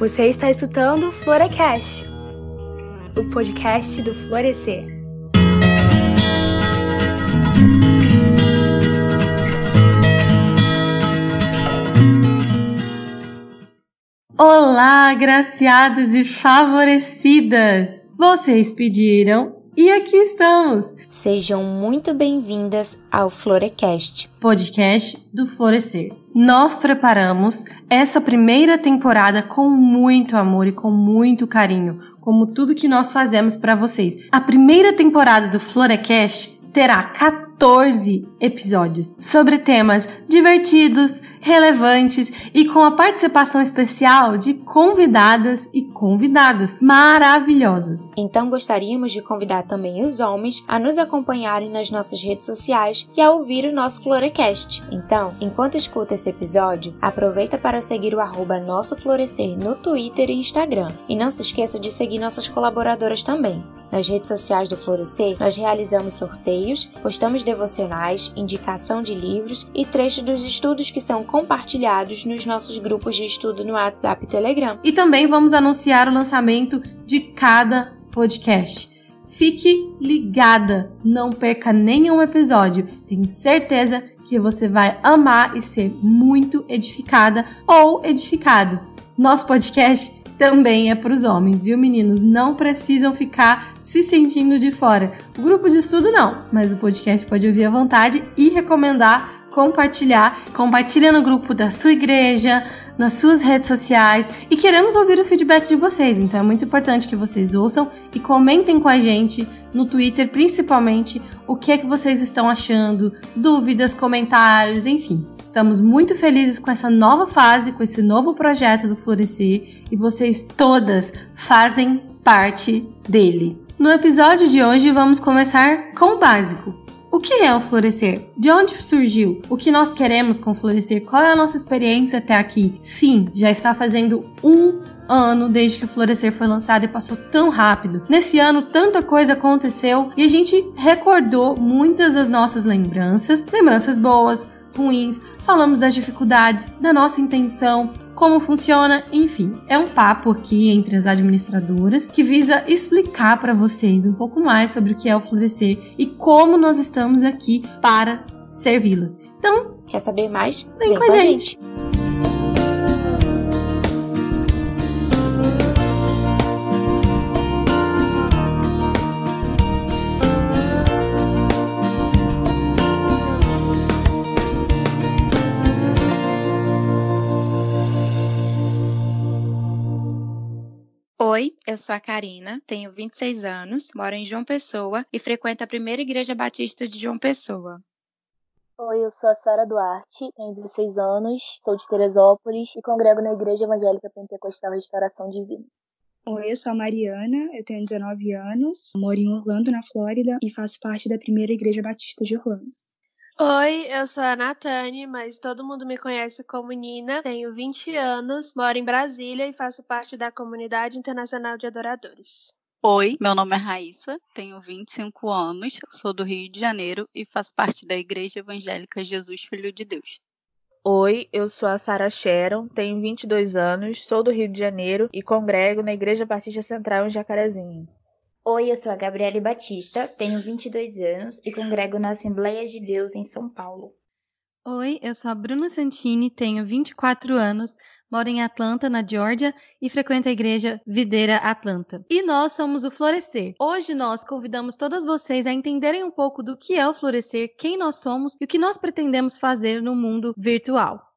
Você está escutando Florecast, o podcast do Florescer. Olá, graciadas e favorecidas! Vocês pediram e aqui estamos! Sejam muito bem-vindas ao Florecast, podcast do Florescer. Nós preparamos essa primeira temporada com muito amor e com muito carinho, como tudo que nós fazemos para vocês. A primeira temporada do Florecast terá 14 episódios sobre temas divertidos, relevantes e com a participação especial de convidadas e convidados maravilhosos. Então gostaríamos de convidar também os homens a nos acompanharem nas nossas redes sociais e a ouvir o nosso Florecast. Então, enquanto escuta esse episódio, aproveita para seguir o arroba Nosso Florescer no Twitter e Instagram. E não se esqueça de seguir nossas colaboradoras também. Nas redes sociais do Florescer, nós realizamos sorteios, postamos devocionais, indicação de livros e trechos dos estudos que são compartilhados nos nossos grupos de estudo no WhatsApp e Telegram. E também vamos anunciar o lançamento de cada podcast. Fique ligada, não perca nenhum episódio. Tenho certeza que você vai amar e ser muito edificada ou edificado. Nosso podcast também é para os homens, viu, meninos? Não precisam ficar se sentindo de fora. O grupo de estudo não, mas o podcast pode ouvir à vontade e recomendar compartilhar. Compartilha no grupo da sua igreja, nas suas redes sociais e queremos ouvir o feedback de vocês. Então é muito importante que vocês ouçam e comentem com a gente no Twitter, principalmente, o que é que vocês estão achando, dúvidas, comentários, enfim. Estamos muito felizes com essa nova fase, com esse novo projeto do Florescer e vocês todas fazem parte dele. No episódio de hoje vamos começar com o básico. O que é o florescer? De onde surgiu? O que nós queremos com florescer? Qual é a nossa experiência até aqui? Sim, já está fazendo um ano desde que o Florescer foi lançado e passou tão rápido. Nesse ano, tanta coisa aconteceu e a gente recordou muitas das nossas lembranças, lembranças boas, ruins, falamos das dificuldades, da nossa intenção, como funciona, enfim. É um papo aqui entre as administradoras que visa explicar para vocês um pouco mais sobre o que é o Florescer e como nós estamos aqui para servi-las. Então, quer saber mais? Vem, Vem com, a gente. gente. Oi, eu sou a Karina, tenho 26 anos, moro em João Pessoa e frequento a primeira igreja batista de João Pessoa. Oi, eu sou a Sara Duarte, tenho 16 anos, sou de Teresópolis e congrego na Igreja Evangélica Pentecostal Restauração Divina. Oi, eu sou a Mariana, eu tenho 19 anos, moro em Orlando, na Flórida, e faço parte da primeira Igreja Batista de Orlando. Oi, eu sou a Natane, mas todo mundo me conhece como Nina. Tenho 20 anos, moro em Brasília e faço parte da comunidade internacional de adoradores. Oi, meu nome é Raíssa, tenho 25 anos, sou do Rio de Janeiro e faço parte da Igreja Evangélica Jesus Filho de Deus. Oi, eu sou a Sara Sharon, tenho 22 anos, sou do Rio de Janeiro e congrego na Igreja Batista Central em Jacarezinho. Oi, eu sou a Gabriele Batista, tenho 22 anos e congrego na Assembleia de Deus em São Paulo. Oi, eu sou a Bruna Santini, tenho 24 anos, moro em Atlanta, na Geórgia, e frequento a igreja Videira Atlanta. E nós somos o Florescer. Hoje nós convidamos todas vocês a entenderem um pouco do que é o Florescer, quem nós somos e o que nós pretendemos fazer no mundo virtual.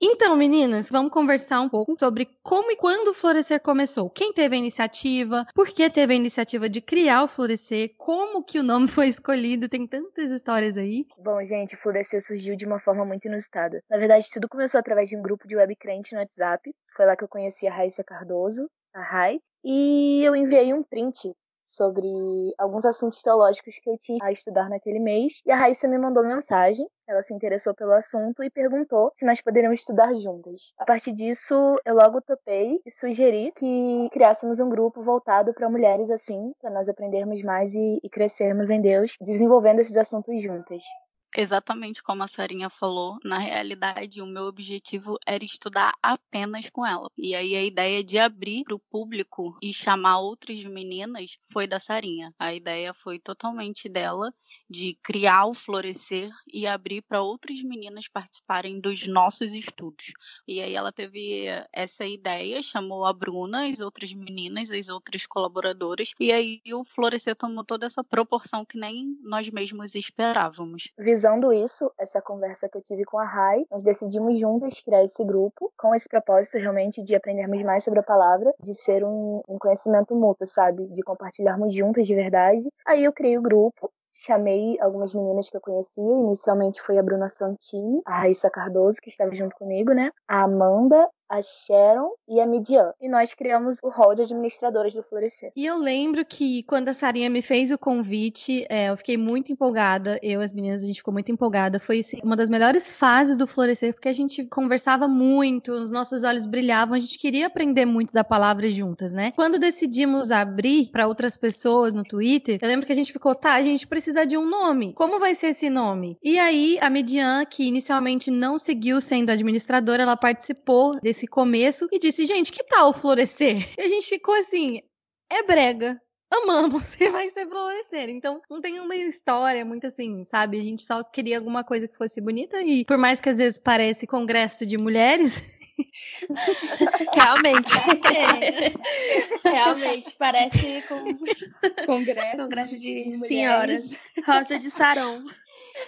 Então, meninas, vamos conversar um pouco sobre como e quando o Florescer começou. Quem teve a iniciativa, por que teve a iniciativa de criar o Florescer, como que o nome foi escolhido, tem tantas histórias aí. Bom, gente, o Florescer surgiu de uma forma muito inusitada. Na verdade, tudo começou através de um grupo de web crente no WhatsApp. Foi lá que eu conheci a Raíssa Cardoso, a Rai, e eu enviei um print sobre alguns assuntos teológicos que eu tinha a estudar naquele mês. E a Raíssa me mandou mensagem, ela se interessou pelo assunto e perguntou se nós poderíamos estudar juntas. A partir disso, eu logo topei e sugeri que criássemos um grupo voltado para mulheres assim, para nós aprendermos mais e, e crescermos em Deus, desenvolvendo esses assuntos juntas. Exatamente como a Sarinha falou, na realidade o meu objetivo era estudar apenas com ela. E aí a ideia de abrir para o público e chamar outras meninas foi da Sarinha. A ideia foi totalmente dela de criar o Florescer e abrir para outras meninas participarem dos nossos estudos. E aí ela teve essa ideia, chamou a Bruna, as outras meninas, as outras colaboradoras, e aí o Florescer tomou toda essa proporção que nem nós mesmos esperávamos. Visando isso, essa conversa que eu tive com a Rai, nós decidimos juntas criar esse grupo, com esse propósito realmente de aprendermos mais sobre a palavra, de ser um, um conhecimento mútuo, sabe? De compartilharmos juntas de verdade. Aí eu criei o grupo, chamei algumas meninas que eu conhecia. Inicialmente foi a Bruna Santini, a Raíssa Cardoso, que estava junto comigo, né? A Amanda, a Sharon e a Midian. E nós criamos o hall de administradoras do Florescer. E eu lembro que quando a Sarinha me fez o convite, é, eu fiquei muito empolgada. Eu as meninas, a gente ficou muito empolgada. Foi assim, uma das melhores fases do Florescer, porque a gente conversava muito, os nossos olhos brilhavam, a gente queria aprender muito da palavra juntas, né? Quando decidimos abrir para outras pessoas no Twitter, eu lembro que a gente ficou, tá, a gente precisa de um nome. Como vai ser esse nome? E aí, a Midian, que inicialmente não seguiu sendo administradora, ela participou desse esse começo e disse: gente, que tal florescer? E a gente ficou assim: é brega. Amamos, e vai ser florescer. Então, não tem uma história muito assim, sabe? A gente só queria alguma coisa que fosse bonita e, por mais que às vezes pareça congresso de mulheres, Realmente. É. Realmente, parece com congresso, congresso de, de senhoras. Rosa de Sarão.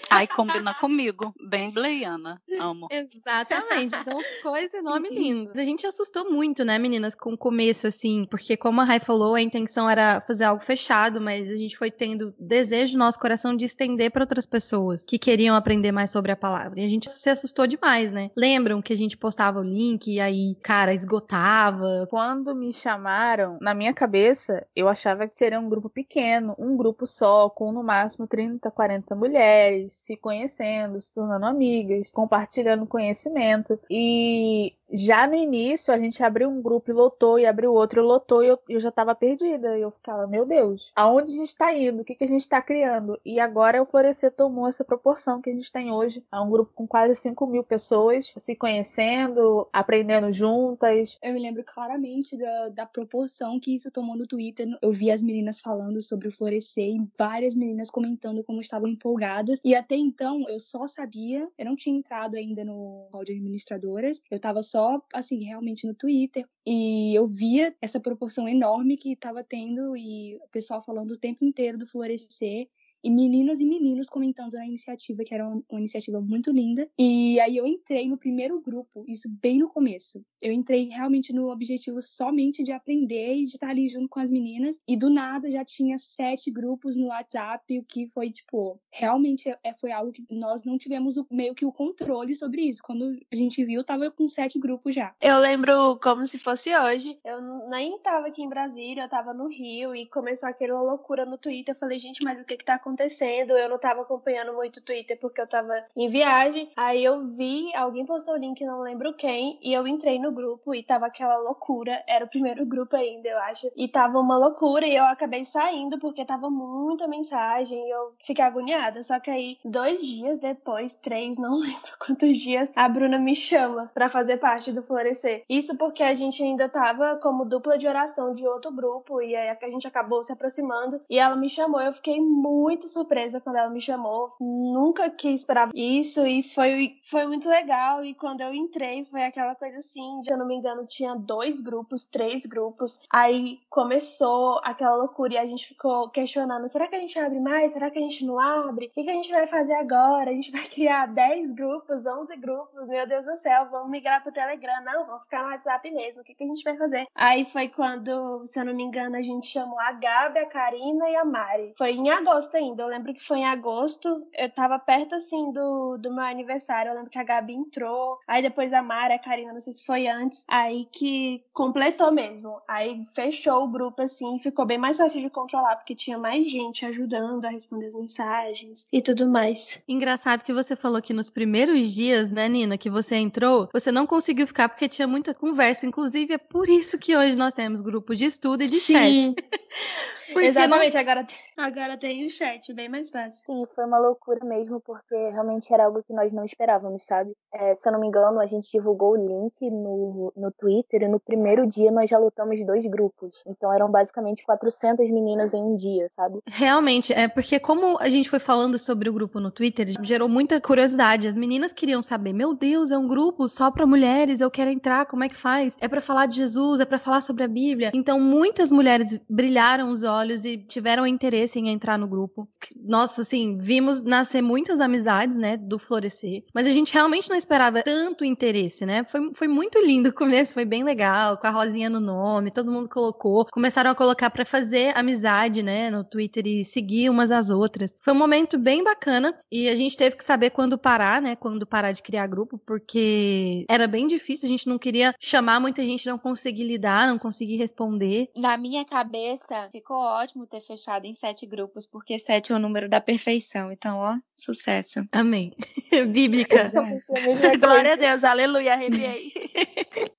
Ai, combina comigo. Bem Bleiana. Amo. Exatamente. Então ficou esse nome lindo. A gente assustou muito, né, meninas, com o começo, assim, porque como a Rai falou, a intenção era fazer algo fechado, mas a gente foi tendo desejo no nosso coração de estender para outras pessoas que queriam aprender mais sobre a palavra. E a gente se assustou demais, né? Lembram que a gente postava o link e aí, cara, esgotava. Quando me chamaram, na minha cabeça, eu achava que seria um grupo pequeno, um grupo só, com no máximo 30, 40 mulheres se conhecendo, se tornando amigas, compartilhando conhecimento. E já no início, a gente abriu um grupo e lotou, e abriu outro e lotou, e eu, eu já tava perdida. E eu ficava, meu Deus, aonde a gente tá indo? O que, que a gente tá criando? E agora o Florescer tomou essa proporção que a gente tem hoje. É um grupo com quase 5 mil pessoas se conhecendo, aprendendo juntas. Eu me lembro claramente da, da proporção que isso tomou no Twitter. Eu vi as meninas falando sobre o Florescer e várias meninas comentando como estavam empolgadas. E até então, eu só sabia, eu não tinha entrado ainda no hall de administradoras, eu tava só só, assim, realmente no Twitter. E eu via essa proporção enorme que estava tendo e o pessoal falando o tempo inteiro do florescer e meninas e meninos comentando na iniciativa, que era uma, uma, iniciativa muito linda. E aí eu entrei no primeiro grupo, isso bem no começo. Eu entrei realmente no objetivo somente de aprender e de estar ali junto com as meninas. E do nada já tinha sete grupos no WhatsApp, o que foi, tipo, realmente é, foi algo que nós não tivemos o, meio que o controle sobre isso. Quando a gente viu, tava com sete grupos já. Eu lembro como se fosse hoje. Eu nem tava aqui em Brasília, eu tava no Rio e começou aquela loucura no Twitter. Eu falei, gente, mas o que que tá acontecendo? Acontecendo. Eu não tava acompanhando muito o Twitter porque eu tava em viagem. Aí eu vi, alguém postou o link, não lembro quem, e eu entrei no grupo e tava aquela loucura. Era o primeiro grupo ainda, eu acho. E tava uma loucura e eu acabei saindo porque tava muita mensagem e eu fiquei agoniada. Só que aí, dois dias depois, três, não lembro quantos dias, a Bruna me chama para fazer parte do Florescer. Isso porque a gente ainda tava como dupla de oração de outro grupo e aí a gente acabou se aproximando e ela me chamou. Eu fiquei muito muito surpresa quando ela me chamou. Nunca que esperava isso e foi, foi muito legal. E quando eu entrei, foi aquela coisa assim: se eu não me engano, tinha dois grupos, três grupos. Aí começou aquela loucura e a gente ficou questionando: será que a gente abre mais? Será que a gente não abre? O que, que a gente vai fazer agora? A gente vai criar 10 grupos, 11 grupos? Meu Deus do céu, vamos migrar pro Telegram? Não, vamos ficar no WhatsApp mesmo. O que, que a gente vai fazer? Aí foi quando, se eu não me engano, a gente chamou a Gabi, a Karina e a Mari. Foi em agosto ainda ainda. Eu lembro que foi em agosto, eu tava perto assim do, do meu aniversário. Eu lembro que a Gabi entrou, aí depois a Mara, a Karina, não sei se foi antes, aí que completou mesmo. Aí fechou o grupo assim, ficou bem mais fácil de controlar, porque tinha mais gente ajudando a responder as mensagens e tudo mais. Engraçado que você falou que nos primeiros dias, né, Nina, que você entrou, você não conseguiu ficar porque tinha muita conversa. Inclusive, é por isso que hoje nós temos grupos de estudo e de Sim. chat. Exatamente, não... agora, agora tem o chat chat, bem mais fácil. Sim, foi uma loucura mesmo, porque realmente era algo que nós não esperávamos, sabe? É, se eu não me engano, a gente divulgou o link no, no Twitter e no primeiro dia nós já lutamos dois grupos. Então eram basicamente 400 meninas em um dia, sabe? Realmente, é porque como a gente foi falando sobre o grupo no Twitter, gerou muita curiosidade. As meninas queriam saber, meu Deus, é um grupo só para mulheres, eu quero entrar, como é que faz? É para falar de Jesus, é para falar sobre a Bíblia. Então muitas mulheres brilharam os olhos e tiveram interesse em entrar no grupo. Nossa, assim, vimos nascer muitas amizades, né, do Florescer, mas a gente realmente não esperava tanto interesse, né? Foi, foi muito lindo o começo, foi bem legal, com a rosinha no nome, todo mundo colocou. Começaram a colocar para fazer amizade, né, no Twitter e seguir umas às outras. Foi um momento bem bacana e a gente teve que saber quando parar, né, quando parar de criar grupo, porque era bem difícil, a gente não queria chamar muita gente, não conseguir lidar, não conseguir responder. Na minha cabeça, ficou ótimo ter fechado em sete grupos, porque sete é o número da perfeição. Então, ó, sucesso. Amém. Bíblica. Glória a Deus, aleluia, arrepiei.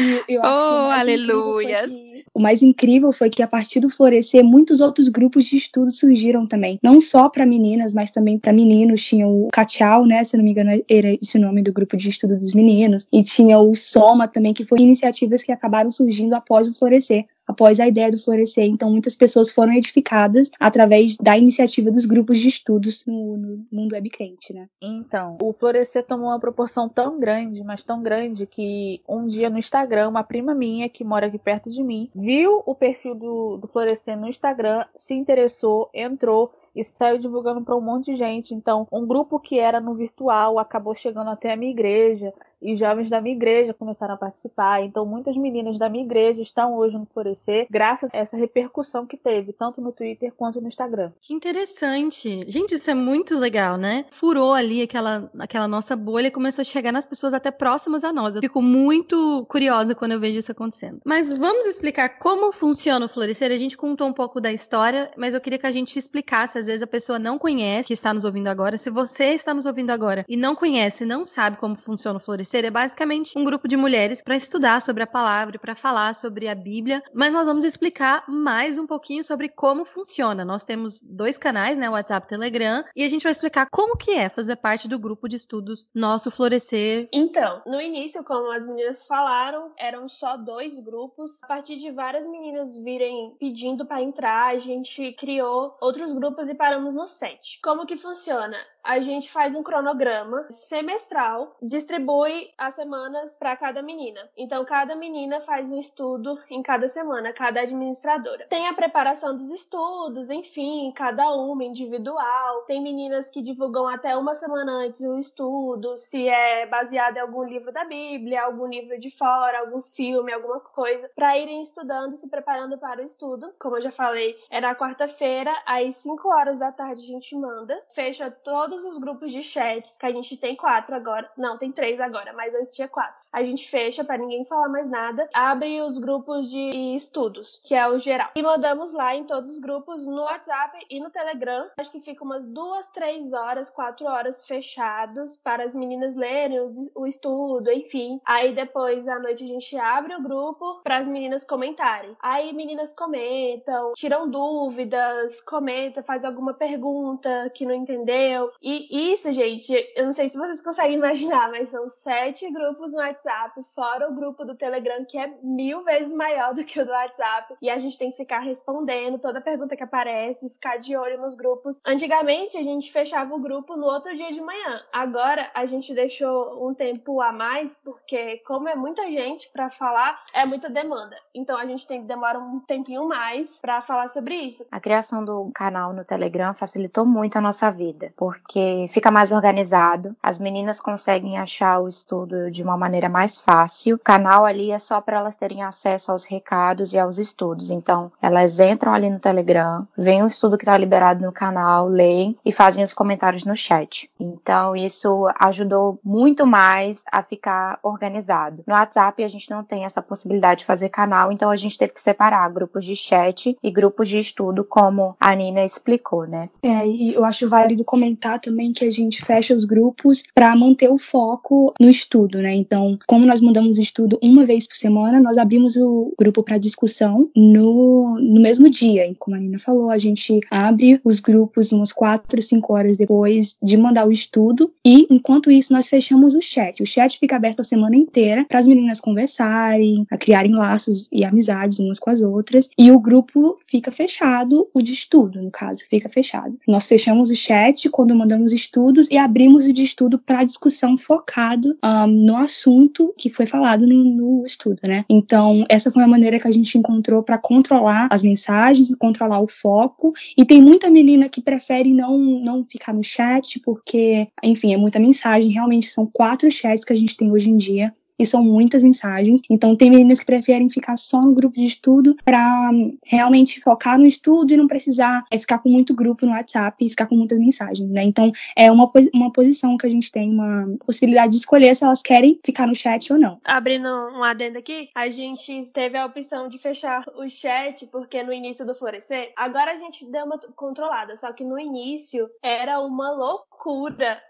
E eu acho que Oh, foi aleluias. que- O mais incrível foi que a partir do florescer, muitos outros grupos de estudo surgiram também. Não só para meninas, mas também para meninos. Tinha o Cachau, né? Se não me engano, era esse o nome do grupo de estudo dos meninos. E tinha o Soma também, que foram iniciativas que acabaram surgindo após o florescer. Após a ideia do florescer. Então, muitas pessoas foram edificadas através da iniciativa dos grupos de estudos no, no mundo web crente, né? Então, o Florescer tomou uma proporção tão grande, mas tão grande, que um dia no Instagram, uma prima minha, que mora aqui perto de mim, viu o perfil do, do Florescer no Instagram, se interessou, entrou e saiu divulgando para um monte de gente. Então, um grupo que era no virtual acabou chegando até a minha igreja e jovens da minha igreja começaram a participar. Então, muitas meninas da minha igreja estão hoje no Florescer, graças a essa repercussão que teve, tanto no Twitter quanto no Instagram. Que interessante. Gente, isso é muito legal, né? Furou ali aquela, aquela nossa bolha e começou a chegar nas pessoas até próximas a nós. Eu fico muito curiosa quando eu vejo isso acontecendo. Mas vamos explicar como funciona o Florescer. A gente contou um pouco da história, mas eu queria que a gente explicasse. Às vezes a pessoa não conhece, que está nos ouvindo agora. Se você está nos ouvindo agora e não conhece, não sabe como funciona o Florescer, é basicamente um grupo de mulheres para estudar sobre a palavra, para falar sobre a Bíblia. Mas nós vamos explicar mais um pouquinho sobre como funciona. Nós temos dois canais, né, WhatsApp e Telegram, e a gente vai explicar como que é fazer parte do grupo de estudos Nosso Florescer. Então, no início, como as meninas falaram, eram só dois grupos. A partir de várias meninas virem pedindo para entrar, a gente criou outros grupos e paramos no sete. Como que funciona? A gente faz um cronograma semestral, distribui as semanas para cada menina. Então, cada menina faz um estudo em cada semana, cada administradora. Tem a preparação dos estudos, enfim, cada uma individual. Tem meninas que divulgam até uma semana antes o estudo, se é baseado em algum livro da Bíblia, algum livro de fora, algum filme, alguma coisa, para irem estudando e se preparando para o estudo. Como eu já falei, é na quarta-feira, às 5 horas da tarde a gente manda, fecha todos os grupos de chats, que a gente tem quatro agora. Não, tem três agora, mas antes tinha quatro. A gente fecha para ninguém falar mais nada, abre os grupos de estudos, que é o geral. E mandamos lá em todos os grupos, no WhatsApp e no Telegram. Acho que fica umas duas, três horas, quatro horas fechados para as meninas lerem o, estudo, enfim. Aí depois à noite a gente abre o grupo para as meninas comentarem. Aí meninas comentam, tiram dúvidas, comenta, faz alguma pergunta que não entendeu. E isso, gente, eu não sei se vocês conseguem imaginar, mas são sete grupos no WhatsApp, fora o grupo do Telegram, que é mil vezes maior do que o do WhatsApp. E a gente tem que ficar respondendo toda pergunta que aparece, ficar de olho nos grupos. Antigamente, a gente fechava o grupo no outro dia de manhã. Agora, a gente deixou um tempo a mais, porque como é muita gente para falar, é muita demanda. Então, a gente tem que demorar um tempinho mais para falar sobre isso. A criação do canal no Telegram facilitou muito a nossa vida, porque fica mais organizado, as meninas conseguem achar o estudo de uma maneira mais fácil. O canal ali é só para elas terem acesso aos recados e aos estudos. Então, elas entram ali no Telegram, veem o estudo que está liberado no canal, leem e fazem os comentários no chat. Então, isso ajudou muito mais a ficar organizado. No WhatsApp, a gente não tem essa possibilidade de fazer canal, então a gente teve que separar grupos de chat e grupos de estudo, como a Nina explicou, né? É, e eu acho válido comentar também que a gente fecha os grupos para manter o foco no estudo, né? Então, como nós mandamos o estudo uma vez por semana, nós abrimos o grupo para discussão no, no mesmo dia. E como a Nina falou, a gente abre os grupos umas quatro, cinco horas depois de mandar o estudo e, enquanto isso, nós fechamos o chat. O chat fica aberto a semana inteira para as meninas conversarem, a criarem laços e amizades umas com as outras. E o grupo fica fechado, o de estudo, no caso, fica fechado. Nós fechamos o chat quando mandamos estudos e abrimos o de estudo para discussão focado um, no assunto que foi falado no, no estudo, né? Então, essa foi a maneira que a gente encontrou para controlar as mensagens, controlar o foco. E tem muita menina que prefere não, não ficar no chat, porque, enfim, é muita mensagem. Realmente são quatro chats que a gente tem hoje em dia e são muitas mensagens. Então, tem meninas que preferem ficar só no grupo de estudo para realmente focar no estudo e não precisar é, ficar com muito grupo no WhatsApp e ficar com muitas mensagens, né? Então, é uma, uma posição que a gente tem, uma possibilidade de escolher se elas querem ficar no chat ou não. Abrindo um adendo aqui, a gente teve a opção de fechar o chat, porque no início do Florescer, agora a gente deu uma controlada, só que no início era uma loucura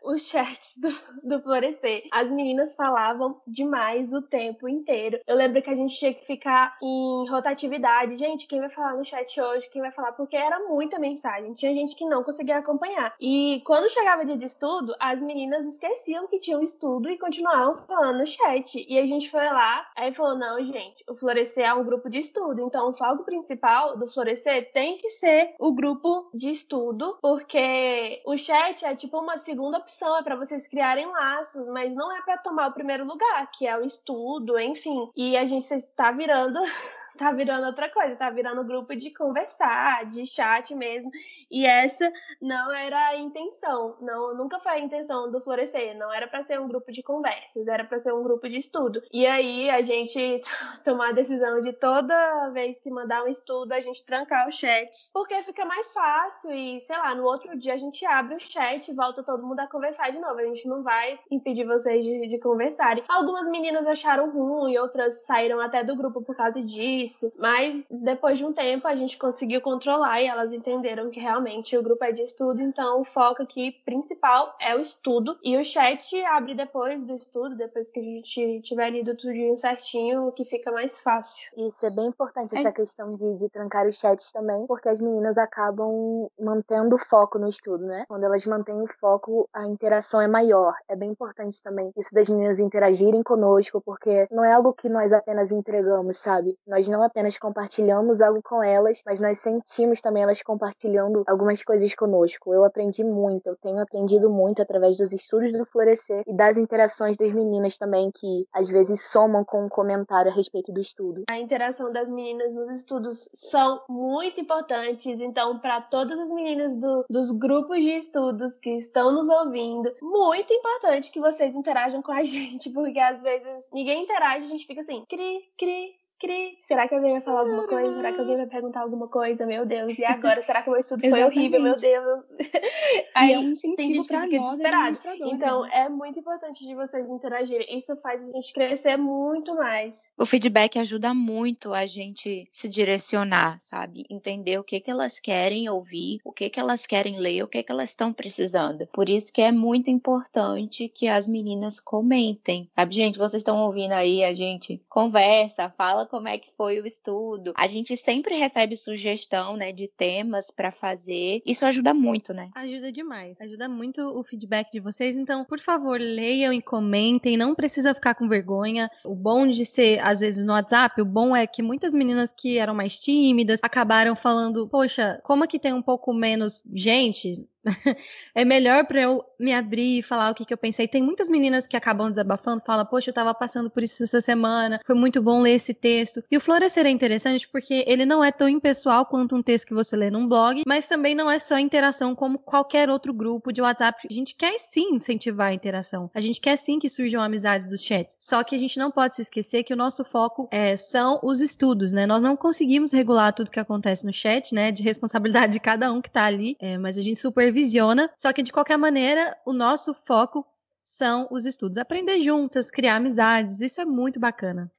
os chats do, do Florescer. As meninas falavam demais mais o tempo inteiro. Eu lembro que a gente tinha que ficar em rotatividade. Gente, quem vai falar no chat hoje? Quem vai falar? Porque era muita mensagem. Tinha gente que não conseguia acompanhar. E quando chegava dia de estudo, as meninas esqueciam que tinham estudo e continuavam falando no chat. E a gente foi lá, aí falou: não, gente, o Florescer é um grupo de estudo. Então o foco principal do Florescer tem que ser o grupo de estudo, porque o chat é tipo uma segunda opção, é para vocês criarem laços, mas não é para tomar o primeiro lugar, que é o estudo, enfim. E a gente está virando tá virando outra coisa, tá virando grupo de conversar, de chat mesmo. E essa não era a intenção, não nunca foi a intenção do Florescer, não era para ser um grupo de conversas, era para ser um grupo de estudo. E aí a gente tomar a decisão de toda vez que mandar um estudo, a gente trancar os chats, porque fica mais fácil e, sei lá, no outro dia a gente abre o chat e volta todo mundo a conversar de novo. A gente não vai impedir vocês de, de conversarem. Algumas meninas acharam ruim, outras saíram até do grupo por causa disso isso. Mas depois de um tempo a gente conseguiu controlar e elas entenderam que realmente o grupo é de estudo, então o foco aqui principal é o estudo. E o chat abre depois do estudo, depois que a gente tiver lido tudo certinho, que fica mais fácil. Isso é bem importante, essa é. questão de, de trancar os chats também, porque as meninas acabam mantendo o foco no estudo, né? Quando elas mantêm o foco, a interação é maior. É bem importante também isso das meninas interagirem conosco, porque não é algo que nós apenas entregamos, sabe? Nós não apenas compartilhamos algo com elas, mas nós sentimos também elas compartilhando algumas coisas conosco. Eu aprendi muito, eu tenho aprendido muito através dos estudos do Florescer e das interações das meninas também, que às vezes somam com um comentário a respeito do estudo. A interação das meninas nos estudos são muito importantes, então, para todas as meninas do, dos grupos de estudos que estão nos ouvindo, muito importante que vocês interajam com a gente, porque às vezes ninguém interage, a gente fica assim, cri, cri, cri. Será que alguém vai falar alguma coisa? Será que alguém vai perguntar alguma coisa? Meu Deus, e agora? Será que o meu estudo foi horrível? Meu Deus. Aí, é um incentivo para nós Então, né? é muito importante de vocês interagirem. Isso faz a gente crescer muito mais. O feedback ajuda muito a gente se direcionar, sabe? Entender o que que elas querem ouvir, o que que elas querem ler, o que que elas estão precisando. Por isso que é muito importante que as meninas comentem. Sabe, gente, vocês estão ouvindo aí, a gente conversa, fala como é que foi o estudo. A gente sempre recebe sugestão, né, de temas para fazer. Isso ajuda muito, né? Ajuda demais. Ajuda muito o feedback de vocês. Então, por favor, leiam e comentem. Não precisa ficar com vergonha. O bom de ser, às vezes, no WhatsApp, o bom é que muitas meninas que eram mais tímidas acabaram falando: Poxa, como aqui tem um pouco menos gente, é melhor para eu me abrir e falar o que, que eu pensei. Tem muitas meninas que acabam desabafando, falam, poxa, eu tava passando por isso essa semana, foi muito bom ler esse texto. E o Florescer é interessante porque ele não é tão impessoal quanto um texto que você lê num blog, mas também não é só interação como qualquer outro grupo de WhatsApp. A gente quer sim incentivar a interação. A gente quer sim que surjam amizades dos chats. Só que a gente não pode se esquecer que o nosso foco é, são os estudos, né? Nós não conseguimos regular tudo que acontece no chat, né? De responsabilidade de cada um que tá ali, é, mas a gente super supervisiona, só que de qualquer maneira, o nosso foco são os estudos. Aprender juntas, criar amizades, isso é muito bacana.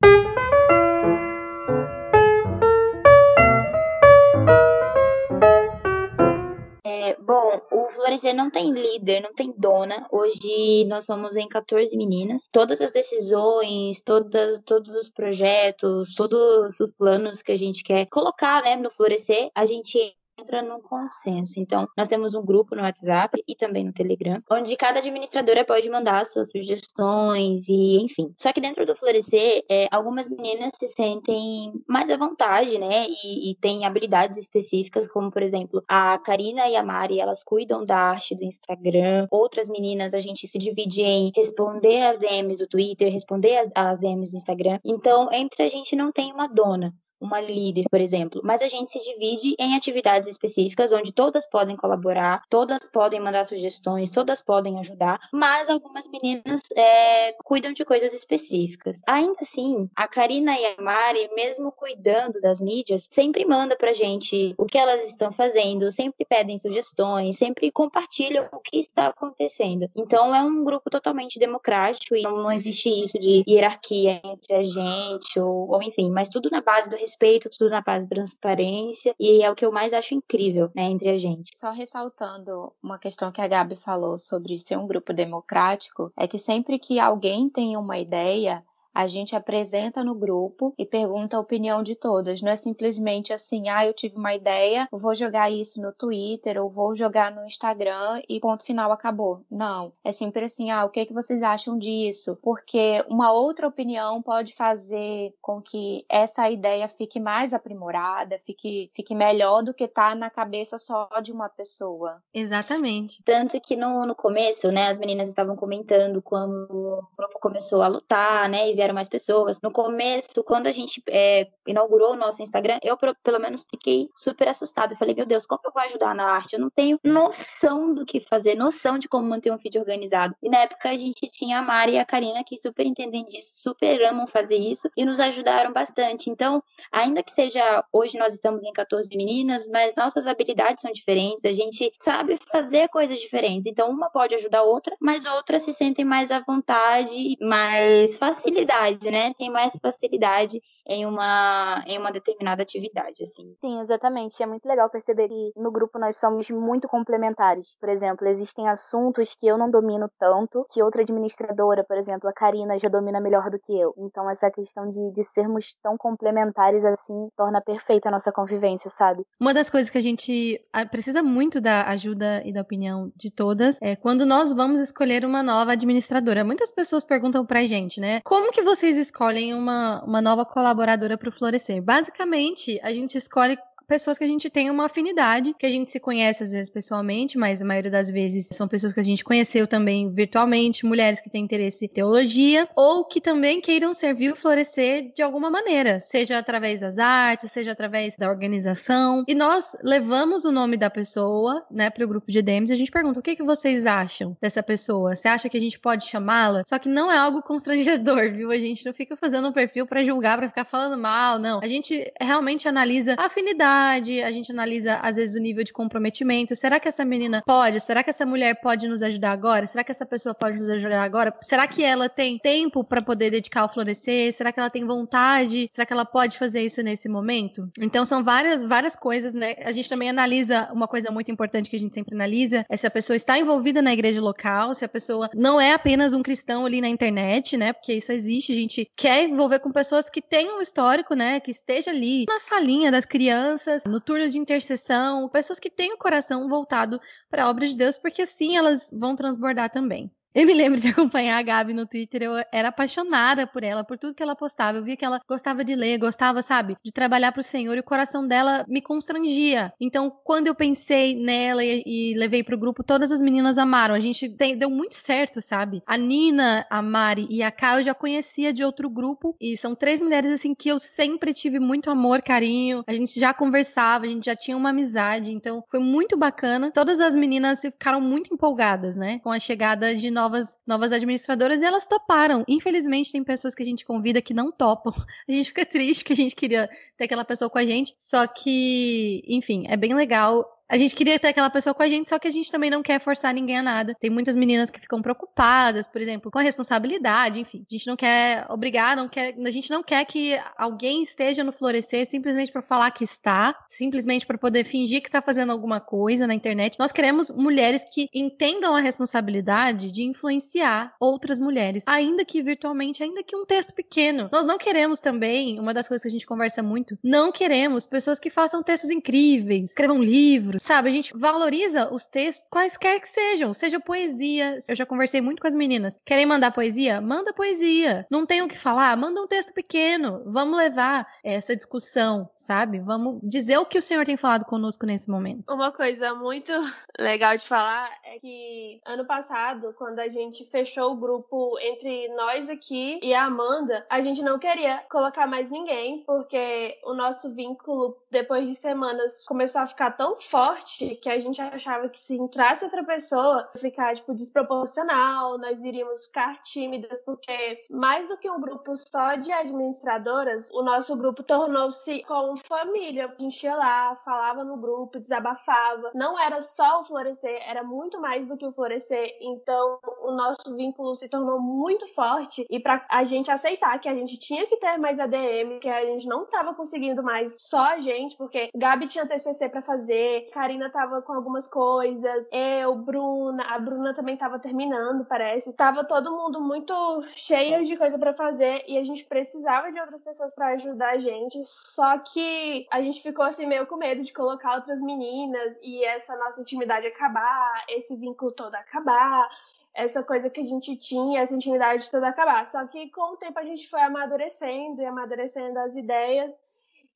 Bom, o Florescer não tem líder, não tem dona. Hoje nós somos em 14 meninas. Todas as decisões, todas, todos os projetos, todos os planos que a gente quer colocar né, no Florescer, a gente entra num consenso. Então, nós temos um grupo no WhatsApp e também no Telegram, onde cada administradora pode mandar suas sugestões e enfim. Só que dentro do Florescer, é, algumas meninas se sentem mais à vontade, né? E, e têm habilidades específicas, como por exemplo, a Karina e a Mari, elas cuidam da arte do Instagram. Outras meninas, a gente se divide em responder as DMs do Twitter, responder as, as DMs do Instagram. Então, entre a gente não tem uma dona uma líder, por exemplo, mas a gente se divide em atividades específicas onde todas podem colaborar, todas podem mandar sugestões, todas podem ajudar, mas algumas meninas é, cuidam de coisas específicas. Ainda assim, a Karina e a Mari, mesmo cuidando das mídias, sempre manda pra gente o que elas estão fazendo, sempre pedem sugestões, sempre compartilham o que está acontecendo. Então é um grupo totalmente democrático e não existe isso de hierarquia entre a gente ou, ou enfim, mas tudo na base do respeito respeito, tudo na paz e transparência, e é o que eu mais acho incrível, né, entre a gente. Só ressaltando uma questão que a Gabi falou sobre ser um grupo democrático, é que sempre que alguém tem uma ideia, a gente apresenta no grupo e pergunta a opinião de todas. Não é simplesmente assim, ah, eu tive uma ideia, vou jogar isso no Twitter ou vou jogar no Instagram e ponto final acabou. Não. É sempre assim, ah, o que, é que vocês acham disso? Porque uma outra opinião pode fazer com que essa ideia fique mais aprimorada, fique, fique melhor do que tá na cabeça só de uma pessoa. Exatamente. Tanto que no, no começo, né, as meninas estavam comentando quando o grupo começou a lutar, né, e vieram mais pessoas. No começo, quando a gente é, inaugurou o nosso Instagram, eu pelo menos fiquei super assustada. Falei, meu Deus, como eu vou ajudar na arte? Eu não tenho noção do que fazer, noção de como manter um vídeo organizado. E na época a gente tinha a Mari e a Karina que super entendem disso, super amam fazer isso e nos ajudaram bastante. Então, ainda que seja hoje nós estamos em 14 meninas, mas nossas habilidades são diferentes, a gente sabe fazer coisas diferentes. Então, uma pode ajudar a outra, mas outras se sentem mais à vontade, mais facilidade facilidade, né? Tem mais facilidade em uma, em uma determinada atividade, assim. Sim, exatamente. É muito legal perceber que no grupo nós somos muito complementares. Por exemplo, existem assuntos que eu não domino tanto, que outra administradora, por exemplo, a Karina, já domina melhor do que eu. Então, essa questão de, de sermos tão complementares assim torna perfeita a nossa convivência, sabe? Uma das coisas que a gente ah, precisa muito da ajuda e da opinião de todas é quando nós vamos escolher uma nova administradora. Muitas pessoas perguntam pra gente, né? Como que vocês escolhem uma, uma nova colaboradora para o Florescer? Basicamente, a gente escolhe pessoas que a gente tem uma afinidade, que a gente se conhece às vezes pessoalmente, mas a maioria das vezes são pessoas que a gente conheceu também virtualmente, mulheres que têm interesse em teologia, ou que também queiram servir o florescer de alguma maneira, seja através das artes, seja através da organização. E nós levamos o nome da pessoa, né, para o grupo de DMs e a gente pergunta: o que, que vocês acham dessa pessoa? Você acha que a gente pode chamá-la? Só que não é algo constrangedor, viu? A gente não fica fazendo um perfil para julgar, para ficar falando mal, não. A gente realmente analisa a afinidade a gente analisa, às vezes, o nível de comprometimento. Será que essa menina pode? Será que essa mulher pode nos ajudar agora? Será que essa pessoa pode nos ajudar agora? Será que ela tem tempo para poder dedicar ao florescer? Será que ela tem vontade? Será que ela pode fazer isso nesse momento? Então, são várias, várias coisas, né? A gente também analisa uma coisa muito importante que a gente sempre analisa: é se a pessoa está envolvida na igreja local, se a pessoa não é apenas um cristão ali na internet, né? Porque isso existe. A gente quer envolver com pessoas que tenham um histórico, né? Que esteja ali na salinha das crianças crianças, no turno de intercessão, pessoas que têm o coração voltado para a obra de Deus, porque assim elas vão transbordar também. Eu me lembro de acompanhar a Gabi no Twitter, eu era apaixonada por ela, por tudo que ela postava. Eu via que ela gostava de ler, gostava, sabe, de trabalhar para o Senhor e o coração dela me constrangia. Então, quando eu pensei nela e, e levei para o grupo, todas as meninas amaram. A gente tem, deu muito certo, sabe? A Nina, a Mari e a Kai eu já conhecia de outro grupo e são três mulheres assim que eu sempre tive muito amor, carinho. A gente já conversava, a gente já tinha uma amizade, então foi muito bacana. Todas as meninas ficaram muito empolgadas, né, com a chegada de nós novas, novas administradoras e elas toparam. Infelizmente, tem pessoas que a gente convida que não topam. A gente fica triste que a gente queria ter aquela pessoa com a gente. Só que, enfim, é bem legal a gente queria ter aquela pessoa com a gente, só que a gente também não quer forçar ninguém a nada. Tem muitas meninas que ficam preocupadas, por exemplo, com a responsabilidade, enfim. A gente não quer obrigar, não quer, a gente não quer que alguém esteja no florescer simplesmente para falar que está, simplesmente para poder fingir que está fazendo alguma coisa na internet. Nós queremos mulheres que entendam a responsabilidade de influenciar outras mulheres, ainda que virtualmente, ainda que um texto pequeno. Nós não queremos também, uma das coisas que a gente conversa muito, não queremos pessoas que façam textos incríveis, escrevam livros, sabe? A gente valoriza os textos quaisquer que sejam, seja poesia. Eu já conversei muito com as meninas. Querem mandar poesia? Manda poesia. Não tem o que falar? Manda um texto pequeno. Vamos levar essa discussão, sabe? Vamos dizer o que o Senhor tem falado conosco nesse momento. Uma coisa muito legal de falar é que ano passado, quando a gente fechou o grupo entre nós aqui e a Amanda, a gente não queria colocar mais ninguém, porque o nosso vínculo, depois de semanas, começou a ficar tão forte que a gente achava que se entrasse outra pessoa, ia ficar, tipo, desproporcional, nós iríamos ficar tímidas, porque mais do que um grupo só de administradoras, o nosso grupo tornou-se como família. A gente ia lá, falava no grupo, desabafava. Não era só o florescer, era muito mais do que o florescer. Então, o nosso vínculo se tornou muito forte e para a gente aceitar que a gente tinha que ter mais ADM, que a gente não estava conseguindo mais só a gente, porque Gabi tinha TCC para fazer, Karina tava com algumas coisas, eu, Bruna, a Bruna também tava terminando, parece. Tava todo mundo muito cheio de coisa para fazer e a gente precisava de outras pessoas para ajudar a gente. Só que a gente ficou assim meio com medo de colocar outras meninas e essa nossa intimidade acabar, esse vínculo todo acabar essa coisa que a gente tinha, essa intimidade toda acabar. Só que com o tempo a gente foi amadurecendo e amadurecendo as ideias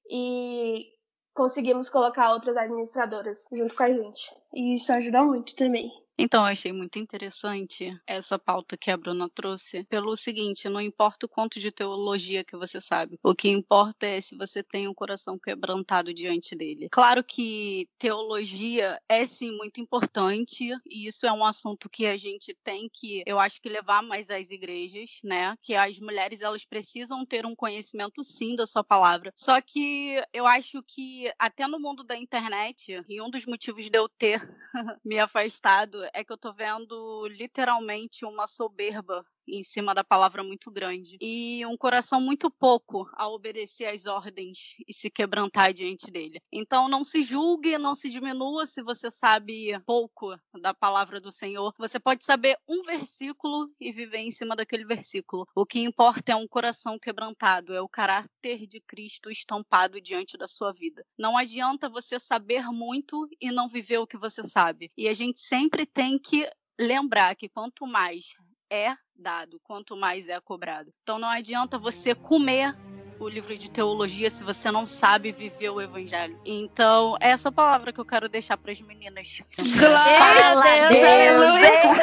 e conseguimos colocar outras administradoras junto com a gente. E isso ajuda muito também. Então, eu achei muito interessante essa pauta que a Bruna trouxe, pelo seguinte: não importa o quanto de teologia que você sabe, o que importa é se você tem um coração quebrantado diante dele. Claro que teologia é sim muito importante, e isso é um assunto que a gente tem que, eu acho que levar mais às igrejas, né? Que as mulheres elas precisam ter um conhecimento sim da sua palavra. Só que eu acho que até no mundo da internet, e um dos motivos de eu ter me afastado é que eu tô vendo literalmente uma soberba em cima da palavra muito grande e um coração muito pouco a obedecer às ordens e se quebrantar diante dele. Então não se julgue, não se diminua se você sabe pouco da palavra do Senhor. Você pode saber um versículo e viver em cima daquele versículo. O que importa é um coração quebrantado, é o caráter de Cristo estampado diante da sua vida. Não adianta você saber muito e não viver o que você sabe. E a gente sempre tem que lembrar que quanto mais é dado, quanto mais é cobrado. Então não adianta você comer o livro de teologia se você não sabe viver o evangelho. Então, é essa palavra que eu quero deixar para as meninas. Glória a Deus!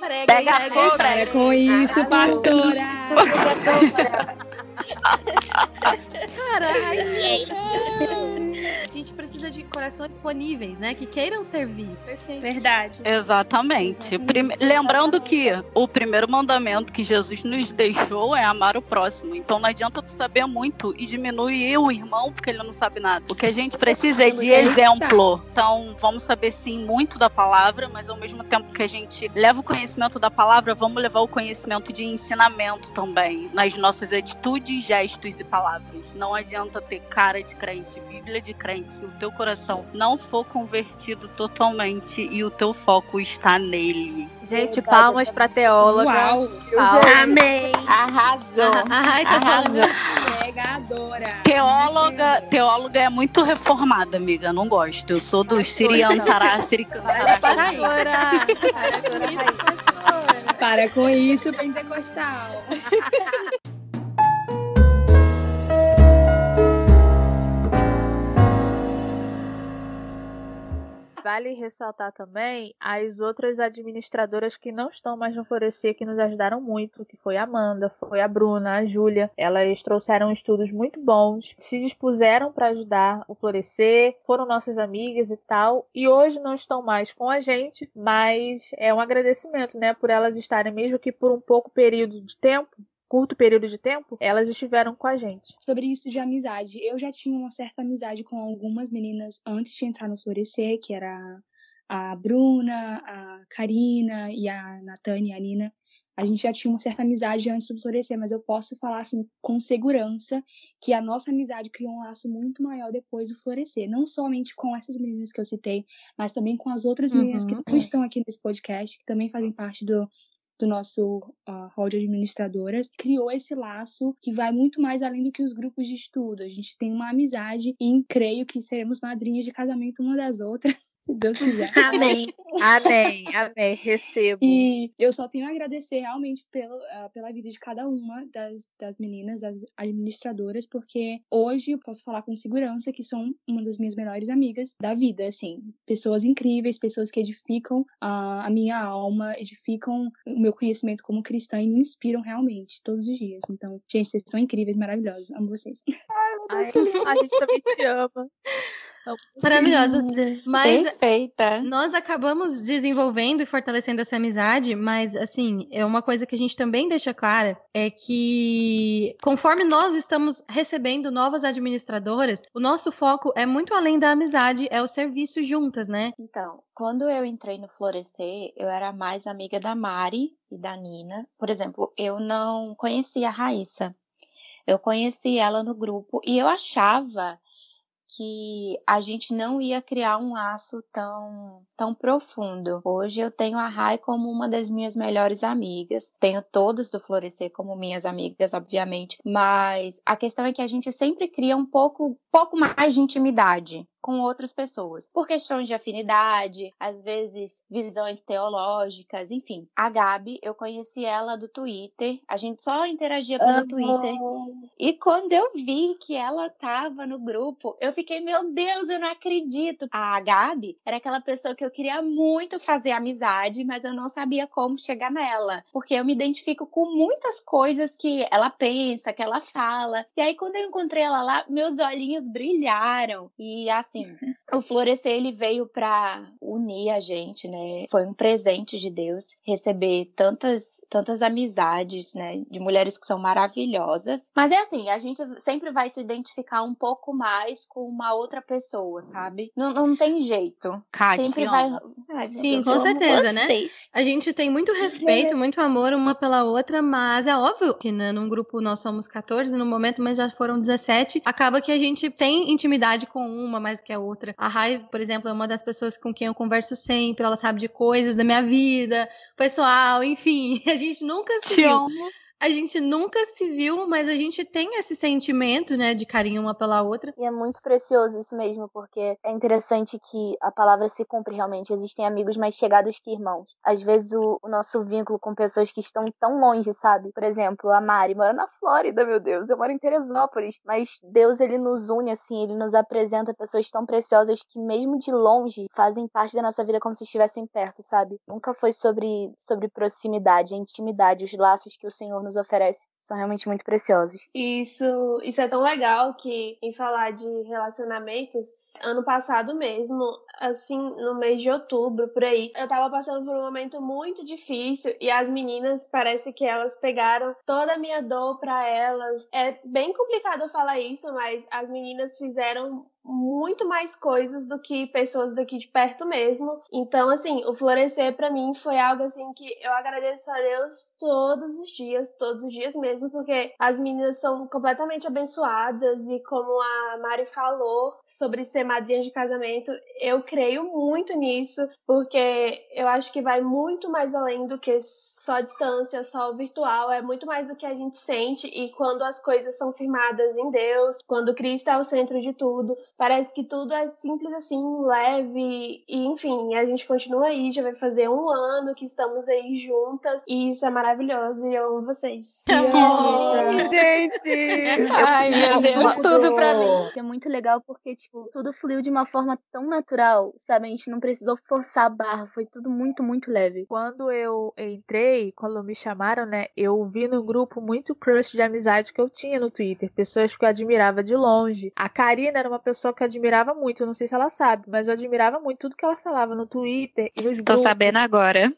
Glória Pega, Pega, Para com isso, pastora! Caralho! A gente precisa de corações disponíveis, né? Que queiram servir. Perfeito. Verdade. Exatamente. Prime... Lembrando que o primeiro mandamento que Jesus nos deixou é amar o próximo. Então não adianta tu saber muito e diminuir o irmão porque ele não sabe nada. O que a gente precisa é de exemplo. Então vamos saber sim muito da palavra, mas ao mesmo tempo que a gente leva o conhecimento da palavra, vamos levar o conhecimento de ensinamento também nas nossas atitudes, gestos e palavras. Não adianta ter cara de crente, Bíblia de crente, se o teu coração não for convertido totalmente e o teu foco está nele. Gente, palmas pra teóloga. Uau! Palmas. Amém! Arrasou. Ai, Arrasou. Pregadora. Teóloga, teóloga é muito reformada, amiga. Não gosto. Eu sou do Siriantará, Siricantará. Pastora! Para com isso, pentecostal. Vale ressaltar também as outras administradoras que não estão mais no Florescer, que nos ajudaram muito, que foi a Amanda, foi a Bruna, a Júlia. Elas trouxeram estudos muito bons, se dispuseram para ajudar o Florescer, foram nossas amigas e tal. E hoje não estão mais com a gente, mas é um agradecimento, né, por elas estarem, mesmo que por um pouco período de tempo, curto período de tempo, elas estiveram com a gente. Sobre isso de amizade, eu já tinha uma certa amizade com algumas meninas antes de entrar no Florescer, que era a Bruna, a Karina e a Natânia e a Nina a gente já tinha uma certa amizade antes do florescer, mas eu posso falar assim com segurança que a nossa amizade criou um laço muito maior depois do florescer, não somente com essas meninas que eu citei, mas também com as outras meninas Uhum. que não estão aqui nesse podcast, que também fazem parte do do nosso uh, hall de administradoras, criou esse laço que vai muito mais além do que os grupos de estudo. A gente tem uma amizade e creio que seremos madrinhas de casamento uma das outras, se Deus quiser. Amém. Amém. Amém. Recebo. E eu só tenho a agradecer realmente pelo, ah, pela vida de cada uma das, das meninas, das administradoras, porque hoje eu posso falar com segurança que são uma das minhas melhores amigas da vida, assim. Pessoas incríveis, pessoas que edificam a, a minha alma, edificam o meu conhecimento como cristã e me inspiram realmente todos os dias. Então, gente, vocês são incríveis, maravilhosos. Amo vocês. Ai, a gente também te ama. Maravilhosas. Mas Perfeita. nós acabamos desenvolvendo e fortalecendo essa amizade, mas assim, é uma coisa que a gente também deixa clara é que conforme nós estamos recebendo novas administradoras, o nosso foco é muito além da amizade, é o serviço juntas, né? Então, quando eu entrei no Florescer, eu era mais amiga da Mari e da Nina. Por exemplo, eu não conhecia a Raíssa. Eu conheci ela no grupo e eu achava que a gente não ia criar um laço tão, tão profundo. Hoje eu tenho a Rai como uma das minhas melhores amigas. Tenho todas do Florescer como minhas amigas, obviamente. Mas a questão é que a gente sempre cria um pouco, pouco mais de intimidade com outras pessoas, por questões de afinidade, às vezes visões teológicas, enfim. A Gabi, eu conheci ela do Twitter, a gente só interagia pelo Twitter. E quando eu vi que ela tava no grupo, eu fiquei, meu Deus, eu não acredito. A Gabi era aquela pessoa que eu queria muito fazer amizade, mas eu não sabia como chegar nela, porque eu me identifico com muitas coisas que ela pensa, que ela fala. E aí quando eu encontrei ela lá, meus olhinhos brilharam. E assim, o florescer ele veio para unir a gente, né? Foi um presente de Deus receber tantas tantas amizades, né, de mulheres que são maravilhosas. Mas é assim, a gente sempre vai se identificar um pouco mais com uma outra pessoa, sabe? Não, não tem jeito. Kátia, sempre vai. Ai, Sim, Deus, com certeza, né? A gente tem muito respeito, muito amor uma pela outra, mas é óbvio que né, num grupo nós somos 14 no momento, mas já foram 17. Acaba que a gente tem intimidade com uma mais que a outra. A Rai, por exemplo, é uma das pessoas com quem eu converso sempre, ela sabe de coisas da minha vida, pessoal, enfim. A gente nunca se Te viu. amo. A gente nunca se viu, mas a gente tem esse sentimento, né, de carinho uma pela outra. E é muito precioso isso mesmo, porque é interessante que a palavra se cumpre realmente. Existem amigos mais chegados que irmãos. Às vezes o, o nosso vínculo com pessoas que estão tão longe, sabe? Por exemplo, a Mari mora na Flórida, meu Deus. Eu moro em Teresópolis. Mas Deus, ele nos une, assim, ele nos apresenta pessoas tão preciosas que, mesmo de longe, fazem parte da nossa vida como se estivessem perto, sabe? Nunca foi sobre, sobre proximidade, é intimidade, os laços que o Senhor nos oferece são realmente muito preciosos. Isso, isso é tão legal que, em falar de relacionamentos, ano passado mesmo, assim, no mês de outubro, por aí, eu tava passando por um momento muito difícil e as meninas, parece que elas pegaram toda a minha dor pra elas. É bem complicado falar isso, mas as meninas fizeram muito mais coisas do que pessoas daqui de perto mesmo. Então, assim, o florescer pra mim foi algo assim que eu agradeço a Deus todos os dias, todos os dias mesmo, porque as meninas são completamente abençoadas e como a Mari falou sobre ser madrinha de casamento, eu creio muito nisso, porque eu acho que vai muito mais além do que só distância, só virtual, é muito mais do que a gente sente e quando as coisas são firmadas em Deus, quando Cristo é o centro de tudo, parece que tudo é simples assim, leve, e enfim, a gente continua aí, já vai fazer um ano que estamos aí juntas, e isso é maravilhoso, e eu amo vocês. Gente! Ai, meu Deus, tudo pra mim. É muito legal porque, tipo, tudo fluiu de uma forma tão natural, sabe? A gente não precisou forçar a barra, foi tudo muito, muito leve. Quando eu entrei, quando me chamaram, né, eu vi no grupo muito crush de amizade que eu tinha no Twitter. Pessoas que eu admirava de longe. A Karina era uma pessoa que eu admirava muito, eu não sei se ela sabe, mas eu admirava muito tudo que ela falava no Twitter e nos Tô grupos. sabendo agora.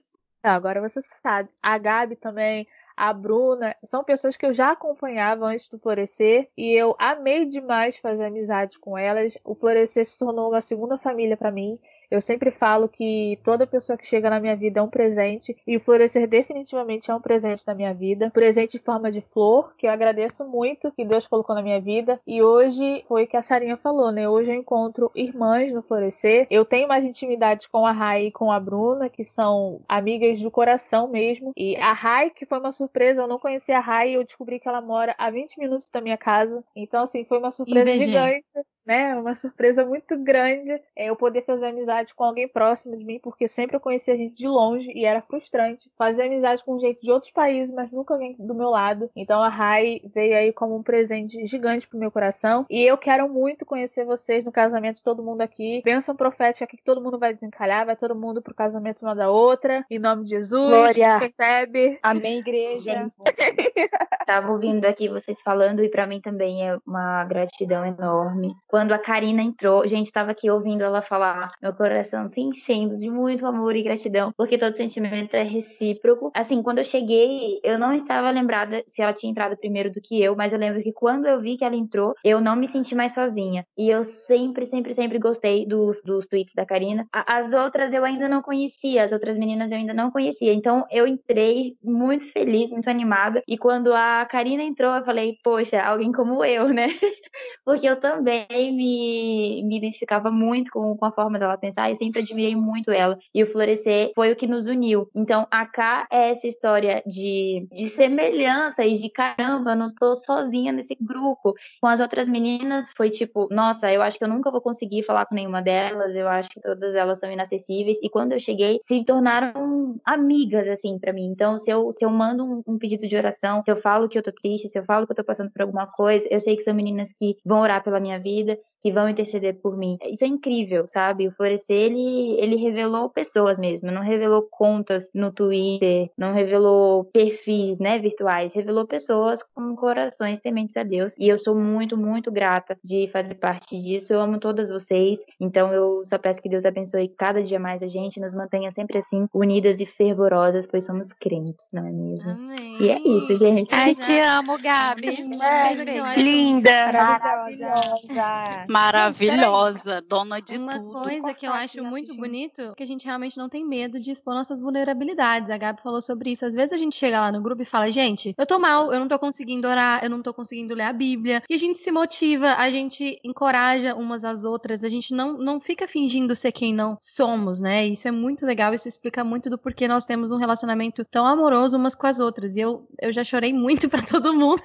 Não, agora você sabe. A Gabi também, a Bruna, são pessoas que eu já acompanhava antes do Florescer e eu amei demais fazer amizade com elas. O Florescer se tornou uma segunda família para mim. Eu sempre falo que toda pessoa que chega na minha vida é um presente e o florescer definitivamente é um presente na minha vida. Presente em forma de flor, que eu agradeço muito que Deus colocou na minha vida. E hoje foi o que a Sarinha falou, né? Hoje eu encontro irmãs no florescer. Eu tenho mais intimidade com a Rai e com a Bruna, que são amigas do coração mesmo. E a Rai, que foi uma surpresa, eu não conhecia a Rai e eu descobri que ela mora a 20 minutos da minha casa. Então, assim, foi uma surpresa gigante né? Uma surpresa muito grande é eu poder fazer amizade com alguém próximo de mim, porque sempre eu conhecia gente de longe e era frustrante fazer amizade com gente de outros países, mas nunca alguém do meu lado. Então a Rai veio aí como um presente gigante pro meu coração e eu quero muito conhecer vocês no casamento de todo mundo aqui. Bênção profética aqui que todo mundo vai desencalhar, vai todo mundo pro casamento uma da outra. Em nome de Jesus. Glória. Recebe. Amém, igreja. Tava ouvindo aqui vocês falando e pra mim também é uma gratidão enorme. Quando a Karina entrou, gente, tava aqui ouvindo ela falar, meu coração se enchendo de muito amor e gratidão, porque todo sentimento é recíproco. Assim, quando eu cheguei, eu não estava lembrada se ela tinha entrado primeiro do que eu, mas eu lembro que quando eu vi que ela entrou, eu não me senti mais sozinha. E eu sempre, sempre, sempre gostei dos, dos tweets da Karina. As outras eu ainda não conhecia, as outras meninas eu ainda não conhecia. Então eu entrei muito feliz, muito animada. E quando a Karina entrou, eu falei, poxa, alguém como eu, né? Porque eu também me, me identificava muito com, com a forma dela pensar e sempre admirei muito ela. E o Florescer foi o que nos uniu. Então, a K é essa história de, de semelhança e de caramba, não tô sozinha nesse grupo. Com as outras meninas, foi tipo, nossa, eu acho que eu nunca vou conseguir falar com nenhuma delas, eu acho que todas elas são inacessíveis. E quando eu cheguei, se tornaram amigas, assim, pra mim. Então, se eu, se eu mando um, um pedido de oração, se eu falo que eu tô triste, se eu falo que eu tô passando por alguma coisa, eu sei que são meninas que vão orar pela minha vida, and que vão interceder por mim. Isso é incrível, sabe? O Florescer, ele, ele revelou pessoas mesmo, não revelou contas no Twitter, não revelou perfis, né, virtuais, revelou pessoas com corações tementes a Deus. E eu sou muito, muito grata de fazer parte disso. Eu amo todas vocês, então eu só peço que Deus abençoe cada dia mais a gente, nos mantenha sempre assim, unidas e fervorosas, pois somos crentes, não é mesmo? Amém. E é isso, gente. Ai, te amo, Gabi. Acho Linda. Maravilhosa. Maravilhosa, dona de Uma tudo. coisa que eu acho muito bonito é que a gente realmente não tem medo de expor nossas vulnerabilidades. A Gabi falou sobre isso. Às vezes a gente chega lá no grupo e fala, gente, eu tô mal, eu não tô conseguindo orar, eu não tô conseguindo ler a Bíblia. E a gente se motiva, a gente encoraja umas às outras, a gente não, não fica fingindo ser quem não somos, né? Isso é muito legal, isso explica muito do porquê nós temos um relacionamento tão amoroso umas com as outras. E eu, eu já chorei muito pra todo mundo.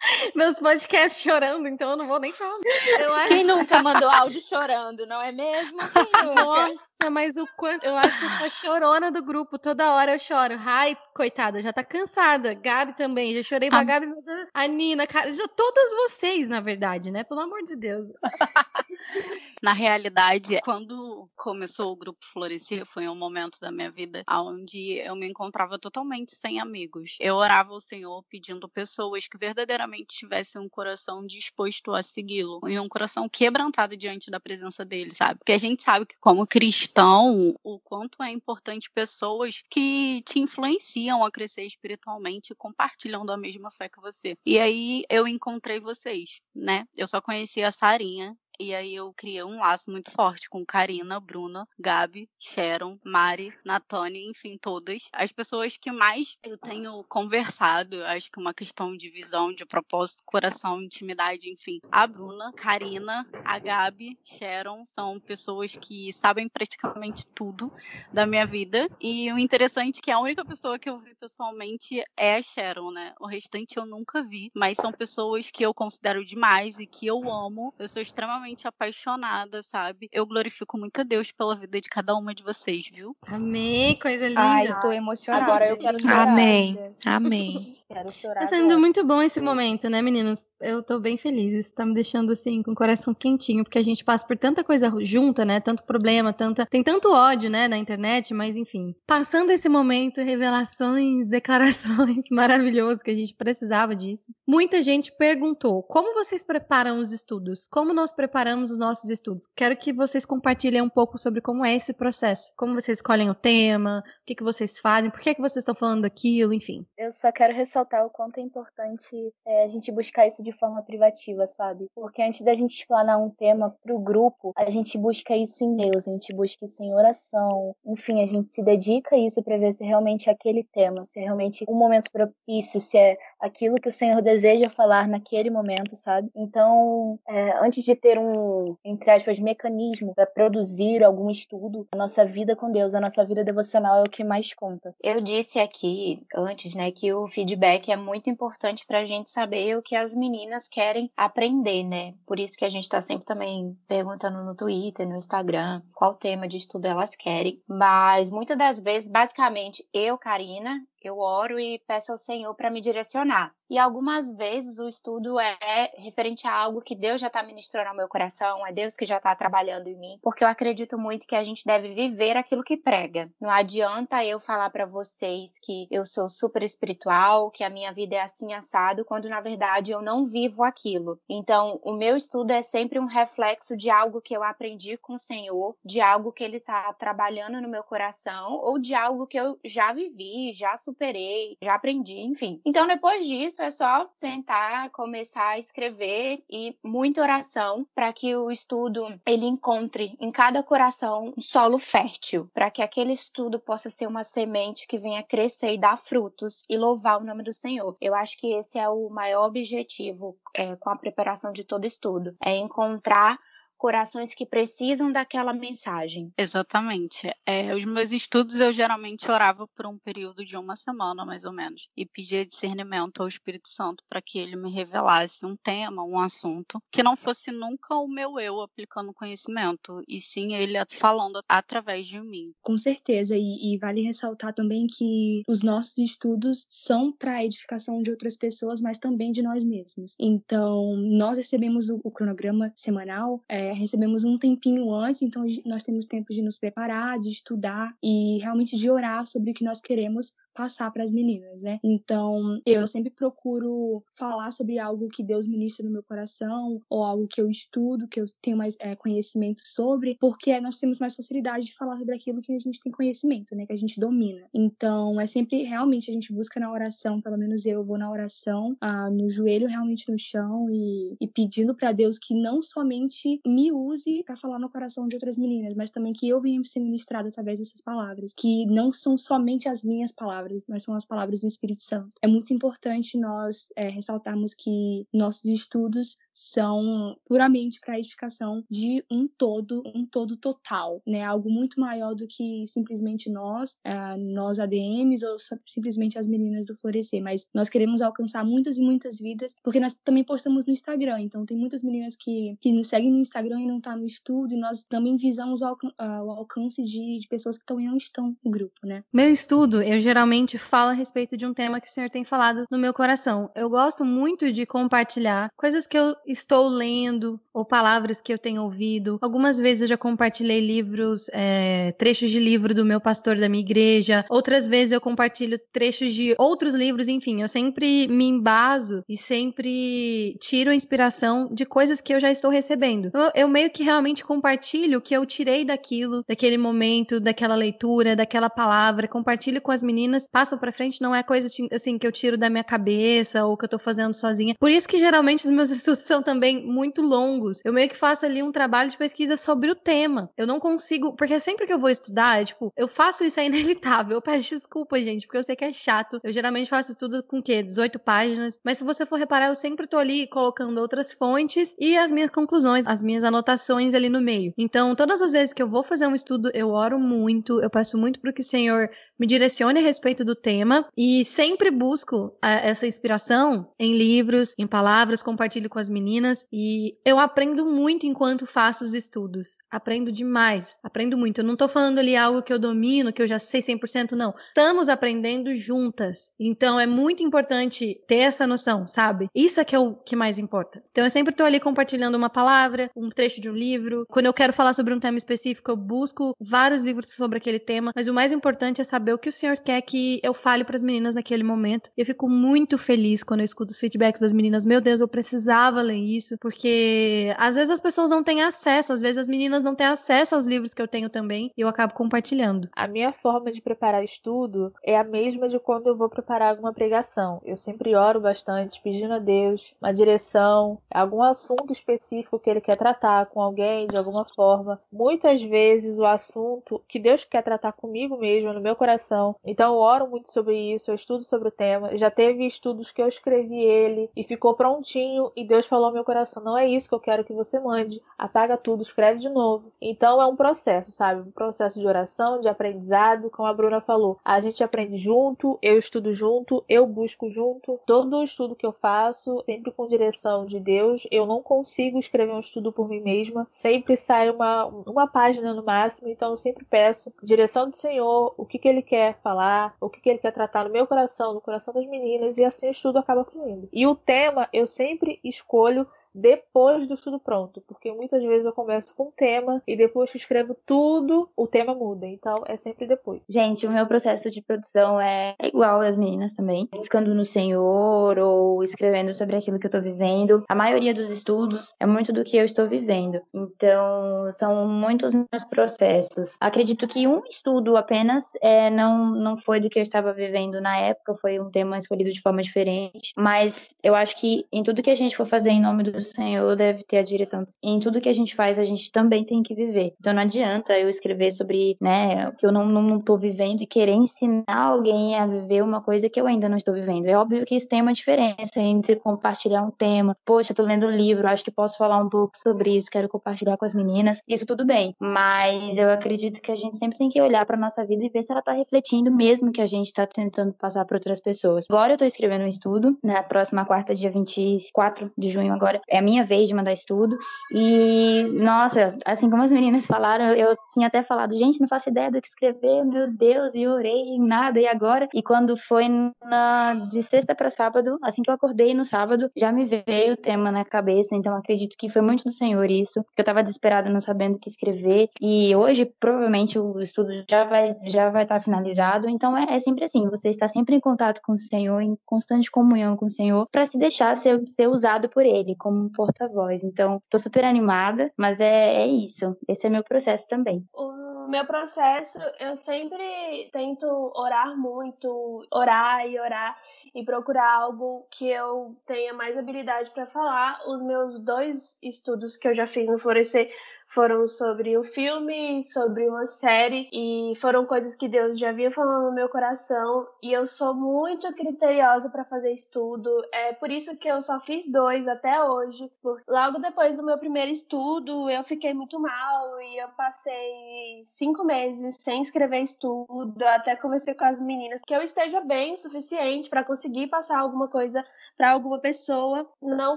Meus podcasts chorando, então eu não vou nem falar. Eu acho Quem nunca mandou áudio chorando, não é mesmo? Nossa, mas o quanto. Eu acho que eu sou a chorona do grupo. Toda hora eu choro. Ai, coitada, já tá cansada. Gabi também. Já chorei pra A- Gabi, a Nina, cara. Já todas vocês, na verdade, né? Pelo amor de Deus. Na realidade, quando começou o grupo Florescer, foi um momento da minha vida onde eu me encontrava totalmente sem amigos. Eu orava ao Senhor pedindo pessoas que verdadeiramente tivessem um coração disposto a segui-lo e um coração quebrantado diante da presença dele, sabe? Porque a gente sabe que, como cristão, o quanto é importante pessoas que te influenciam a crescer espiritualmente compartilham da mesma fé que você. E aí eu encontrei vocês, né? Eu só conhecia a Sarinha e aí eu criei um laço muito forte com Karina, Bruna, Gabi, Sharon, Mari, Natane, enfim, todas. As pessoas que mais eu tenho conversado, acho que uma questão de visão, de propósito, coração, intimidade, enfim. A Bruna, Karina, a Gabi, Sharon são pessoas que sabem praticamente tudo da minha vida. E o interessante é que a única pessoa que eu vi pessoalmente é a Sharon, né? O restante eu nunca vi, mas são pessoas que eu considero demais e que eu amo. Eu sou extremamente apaixonada, sabe? Eu glorifico muito a Deus pela vida de cada uma de vocês, viu? Amém, coisa linda. Ai, eu tô emocionada. Agora eu quero chorar. Amém. Amém. Quero chorar. Tá sendo agora. muito bom esse momento, né, meninos? Eu tô bem feliz. Isso tá me deixando assim com o coração quentinho, porque a gente passa por tanta coisa junta, né? Tanto problema, tanta. Tem tanto ódio, né, na internet, mas enfim. Passando esse momento, revelações, declarações maravilhoso que a gente precisava disso. Muita gente perguntou: como vocês preparam os estudos? Como nós preparamos os nossos estudos? Quero que vocês compartilhem um pouco sobre como é esse processo. Como vocês escolhem o tema, o que, que vocês fazem, por que, que vocês estão falando daquilo, enfim. Eu só quero ressaltar o quanto é importante é, a gente buscar isso de forma privativa, sabe? Porque antes da gente explanar um tema pro grupo, a gente busca isso em Deus, a gente busca isso em oração. Enfim, a gente se dedica a isso para ver se realmente é aquele tema, se é realmente um momento propício, se é aquilo que o Senhor deseja falar naquele momento, sabe? Então, é, antes de ter um, entre aspas, mecanismo para produzir algum estudo, a nossa vida com Deus, a nossa vida devocional é o que mais conta. Eu disse aqui antes, né, que o feedback é muito importante para a gente saber o que as meninas querem aprender, né? Por isso que a gente está sempre também perguntando no Twitter, no Instagram, qual tema de estudo elas querem. Mas muitas das vezes, basicamente, eu, Karina, eu oro e peço ao Senhor para me direcionar. E algumas vezes o estudo é referente a algo que Deus já está ministrando ao meu coração, é Deus que já está trabalhando em mim, porque eu acredito muito que a gente deve viver aquilo que prega. Não adianta eu falar para vocês que eu sou super espiritual, que a minha vida é assim assado, quando na verdade eu não vivo aquilo. Então, o meu estudo é sempre um reflexo de algo que eu aprendi com o Senhor, de algo que Ele está trabalhando no meu coração, ou de algo que eu já vivi, já superei, já aprendi, enfim. Então, depois disso, é só sentar, começar a escrever e muita oração para que o estudo ele encontre em cada coração um solo fértil, para que aquele estudo possa ser uma semente que venha crescer e dar frutos e louvar o nome do Senhor. Eu acho que esse é o maior objetivo é, com a preparação de todo estudo, é encontrar corações que precisam daquela mensagem. Exatamente. É, os meus estudos eu geralmente orava por um período de uma semana, mais ou menos, e pedia discernimento ao Espírito Santo para que ele me revelasse um tema, um assunto, que não fosse nunca o meu eu aplicando conhecimento, e sim ele falando através de mim. Com certeza, e, e vale ressaltar também que os nossos estudos são para a edificação de outras pessoas, mas também de nós mesmos. Então, nós recebemos o, o cronograma semanal. É, recebemos um tempinho antes, então nós temos tempo de nos preparar, de estudar e realmente de orar sobre o que nós queremos passar para as meninas, né? Então, eu sempre procuro falar sobre algo que Deus ministra no meu coração, ou algo que eu estudo, que eu tenho mais é, conhecimento sobre, porque nós temos mais facilidade de falar sobre aquilo que a gente tem conhecimento, né? Que a gente domina. Então, é sempre realmente a gente busca na oração, pelo menos eu vou na oração, ah, no joelho realmente no chão e, e pedindo para Deus que não somente me use para falar no coração de outras meninas, mas também que eu venha ser ministrada através dessas palavras, que não são somente as minhas palavras, mas são as palavras do Espírito Santo. É muito importante nós é, ressaltarmos que nossos estudos são puramente para a edificação de um todo, um todo total, né? Algo muito maior do que simplesmente nós, uh, nós ADMs ou simplesmente as meninas do Florescer, mas nós queremos alcançar muitas e muitas vidas, porque nós também postamos no Instagram, então tem muitas meninas que, que nos seguem no Instagram e não tá no estudo, e nós também visamos o, alcan uh, o alcance de, de pessoas que também não estão no grupo, né? Meu estudo, eu geralmente falo a respeito de um tema que o senhor tem falado no meu coração. Eu gosto muito de compartilhar coisas que eu estou lendo ou palavras que eu tenho ouvido. Algumas vezes eu já compartilhei livros, é, trechos de livro do meu pastor da minha igreja. Outras vezes eu compartilho trechos de outros livros. Enfim, eu sempre me embaso e sempre tiro a inspiração de coisas que eu já estou recebendo. Eu, eu meio que realmente compartilho o que eu tirei daquilo, daquele momento, daquela leitura, daquela palavra. Compartilho com as meninas, passo para frente. Não é coisa assim que eu tiro da minha cabeça ou que eu tô fazendo sozinha. Por isso que geralmente os meus estudos são também muito longos. Eu meio que faço ali um trabalho de pesquisa sobre o tema. Eu não consigo, porque sempre que eu vou estudar, é, tipo, eu faço isso é inevitável. Eu peço desculpa, gente, porque eu sei que é chato. Eu geralmente faço estudo com o quê? 18 páginas. Mas se você for reparar, eu sempre tô ali colocando outras fontes e as minhas conclusões, as minhas anotações ali no meio. Então, todas as vezes que eu vou fazer um estudo, eu oro muito, eu peço muito para que o Senhor me direcione a respeito respeito do tema e sempre busco a, essa inspiração em livros, em palavras, compartilho com as meninas e eu aprendo muito enquanto faço os estudos. Aprendo demais, aprendo muito. Eu não tô falando ali algo que eu domino, que eu já sei 100%, não. Estamos aprendendo juntas. Então é muito importante ter essa noção, sabe? Isso é que é o que mais importa. Então eu sempre tô ali compartilhando uma palavra, um trecho de um livro. Quando eu quero falar sobre um tema específico, eu busco vários livros sobre aquele tema, mas o mais importante é saber o que o senhor quer que eu fale para as meninas naquele momento. Eu fico muito feliz quando eu escuto os feedbacks das meninas. Meu Deus, eu precisava ler isso, porque às vezes as pessoas não têm acesso, às vezes as meninas não têm acesso aos livros que eu tenho também, e eu acabo compartilhando. A minha forma de preparar estudo é a mesma de quando eu vou preparar alguma pregação. Eu sempre oro bastante, pedindo a Deus uma direção, algum assunto específico que ele quer tratar com alguém de alguma forma. Muitas vezes o assunto que Deus quer tratar comigo mesmo, no meu coração. Então eu oro muito sobre isso, eu estudo sobre o tema. Já teve estudos que eu escrevi ele e ficou prontinho e Deus falou ao meu coração: não é isso que eu quero que você mande. Apaga tudo, escreve de novo. Então é um processo, sabe? Um processo de oração, de aprendizado, como a Bruna falou. A gente aprende junto, eu estudo junto, eu busco junto. Todo o estudo que eu faço, sempre com direção de Deus. Eu não consigo escrever um estudo por mim mesma. Sempre sai uma, uma página no máximo, então eu sempre peço direção do Senhor, o que, que Ele quer falar, o que, que Ele quer tratar no meu coração, no coração das meninas, e assim o estudo acaba fluindo. E o tema eu sempre escolho depois do estudo pronto, porque muitas vezes eu começo com um tema e depois que escrevo tudo, o tema muda. Então é sempre depois. Gente, o meu processo de produção é igual às meninas também, buscando no Senhor ou escrevendo sobre aquilo que eu tô vivendo. A maioria dos estudos é muito do que eu estou vivendo. Então, são muitos meus processos. Acredito que um estudo apenas é, não, não foi do que eu estava vivendo na época, foi um tema escolhido de forma diferente, mas eu acho que em tudo que a gente for fazer em nome do o Senhor deve ter a direção. Em tudo que a gente faz, a gente também tem que viver. Então não adianta eu escrever sobre, né, o que eu não, não, não tô vivendo e querer ensinar alguém a viver uma coisa que eu ainda não estou vivendo. É óbvio que isso tem uma diferença entre compartilhar um tema. Poxa, tô lendo um livro, acho que posso falar um pouco sobre isso, quero compartilhar com as meninas. Isso tudo bem. Mas eu acredito que a gente sempre tem que olhar para nossa vida e ver se ela tá refletindo mesmo que a gente tá tentando passar para outras pessoas. Agora eu tô escrevendo um estudo, na próxima quarta, dia 24 de junho agora, é a minha vez de mandar estudo. E, nossa, assim como as meninas falaram, eu, tinha até falado, gente, não faço ideia do que escrever, meu Deus, e orei, nada, e agora? E quando foi na, de sexta para sábado, assim que eu acordei no sábado, já me veio o tema na cabeça, então acredito que foi muito do Senhor isso, que eu tava desesperada não sabendo o que escrever, e hoje provavelmente o estudo já vai já vai estar tá finalizado, então é, é sempre assim, você está sempre em contato com o Senhor, em constante comunhão com o Senhor, para se deixar ser, ser usado por Ele, como como porta-voz. Então, tô super animada, mas é, é isso. Esse é meu processo também. O meu processo, eu sempre tento orar muito, orar e orar e procurar algo que eu tenha mais habilidade para falar. Os meus dois estudos que eu já fiz no Florescer foram sobre o filme, sobre uma série e foram coisas que Deus já vinha falando no meu coração e eu sou muito criteriosa para fazer estudo. É por isso que eu só fiz dois até hoje. Logo depois do meu primeiro estudo, eu fiquei muito mal e eu passei cinco meses sem escrever estudo. Até conversei com as meninas que eu esteja bem o suficiente para conseguir passar alguma coisa para alguma pessoa. Não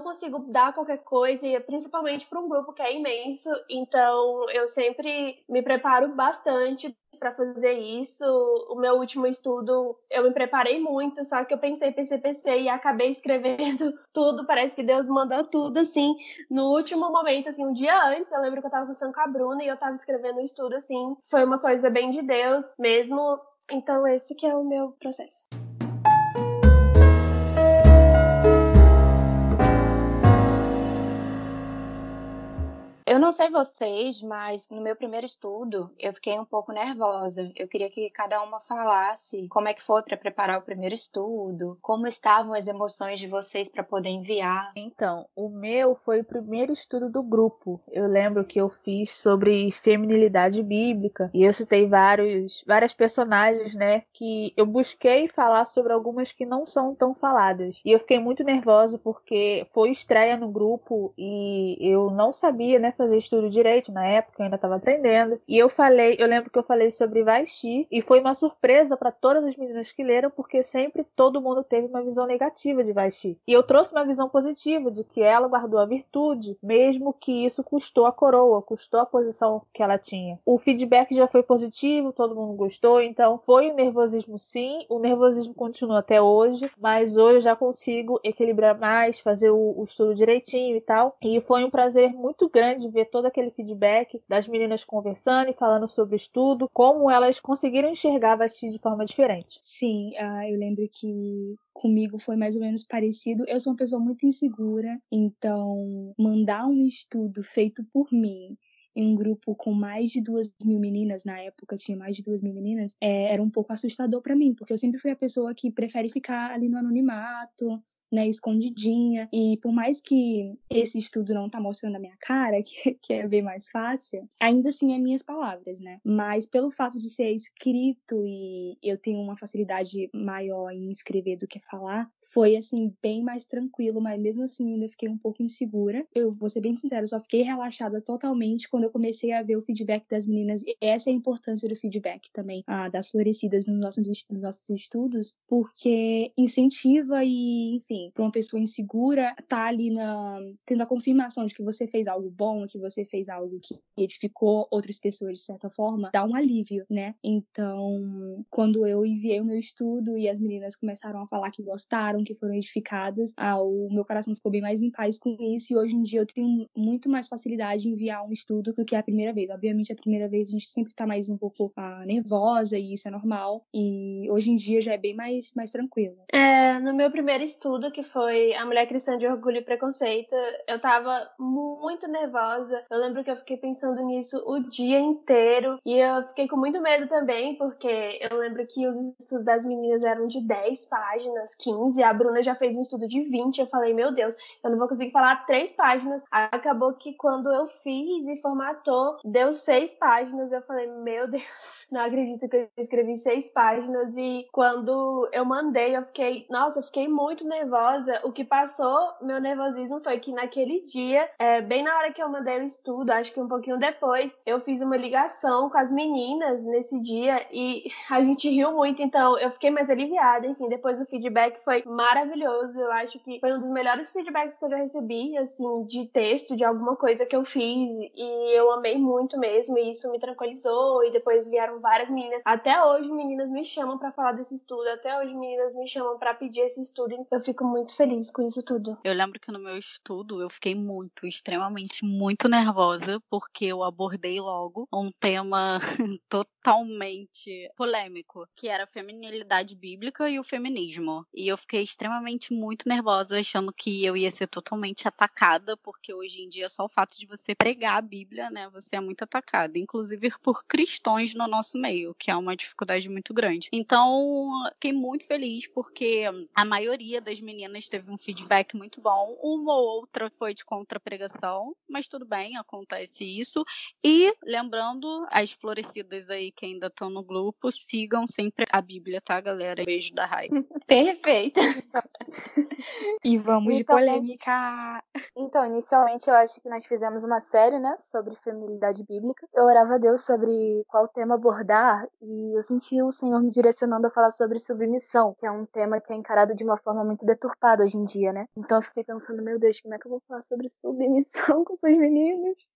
consigo dar qualquer coisa, e principalmente para um grupo que é imenso. Então, eu sempre me preparo bastante para fazer isso. O meu último estudo, eu me preparei muito, só que eu pensei, pensei, pensei e acabei escrevendo tudo. Parece que Deus mandou tudo, assim, no último momento, assim, um dia antes. Eu lembro que eu tava conversando com a Bruna e eu tava escrevendo um estudo, assim. Foi uma coisa bem de Deus mesmo. Então, esse que é o meu processo. Eu não sei vocês, mas no meu primeiro estudo eu fiquei um pouco nervosa. Eu queria que cada uma falasse como é que foi para preparar o primeiro estudo, como estavam as emoções de vocês para poder enviar. Então, o meu foi o primeiro estudo do grupo. Eu lembro que eu fiz sobre feminilidade bíblica e eu citei vários, várias personagens, né, que eu busquei falar sobre algumas que não são tão faladas. E eu fiquei muito nervosa porque foi estreia no grupo e eu não sabia, né, fazer estudo direito na época, eu ainda estava aprendendo. E eu falei, eu lembro que eu falei sobre Vaishi e foi uma surpresa para todas as meninas que leram, porque sempre todo mundo teve uma visão negativa de Vaishi. E eu trouxe uma visão positiva de que ela guardou a virtude, mesmo que isso custou a coroa, custou a posição que ela tinha. O feedback já foi positivo, todo mundo gostou, então foi o nervosismo sim, o nervosismo continua até hoje, mas hoje eu já consigo equilibrar mais, fazer o, o estudo direitinho e tal. E foi um prazer muito grande ver todo aquele feedback das meninas conversando e falando sobre o estudo, como elas conseguiram enxergar Vasti de forma diferente. Sim, uh, eu lembro que comigo foi mais ou menos parecido. Eu sou uma pessoa muito insegura, então mandar um estudo feito por mim em um grupo com mais de duas mil meninas, na época tinha mais de duas mil meninas, é, era um pouco assustador para mim, porque eu sempre fui a pessoa que prefere ficar ali no anonimato, né, escondidinha. E por mais que esse estudo não tá mostrando a minha cara, que, que é bem mais fácil, ainda assim é minhas palavras, né? Mas pelo fato de ser escrito e eu tenho uma facilidade maior em escrever do que falar, foi assim bem mais tranquilo, mas mesmo assim ainda fiquei um pouco insegura. Eu vou ser bem sincera, eu só fiquei relaxada totalmente quando eu comecei a ver o feedback das meninas. E essa é a importância do feedback também, ah, das florescidas nos nossos, nos nossos estudos, porque incentiva e, enfim, para uma pessoa insegura, tá ali na, tendo a confirmação de que você fez algo bom, que você fez algo que edificou outras pessoas de certa forma, dá um alívio, né? Então, quando eu enviei o meu estudo e as meninas começaram a falar que gostaram, que foram edificadas, ah, o meu coração ficou bem mais em paz com isso e hoje em dia eu tenho muito mais facilidade em enviar um estudo do que a primeira vez. Obviamente, a primeira vez a gente sempre tá mais um pouco ah, nervosa e isso é normal. E hoje em dia já é bem mais, mais tranquilo. É, no meu primeiro estudo, que foi a Mulher Cristã de Orgulho e Preconceito, eu tava muito nervosa. Eu lembro que eu fiquei pensando nisso o dia inteiro e eu fiquei com muito medo também, porque eu lembro que os estudos das meninas eram de 10 páginas, 15, a Bruna já fez um estudo de 20. Eu falei, meu Deus, eu não vou conseguir falar três páginas. Acabou que quando eu fiz e formatou, deu seis páginas. Eu falei, meu Deus, não acredito que eu escrevi seis páginas. E quando eu mandei, eu fiquei, nossa, eu fiquei muito nervosa nervosa, o que passou meu nervosismo foi que naquele dia, é, bem na hora que eu mandei o estudo, acho que um pouquinho depois, eu fiz uma ligação com as meninas nesse dia e a gente riu muito, então eu fiquei mais aliviada. Enfim, depois o feedback foi maravilhoso. Eu acho que foi um dos melhores feedbacks que eu já recebi, assim, de texto, de alguma coisa que eu fiz e eu amei muito mesmo e isso me tranquilizou. E depois vieram várias meninas. Até hoje, meninas me chamam para falar desse estudo, até hoje, meninas me chamam para pedir esse estudo. Eu fico muito feliz com isso tudo. Eu lembro que no meu estudo eu fiquei muito, extremamente, muito nervosa, porque eu abordei logo um tema totalmente polêmico, que era a feminilidade bíblica e o feminismo. E eu fiquei extremamente muito nervosa, achando que eu ia ser totalmente atacada, porque hoje em dia só o fato de você pregar a Bíblia, né, você é muito atacada, inclusive por cristãos no nosso meio, que é uma dificuldade muito grande. Então, fiquei muito feliz porque a maioria das meninas teve um feedback muito bom. Uma ou outra foi de contra-pregação, mas tudo bem, acontece isso. E lembrando, as florescidas aí que ainda estão no grupo, sigam sempre a Bíblia, tá, galera? Beijo da Rai. Perfeito. e vamos então, de polêmica. Então, inicialmente eu acho que nós fizemos uma série, né, sobre feminilidade bíblica. Eu orava a Deus sobre qual tema abordar e eu senti o Senhor me direcionando a falar sobre submissão, que é um tema que é encarado de uma forma muito deturpada hoje em dia, né? Então eu fiquei pensando, meu Deus, como é que eu vou falar sobre submissão com essas meninas?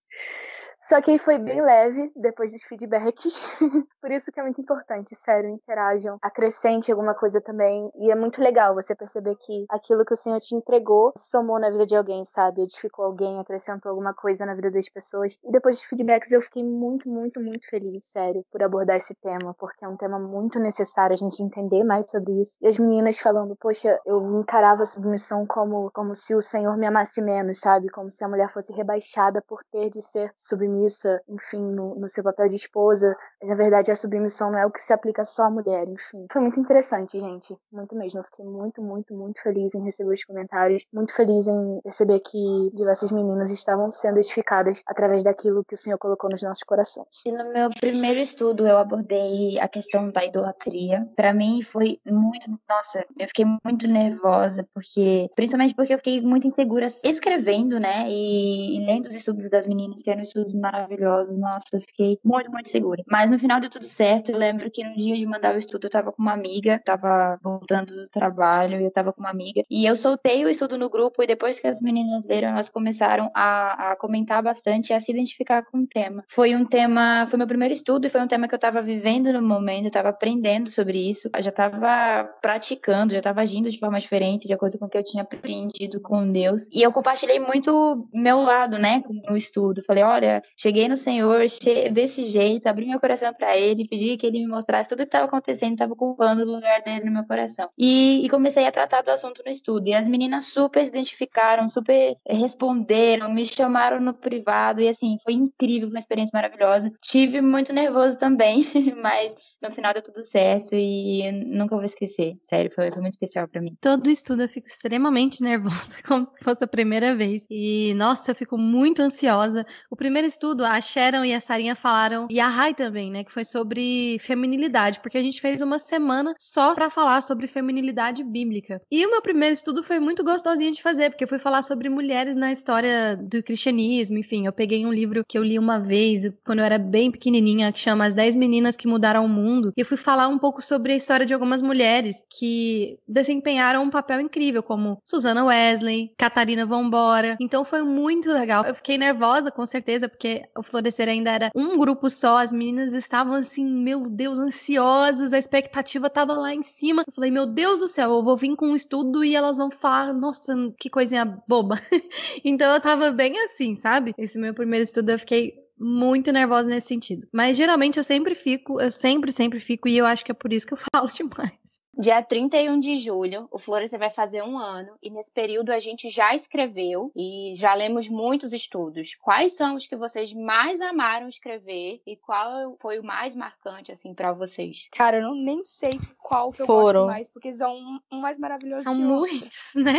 Só que foi bem leve depois dos feedbacks. Por isso que é muito importante, sério, interajam, acrescente alguma coisa também. E é muito legal você perceber que aquilo que o Senhor te entregou somou na vida de alguém, sabe? Edificou alguém, acrescentou alguma coisa na vida das pessoas. E depois dos feedbacks eu fiquei muito, muito, muito feliz, sério, por abordar esse tema, porque é um tema muito necessário a gente entender mais sobre isso. E as meninas falando, poxa, eu encarava a submissão como, como se o Senhor me amasse menos, sabe? Como se a mulher fosse rebaixada por ter de ser submissa submissa, enfim, no, no seu papel de esposa, mas na verdade a submissão não é o que se aplica só à mulher, enfim. Foi muito interessante, gente, muito mesmo. Eu fiquei muito, muito, muito feliz em receber os comentários, muito feliz em perceber que diversas meninas estavam sendo edificadas através daquilo que o Senhor colocou nos nossos corações. E no meu primeiro estudo eu abordei a questão da idolatria. Para mim foi muito, nossa, eu fiquei muito nervosa porque, principalmente porque eu fiquei muito insegura escrevendo, né, e, e lendo os estudos das meninas, que eram estudos maravilhosos. Nossa, eu fiquei muito, muito segura. Mas no final deu tudo certo. Eu lembro que no dia de mandar o estudo eu tava com uma amiga, tava voltando do trabalho e eu tava com uma amiga. E eu soltei o estudo no grupo e depois que as meninas leram, elas começaram a, a comentar bastante e a se identificar com o tema. Foi um tema, foi meu primeiro estudo e foi um tema que eu tava vivendo no momento, eu tava aprendendo sobre isso, eu já tava praticando, já tava agindo de forma diferente, de acordo com o que eu tinha aprendido com Deus. E eu compartilhei muito meu lado, né, no estudo. Falei, olha, cheguei no Senhor desse jeito, abri meu coração para Ele, pedi que Ele me mostrasse tudo que estava acontecendo, estava ocupando o lugar dele no meu coração. E, e, comecei a tratar do assunto no estudo. E as meninas super se identificaram, super responderam, me chamaram no privado. E assim, foi incrível, uma experiência maravilhosa. Tive muito nervoso também, mas no final deu tudo certo e nunca vou esquecer. Sério, foi, foi muito especial para mim. Todo estudo eu fico extremamente nervosa, como se fosse a primeira vez. E, nossa, eu fico muito ansiosa. O primeiro estudo, a Sharon e a Sarinha falaram, e a Rai também, né, que foi sobre feminilidade, porque a gente fez uma semana só para falar sobre feminilidade bíblica. E o meu primeiro estudo foi muito gostosinho de fazer, porque eu fui falar sobre mulheres na história do cristianismo, enfim, eu peguei um livro que eu li uma vez, quando eu era bem pequenininha, que chama As 10 Meninas que Mudaram o Mundo, mundo. E eu fui falar um pouco sobre a história de algumas mulheres que desempenharam um papel incrível, como Susana Wesley, Catarina Vambora. Então foi muito legal. Eu fiquei nervosa, com certeza, porque o Florescer ainda era um grupo só. As meninas estavam assim, meu Deus, ansiosas, a expectativa tava lá em cima. Eu falei, meu Deus do céu, eu vou vir com um estudo e elas vão falar, nossa, que coisinha boba. então eu tava bem assim, sabe? Esse meu primeiro estudo eu fiquei muito nervosa nesse sentido. Mas geralmente eu sempre fico, eu sempre, sempre fico, e eu acho que é por isso que eu falo demais. Dia 31 de julho, o Florescer vai fazer um ano e nesse período a gente já escreveu e já lemos muitos estudos. Quais são os que vocês mais amaram escrever e qual foi o mais marcante assim para vocês? Cara, eu não, nem sei qual que eu Foram. gosto mais, porque são um, um mais maravilhoso são que o outro. muitos, né?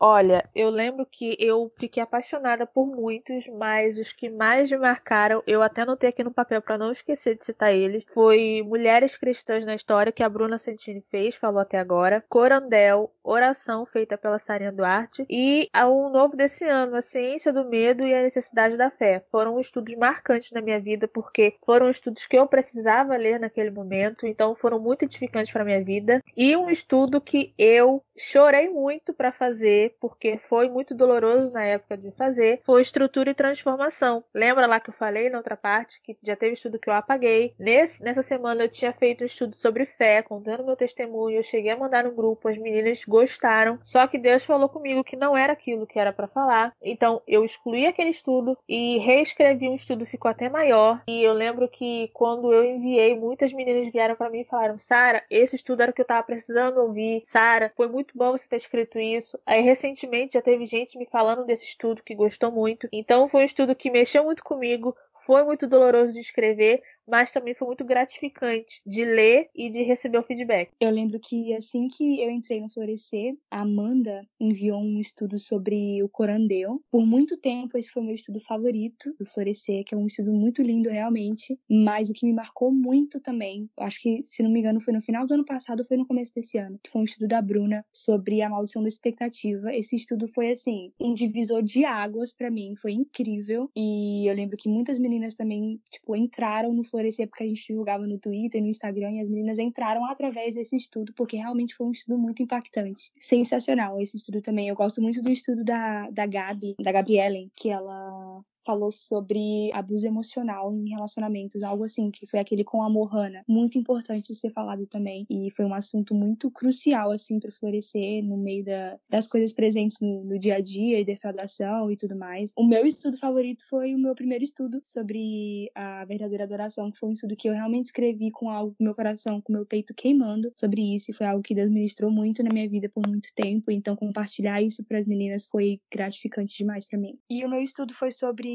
Olha, eu lembro que eu fiquei apaixonada por muitos, mas os que mais me marcaram, eu até anotei aqui no papel para não esquecer de citar eles, foi Mulheres Cristãs na História, que a Bruna Santini fez, falou até agora. Corandel, oração feita pela Sarinha Duarte. E um novo desse ano, a ciência do medo e a necessidade da fé. Foram estudos marcantes na minha vida, porque foram estudos que eu precisava ler naquele momento, então foram muito edificantes para minha vida. E um estudo que eu chorei muito para fazer, porque foi muito doloroso na época de fazer, foi estrutura e transformação. Lembra lá que eu falei na outra parte que já teve estudo que eu apaguei? Nesse, nessa semana eu tinha feito um estudo sobre fé, contando meu testemunho, eu cheguei a mandar no grupo, as meninas gostaram, só que Deus falou comigo que não era aquilo que era para falar. Então eu excluí aquele estudo e reescrevi um estudo, ficou até maior. E eu lembro que quando eu enviei, muitas meninas vieram para mim e falaram: "Sara, esse estudo era o que eu tava precisando ouvir. Sara, foi muito bom você ter escrito isso". Aí recentemente já teve gente me falando desse estudo que gostou muito. Então foi um estudo que mexeu muito comigo, foi muito doloroso de escrever, mas também foi muito gratificante de ler e de receber o feedback. Eu lembro que assim que eu entrei no Florescer, a Amanda enviou um estudo sobre o corandeu. Por muito tempo esse foi meu estudo favorito do Florescer, que é um estudo muito lindo realmente, mas o que me marcou muito também, acho que se não me engano foi no final do ano passado ou foi no começo desse ano, que foi um estudo da Bruna sobre a maldição da expectativa. Esse estudo foi assim, um divisor de águas para mim, foi incrível. E eu lembro que muitas meninas também, tipo, entraram no Florescer porque a gente divulgava no Twitter, no Instagram, e as meninas entraram através desse estudo, porque realmente foi um estudo muito impactante. Sensacional esse estudo também. Eu gosto muito do estudo da, da Gabi, da Gabi Ellen, que ela falou sobre abuso emocional em relacionamentos, algo assim, que foi aquele com a Mohana. Muito importante ser falado também. E foi um assunto muito crucial, assim, para florescer no meio da, das coisas presentes no, no, dia a dia e defraudação e tudo mais. O meu estudo favorito foi o meu primeiro estudo sobre a verdadeira adoração, que foi um estudo que eu realmente escrevi com algo com meu coração, com meu peito queimando sobre isso. E foi algo que Deus ministrou muito na minha vida por muito tempo. Então, compartilhar isso para as meninas foi gratificante demais para mim. E o meu estudo foi sobre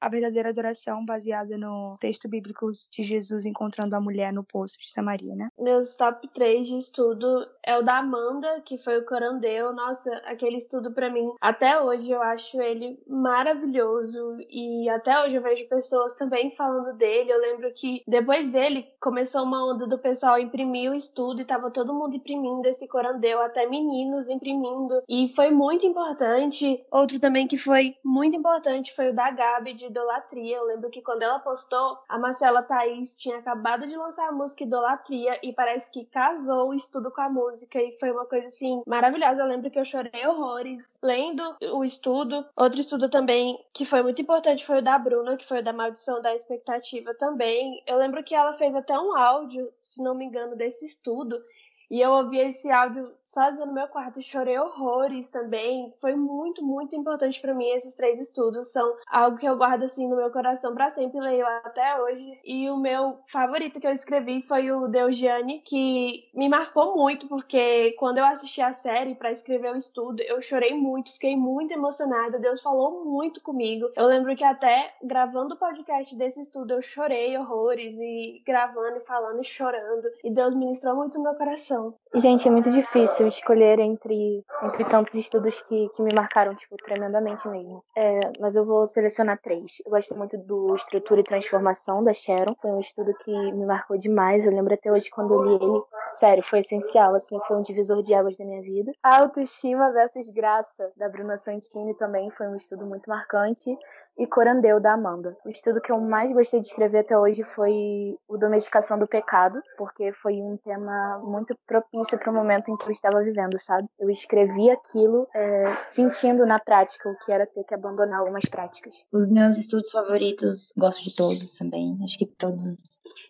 a verdadeira adoração baseada no texto bíblico de Jesus encontrando a mulher no poço de Samaria, né? Meus top 3 de estudo é o da Amanda, que foi o Corandeu. Nossa, aquele estudo para mim, até hoje eu acho ele maravilhoso e até hoje eu vejo pessoas também falando dele. Eu lembro que depois dele começou uma onda do pessoal imprimir o estudo e tava todo mundo imprimindo esse Corandeu, até meninos imprimindo. E foi muito importante. Outro também que foi muito importante foi o da Gabi de idolatria. Eu lembro que quando ela postou, a Marcela Thaís tinha acabado de lançar a música Idolatria e parece que casou o estudo com a música e foi uma coisa assim maravilhosa. Eu lembro que eu chorei horrores lendo o estudo. Outro estudo também que foi muito importante foi o da Bruna, que foi o da maldição da expectativa também. Eu lembro que ela fez até um áudio, se não me engano, desse estudo. E eu ouvi esse áudio sozinha no meu quarto chorei horrores também. Foi muito, muito importante para mim esses três estudos. São algo que eu guardo assim no meu coração para sempre, leio até hoje. E o meu favorito que eu escrevi foi o Deugiane, que me marcou muito porque quando eu assisti a série para escrever o estudo, eu chorei muito, fiquei muito emocionada. Deus falou muito comigo. Eu lembro que até gravando o podcast desse estudo eu chorei horrores e gravando e falando e chorando. E Deus ministrou muito no meu coração. Gente, é muito difícil escolher entre, entre tantos estudos que, que me marcaram, tipo, tremendamente mesmo. É, mas eu vou selecionar três. Eu gosto muito do Estrutura e Transformação, da Sharon. Foi um estudo que me marcou demais. Eu lembro até hoje quando eu li ele. Sério, foi essencial, assim, foi um divisor de águas da minha vida. Autoestima versus Graça, da Bruna Santini, também foi um estudo muito marcante. E Corandeu, da Amanda. O estudo que eu mais gostei de escrever até hoje foi o Domesticação do Pecado, porque foi um tema muito propício para o momento em que eu estava vivendo, sabe? Eu escrevi aquilo é, sentindo na prática o que era ter que abandonar algumas práticas. Os meus estudos favoritos, gosto de todos também. Acho que todos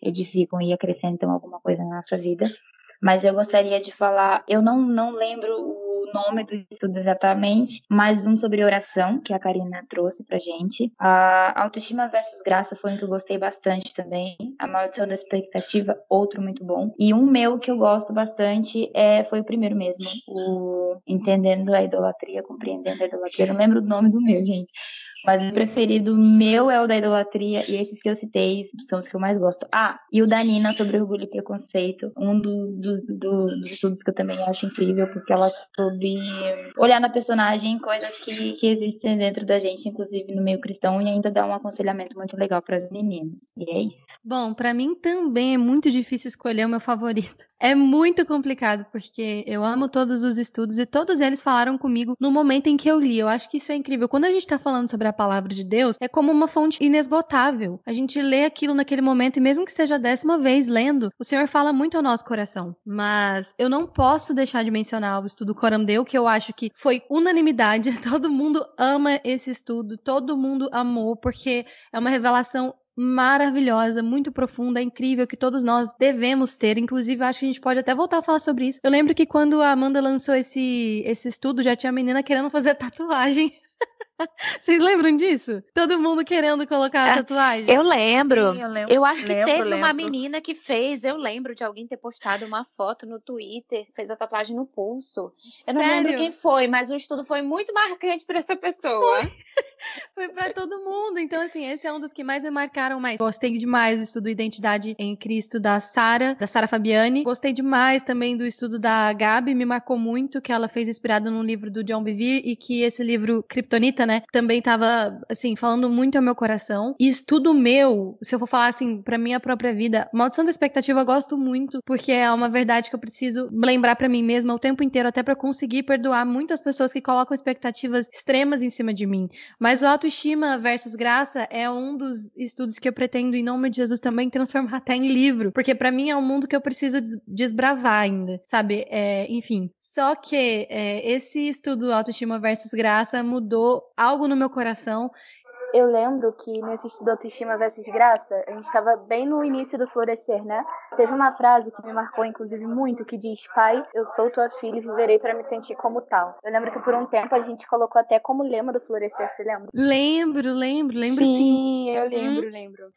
edificam e acrescentam alguma coisa na nossa vida. Mas eu gostaria de falar, eu não, não lembro o nome do estudo exatamente, mas um sobre oração, que a Karina trouxe pra gente. A autoestima versus graça foi um que eu gostei bastante também. A maldição da expectativa, outro muito bom. E um meu que eu gosto bastante é, foi o primeiro mesmo, o Entendendo a Idolatria, Compreendendo a Idolatria. Eu não lembro o nome do meu, gente. Mas o preferido meu é o da idolatria e esses que eu citei são os que eu mais gosto. Ah, e o da Nina sobre orgulho e preconceito, um do, do, do, dos estudos que eu também acho incrível, porque ela soube olhar na personagem coisas que, que existem dentro da gente, inclusive no meio cristão, e ainda dá um aconselhamento muito legal para as meninas. E é isso. Bom, para mim também é muito difícil escolher o meu favorito. É muito complicado, porque eu amo todos os estudos e todos eles falaram comigo no momento em que eu li. Eu acho que isso é incrível. Quando a gente tá falando sobre a palavra de Deus, é como uma fonte inesgotável. A gente lê aquilo naquele momento, e mesmo que seja a décima vez lendo, o Senhor fala muito ao nosso coração. Mas eu não posso deixar de mencionar o estudo Corandeu, que eu acho que foi unanimidade. Todo mundo ama esse estudo, todo mundo amou, porque é uma revelação maravilhosa, muito profunda, é incrível, que todos nós devemos ter. Inclusive, acho que a gente pode até voltar a falar sobre isso. Eu lembro que quando a Amanda lançou esse, esse estudo, já tinha menina querendo fazer tatuagem. Vocês lembram disso? Todo mundo querendo colocar a tatuagem? Eu lembro. Sim, eu lembro. Eu acho que Lembro, teve uma lembro. menina que fez. Eu lembro de alguém ter postado uma foto no Twitter, fez a tatuagem no pulso. Eu não lembro Sério? quem foi, mas o estudo foi muito marcante para essa pessoa. Foi pra todo mundo. Então, assim, esse é um dos que mais me marcaram mais. Gostei demais do estudo Identidade em Cristo da Sara, da Sara Fabiani. Gostei demais também do estudo da Gabi, me marcou muito que ela fez inspirado num livro do John Bevere e que esse livro Kryptonita, né, também tava assim falando muito ao meu coração. E estudo meu, se eu for falar assim, pra minha própria vida, Maldição da Expectativa eu gosto muito, porque é uma verdade que eu preciso lembrar pra mim mesma o tempo inteiro até pra conseguir perdoar muitas pessoas que colocam expectativas extremas em cima de mim. Mas o autoestima versus graça é um dos estudos que eu pretendo, em nome de Jesus, também transformar até em livro. Porque pra mim é um mundo que eu preciso des- desbravar ainda, sabe? É, enfim. Só que é, esse estudo autoestima versus graça mudou algo no meu coração. Eu lembro que nesse estudo Autoestima versus Graça, a gente estava bem no início do florescer, né? Teve uma frase que me marcou, inclusive, muito, que diz: Pai, eu sou tua filha e viverei para me sentir como tal. Eu lembro que por um tempo a gente colocou até como lema do florescer, você lembra? Lembro, lembro, lembro sim. sim. eu lembro, lembro.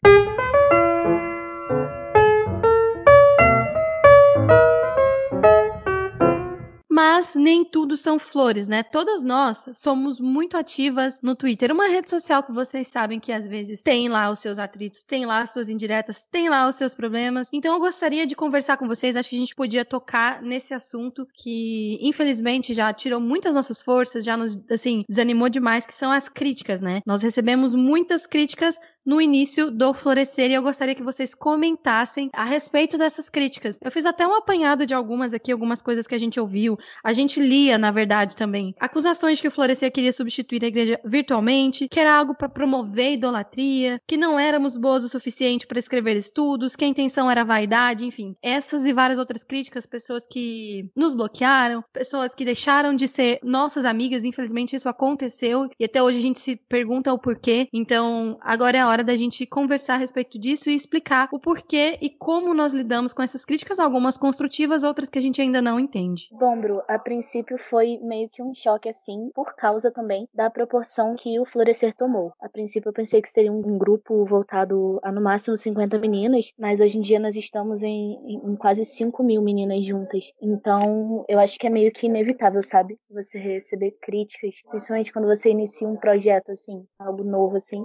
Mas nem tudo são flores, né? Todas nós somos muito ativas no Twitter, uma rede social que vocês sabem que às vezes tem lá os seus atritos, tem lá as suas indiretas, tem lá os seus problemas. Então eu gostaria de conversar com vocês, acho que a gente podia tocar nesse assunto que infelizmente já tirou muitas nossas forças, já nos assim, desanimou demais, que são as críticas, né? Nós recebemos muitas críticas no início do Florescer e eu gostaria que vocês comentassem a respeito dessas críticas. Eu fiz até um apanhado de algumas aqui, algumas coisas que a gente ouviu. A gente lia, na verdade, também. Acusações de que o Florescer queria substituir a igreja virtualmente, que era algo para promover idolatria, que não éramos boas o suficiente para escrever estudos, que a intenção era vaidade, enfim. Essas e várias outras críticas, pessoas que nos bloquearam, pessoas que deixaram de ser nossas amigas, infelizmente isso aconteceu e até hoje a gente se pergunta o porquê. Então, agora é a hora da gente conversar a respeito disso e explicar o porquê e como nós lidamos com essas críticas, algumas construtivas, outras que a gente ainda não entende. Bom, Bru, a princípio foi meio que um choque assim, por causa também da proporção que o Florescer tomou. A princípio eu pensei que seria um grupo voltado a no máximo 50 meninas, mas hoje em dia nós estamos em, em quase 5 mil meninas juntas. Então eu acho que é meio que inevitável, sabe? Você receber críticas, principalmente quando você inicia um projeto assim, algo novo assim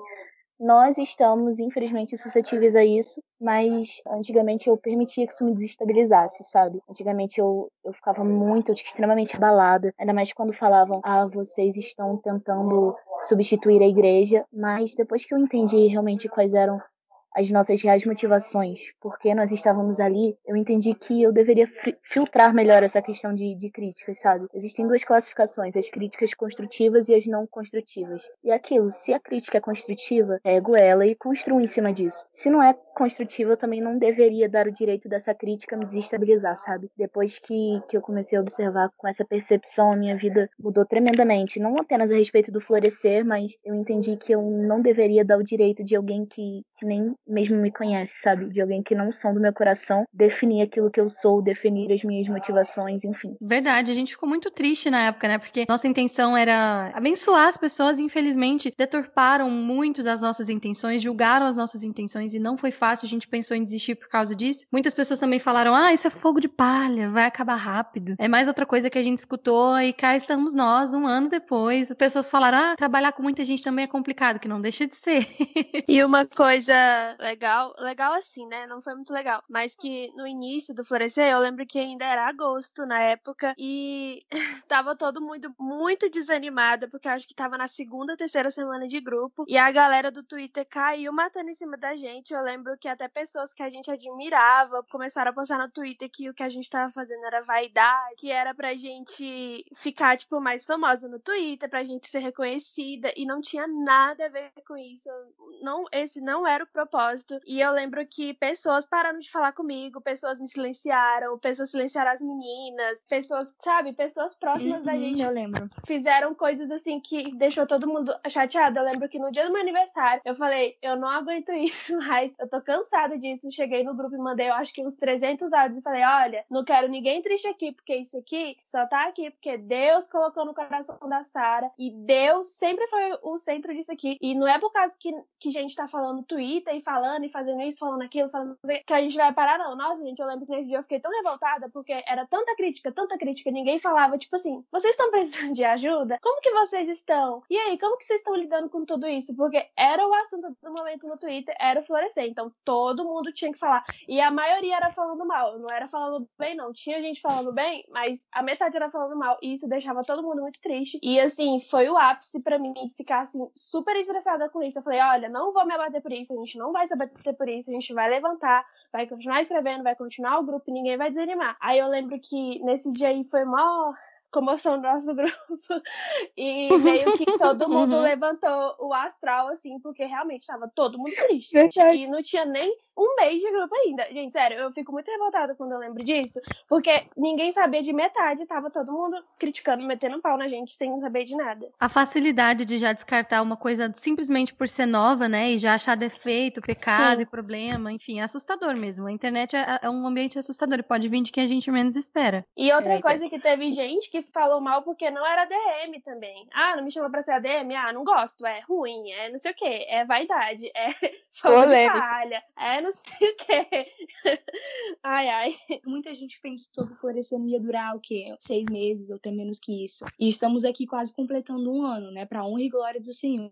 nós estamos, infelizmente, suscetíveis a isso, mas antigamente eu permitia que isso me desestabilizasse, sabe? Antigamente eu, eu ficava muito, extremamente abalada, ainda mais quando falavam, ah, vocês estão tentando substituir a igreja, mas depois que eu entendi realmente quais eram as nossas reais motivações, porque nós estávamos ali, eu entendi que eu deveria filtrar melhor essa questão de, de críticas, sabe? Existem duas classificações, as críticas construtivas e as não construtivas. E aquilo, se a crítica é construtiva, pego ela e construo em cima disso. Se não é construtiva, eu também não deveria dar o direito dessa crítica me desestabilizar, sabe? Depois que, que eu comecei a observar com essa percepção, a minha vida mudou tremendamente. Não apenas a respeito do florescer, mas eu entendi que eu não deveria dar o direito de alguém que, que nem mesmo me conhece, sabe? De alguém que não são do meu coração, definir aquilo que eu sou, definir as minhas motivações, enfim. Verdade, a gente ficou muito triste na época, né? Porque nossa intenção era abençoar as pessoas e infelizmente deturparam muito das nossas intenções, julgaram as nossas intenções e não foi fácil, a gente pensou em desistir por causa disso. Muitas pessoas também falaram: "Ah, isso é fogo de palha, vai acabar rápido". É mais outra coisa que a gente escutou e cá estamos nós um ano depois. As pessoas falaram: "Ah, trabalhar com muita gente também é complicado", que não deixa de ser. e uma coisa legal, legal assim, né? Não foi muito legal. Mas que no início do Florescer, eu lembro que ainda era agosto na época e tava todo mundo muito desanimada, porque acho que tava na segunda, terceira semana de grupo. E a galera do Twitter caiu matando em cima da gente. Eu lembro que até pessoas que a gente admirava começaram a postar no Twitter que o que a gente tava fazendo era vaidade, que era pra gente ficar, tipo, mais famosa no Twitter, pra gente ser reconhecida. E não tinha nada a ver com isso. Não, esse não era o propósito propósito. E eu lembro que pessoas pararam de falar comigo, pessoas me silenciaram, pessoas silenciaram as meninas, pessoas, sabe, pessoas próximas uhum, da gente. Eu lembro. Fizeram coisas assim que deixou todo mundo chateado. Eu lembro que no dia do meu aniversário, eu falei, eu não aguento isso mais, eu tô cansada disso. Cheguei no grupo e mandei, eu acho que uns 300 áudios e falei, olha, não quero ninguém triste aqui, porque isso aqui só tá aqui porque Deus colocou no coração da Sara e Deus sempre foi o centro disso aqui. E não é por causa que, que a gente tá falando Twitter e fala falando e fazendo isso, falando aquilo, falando que a gente vai parar, não. Nossa, gente, eu lembro que nesse dia eu fiquei tão revoltada porque era tanta crítica, tanta crítica, ninguém falava, tipo assim, vocês estão precisando de ajuda? Como que vocês estão? E aí, como que vocês estão lidando com tudo isso? Porque era o assunto do momento no Twitter, era o florescer. Então todo mundo tinha que falar. E a maioria era falando mal, não era falando bem, não. Tinha gente falando bem, mas a metade era falando mal. E isso deixava todo mundo muito triste. E assim, foi o ápice para mim ficar assim, super estressada com isso. Eu falei, olha, não vou me abater por isso, a gente não vai se abater por isso, a gente vai levantar, vai continuar escrevendo, vai continuar o grupo e ninguém vai desanimar. Aí eu lembro que nesse dia aí foi mó comoção do nosso grupo. E meio que todo mundo uhum. levantou o astral, assim, porque realmente estava todo mundo triste. Verdade. E não tinha nem um mês de grupo ainda. Gente, sério, eu fico muito revoltada quando eu lembro disso, porque ninguém sabia de metade, tava todo mundo criticando, metendo pau na gente sem saber de nada. A facilidade de já descartar uma coisa simplesmente por ser nova, né, e já achar defeito, pecado Sim. e problema, enfim, é assustador mesmo. A internet é, é um ambiente assustador e pode vir de quem a gente menos espera. E outra é, coisa que teve gente que falou mal porque não era DM também. Ah, não me chamou pra ser ADM? Ah, não gosto, é ruim, é não sei o que, é vaidade, é falha, é não sei o que. ai, ai. Muita gente pensou que o florescer não ia durar o quê? Seis meses ou até menos que isso. E estamos aqui quase completando um ano, né? Pra honra e glória do Senhor.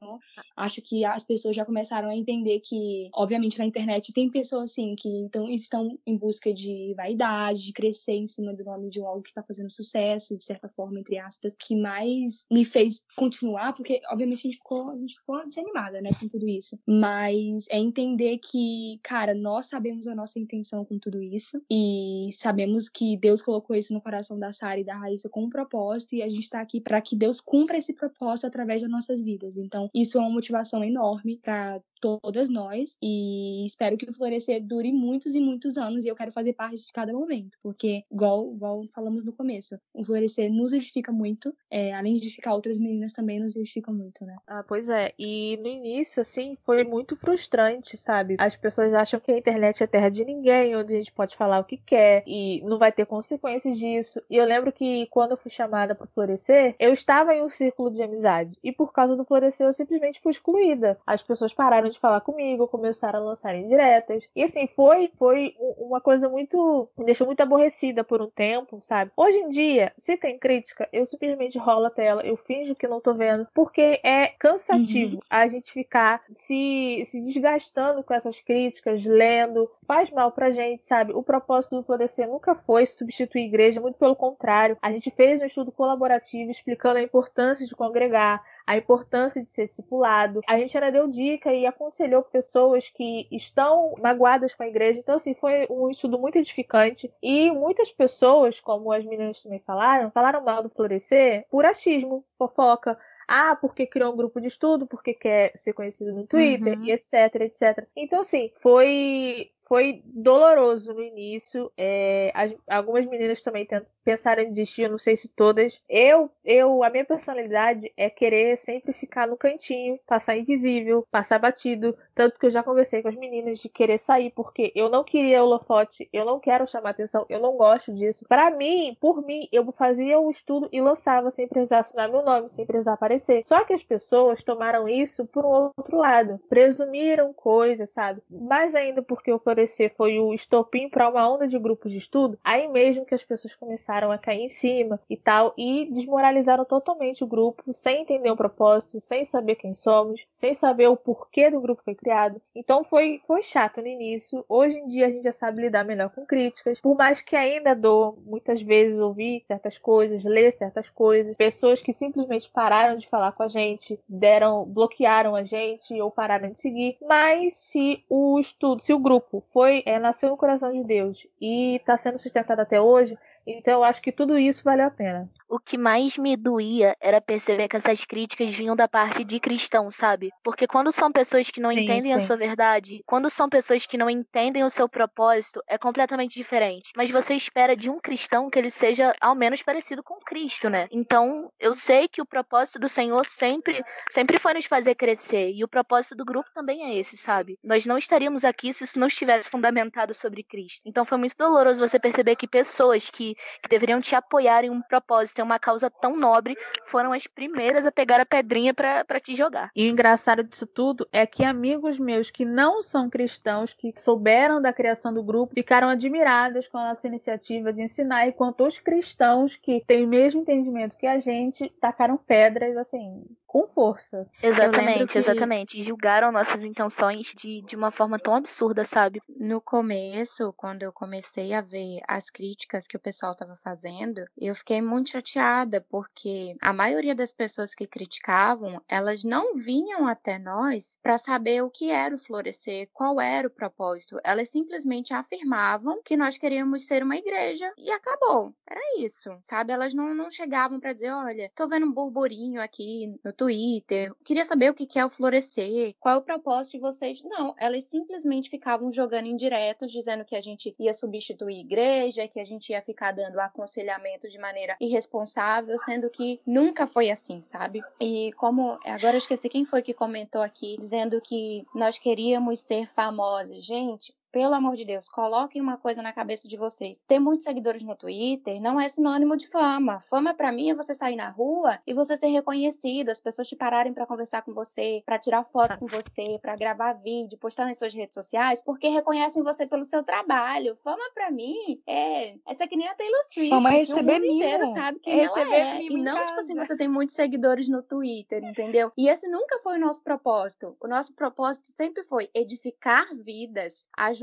Acho que as pessoas já começaram a entender que, obviamente, na internet tem pessoas assim que então, estão em busca de vaidade, de crescer em cima do nome de algo que está fazendo sucesso, de certa forma, entre aspas, que mais me fez continuar, porque obviamente a gente ficou, a gente ficou desanimada, né, com tudo isso. Mas é entender que, cara, nós sabemos a nossa intenção com tudo isso e sabemos que Deus colocou isso no coração da Sara e da Raíssa com um propósito e a gente está aqui para que Deus cumpra esse propósito através das nossas vidas. Então, isso é uma motivação enorme para todas nós e espero que o Florescer dure muitos e muitos anos e eu quero fazer parte de cada momento, porque igual, igual falamos no começo, o Florescer nos edifica muito, é, além de edificar outras meninas também nos edifica muito, né? Ah, pois é, e no início, assim, foi muito frustrante, sabe? As pessoas acham que a internet é terra de ninguém, onde a gente pode falar o que quer e não vai ter consequências disso. E eu lembro que quando eu fui chamada para Florescer, eu estava em um círculo de amizade e por causa do Florescer eu simplesmente fui excluída. As pessoas pararam de falar comigo, começaram a lançar indiretas. E assim, foi, foi uma coisa muito. me deixou muito aborrecida por um tempo, sabe? Hoje em dia, se tem crítica, eu simplesmente rolo a tela, eu finjo que não tô vendo, porque é cansativo uhum. a gente ficar se, se desgastando com essas críticas, lendo, faz mal pra gente, sabe? O propósito do Florescer nunca foi substituir a igreja, muito pelo contrário. A gente fez um estudo colaborativo explicando a importância de congregar, a importância de ser discipulado. A gente ainda deu dica e aconselhou pessoas que estão magoadas com a igreja. Então, assim, foi um estudo muito edificante. E muitas pessoas, como as meninas também falaram, falaram mal do Florescer por achismo, fofoca. Ah, porque criou um grupo de estudo, porque quer ser conhecido no Twitter, uhum. e etc, etc. Então, assim, foi foi doloroso no início. É, as, algumas meninas também pensaram em desistir, eu não sei se todas. Eu, eu, a minha personalidade é querer sempre ficar no cantinho, passar invisível, passar batido. Tanto que eu já conversei com as meninas de querer sair, porque eu não queria holofote, eu não quero chamar atenção, eu não gosto disso. Para mim, por mim, eu fazia o estudo e lançava sem precisar assinar meu nome, sem precisar aparecer. Só que as pessoas tomaram isso por um outro lado, presumiram coisas, sabe? Mais ainda porque eu florescer foi o estopim para uma onda de grupos de estudo, aí mesmo que as pessoas começaram a cair em cima e tal, e desmoralizaram totalmente o grupo, sem entender o propósito, sem saber quem somos, sem saber o porquê do grupo foi criado. Então foi, foi chato no início. Hoje em dia a gente já sabe lidar melhor com críticas, por mais que ainda dou muitas vezes ouvir certas coisas, ler certas coisas, pessoas que simplesmente pararam de falar com a gente, deram, bloquearam a gente ou pararam de seguir. Mas se o estudo, se o grupo foi é, nasceu no coração de Deus e está sendo sustentado até hoje, então eu acho que tudo isso vale a pena. O que mais me doía era perceber que essas críticas vinham da parte de cristãos, sabe? Porque quando são pessoas que não sim, entendem sim. a sua verdade, quando são pessoas que não entendem o seu propósito, é completamente diferente. Mas você espera de um cristão que ele seja ao menos parecido com Cristo, né? Então, eu sei que o propósito do Senhor sempre, sempre foi nos fazer crescer. E o propósito do grupo também é esse, sabe? Nós não estaríamos aqui se isso não estivesse fundamentado sobre Cristo. Então, foi muito doloroso você perceber que pessoas que que deveriam te apoiar em um propósito, em uma causa tão nobre, foram as primeiras a pegar a pedrinha para te jogar. E o engraçado disso tudo é que amigos meus que não são cristãos, que souberam da criação do grupo, ficaram admiradas com a nossa iniciativa de ensinar, enquanto os cristãos que têm o mesmo entendimento que a gente tacaram pedras, assim, com força. Exatamente, que... exatamente. Julgaram nossas intenções de, de uma forma tão absurda, sabe? No começo, quando eu comecei a ver as críticas que o pessoal estava fazendo, eu fiquei muito chateada, porque a maioria das pessoas que criticavam, elas não vinham até nós para saber o que era o florescer, qual era o propósito. Elas simplesmente afirmavam que nós queríamos ser uma igreja e acabou. Era isso, sabe? Elas não, não chegavam para dizer: olha, tô vendo um burburinho aqui no Twitter, queria saber o que é o florescer, qual é o propósito de vocês. Não, elas simplesmente ficavam jogando indiretas, dizendo que a gente ia substituir igreja, que a gente ia ficar dando aconselhamento de maneira irresponsável, sendo que nunca foi assim, sabe? E como agora eu esqueci quem foi que comentou aqui dizendo que nós queríamos ser famosas. Gente, pelo amor de Deus, coloquem uma coisa na cabeça de vocês. Ter muitos seguidores no Twitter não é sinônimo de fama. Fama para mim é você sair na rua e você ser reconhecido, as pessoas te pararem para conversar com você, para tirar foto com você, para gravar vídeo, postar nas suas redes sociais, porque reconhecem você pelo seu trabalho. Fama para mim é essa é que nem a Taylor Swift. Fama é que receber o mundo mimo. inteiro sabe quem É ela receber é. mimo E não tipo assim, casa. você tem muitos seguidores no Twitter, entendeu? E esse nunca foi o nosso propósito. O nosso propósito sempre foi edificar vidas, ajudar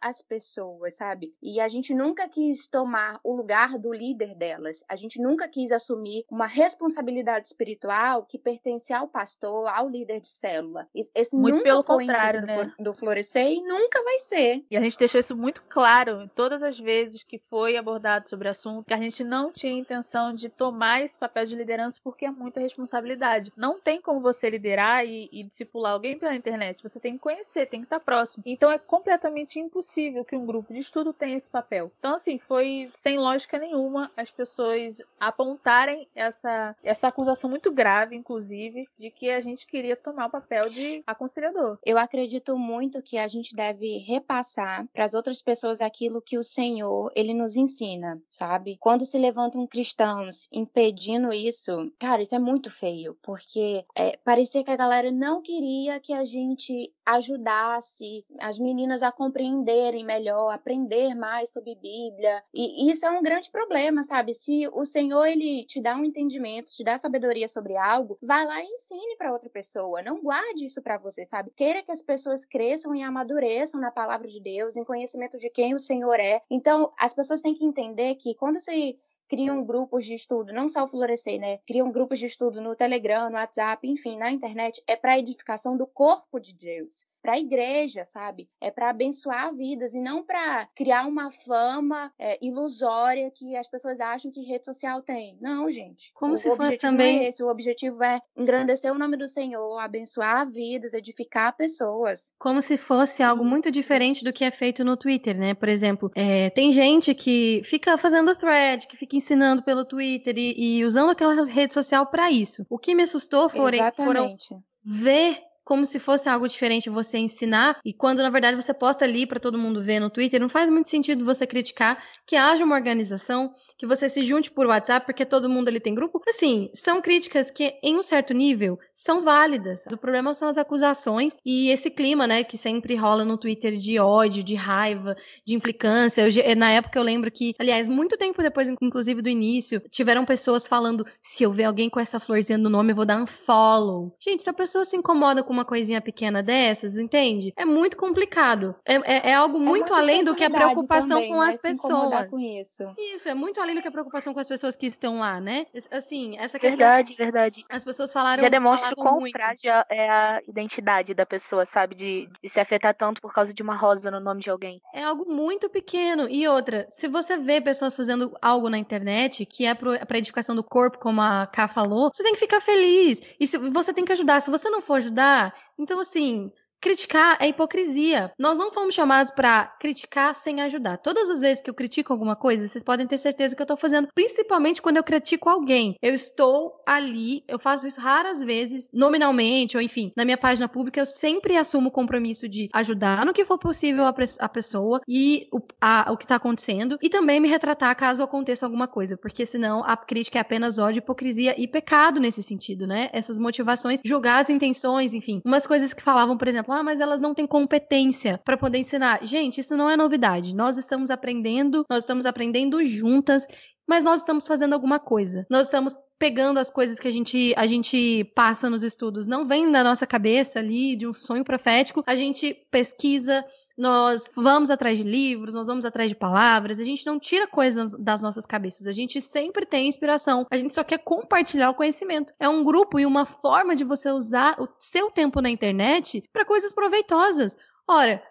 as pessoas, sabe? E a gente nunca quis tomar o lugar do líder delas. A gente nunca quis assumir uma responsabilidade espiritual que pertence ao pastor, ao líder de célula. Es- Esse Muito nunca pelo foi contrário, o intuito né? do, Flo- do Florescer e nunca vai ser. E a gente deixou isso muito claro em todas as vezes que foi abordado sobre o assunto, que a gente não tinha intenção de tomar esse papel de liderança porque é muita responsabilidade. Não tem como você liderar e, e discipular alguém pela internet. Você tem que conhecer, tem que estar próximo. Então é completamente impossível que um grupo de estudo tenha esse papel. Então, assim, foi sem lógica nenhuma as pessoas apontarem essa, essa acusação muito grave, inclusive, de que a gente queria tomar o papel de aconselhador. Eu acredito muito que a gente deve repassar para as outras pessoas aquilo que o Senhor ele nos ensina, sabe? Quando se levantam cristãos impedindo isso, cara, isso é muito feio, porque é, parecia que a galera não queria que a gente ajudasse as meninas a compreenderem melhor, aprender mais sobre Bíblia. E isso é um grande problema, sabe? Se o Senhor ele te dá um entendimento, te dá sabedoria sobre algo, vai lá e ensine para outra pessoa. Não guarde isso para você, sabe? Queira que as pessoas cresçam e amadureçam na palavra de Deus, em conhecimento de quem o Senhor é. Então, as pessoas têm que entender que quando você criam grupos de estudo, não só o Florescer, né? Criam grupos de estudo no Telegram, no WhatsApp, enfim, na internet, é para edificação do corpo de Deus, para a igreja, sabe? É para abençoar vidas e não para criar uma fama é, ilusória que as pessoas acham que rede social tem. Não, gente. Como o se fosse objetivo também- é esse. O objetivo é engrandecer o nome do Senhor, abençoar vidas, edificar pessoas. Como se fosse algo muito diferente do que é feito no Twitter, né? Por exemplo, é, tem gente que fica fazendo thread, que fica ensinando pelo Twitter e, e usando aquela rede social para isso. O que me assustou foram, foram ver como se fosse algo diferente você ensinar e quando na verdade você posta ali para todo mundo ver no Twitter, não faz muito sentido você criticar que haja uma organização, que você se junte por WhatsApp porque todo mundo ali tem grupo. Assim, são críticas que em um certo nível são válidas. O problema são as acusações e esse clima, né, que sempre rola no Twitter de ódio, de raiva, de implicância. Eu, ge- na época eu lembro que, aliás, muito tempo depois, inclusive do início, tiveram pessoas falando: se eu ver alguém com essa florzinha no nome, eu vou dar um follow. Gente, se a pessoa se incomoda com uma coisinha pequena dessas, entende? É muito complicado. É, é- é algo muito, além do que a preocupação também, com né? as pessoas. com isso. Isso, é muito além do que a preocupação com as pessoas que estão lá, né? Assim, essa questão. Verdade, verdade. As pessoas falaram. Já demonstra o quão muito. frágil é a identidade da pessoa, sabe? De, de se afetar tanto por causa de uma rosa no nome de alguém. É algo muito pequeno. E outra, se você vê pessoas fazendo algo na internet que é pro- pra edificação do corpo, como a Ká falou, você tem que ficar feliz. E se, você tem que ajudar. Se você não for ajudar, então assim. Criticar é hipocrisia. Nós não fomos chamados pra criticar sem ajudar. Todas as vezes que eu critico alguma coisa, vocês podem ter certeza que eu tô fazendo, principalmente quando eu critico alguém. Eu estou ali, eu faço isso raras vezes, nominalmente, ou enfim, na minha página pública, eu sempre assumo o compromisso de ajudar no que for possível a, a pessoa e o, a- o que tá acontecendo, e também me retratar caso aconteça alguma coisa, porque senão a crítica é apenas ódio, hipocrisia e pecado nesse sentido, né? Essas motivações, julgar as intenções, enfim. Umas coisas que falavam, por exemplo, ah, mas elas não têm competência pra poder ensinar. Gente, isso não é novidade. Nós estamos aprendendo, nós estamos aprendendo juntas, mas nós estamos fazendo alguma coisa. Nós estamos pegando as coisas que a gente, a gente passa nos estudos. Não vem da nossa cabeça ali, de um sonho profético. A gente pesquisa, nós vamos atrás de livros, nós vamos atrás de palavras, a gente não tira coisas das nossas cabeças, a gente sempre tem inspiração, a gente só quer compartilhar o conhecimento. É um grupo e uma forma de você usar o seu tempo na internet para coisas proveitosas. Ora,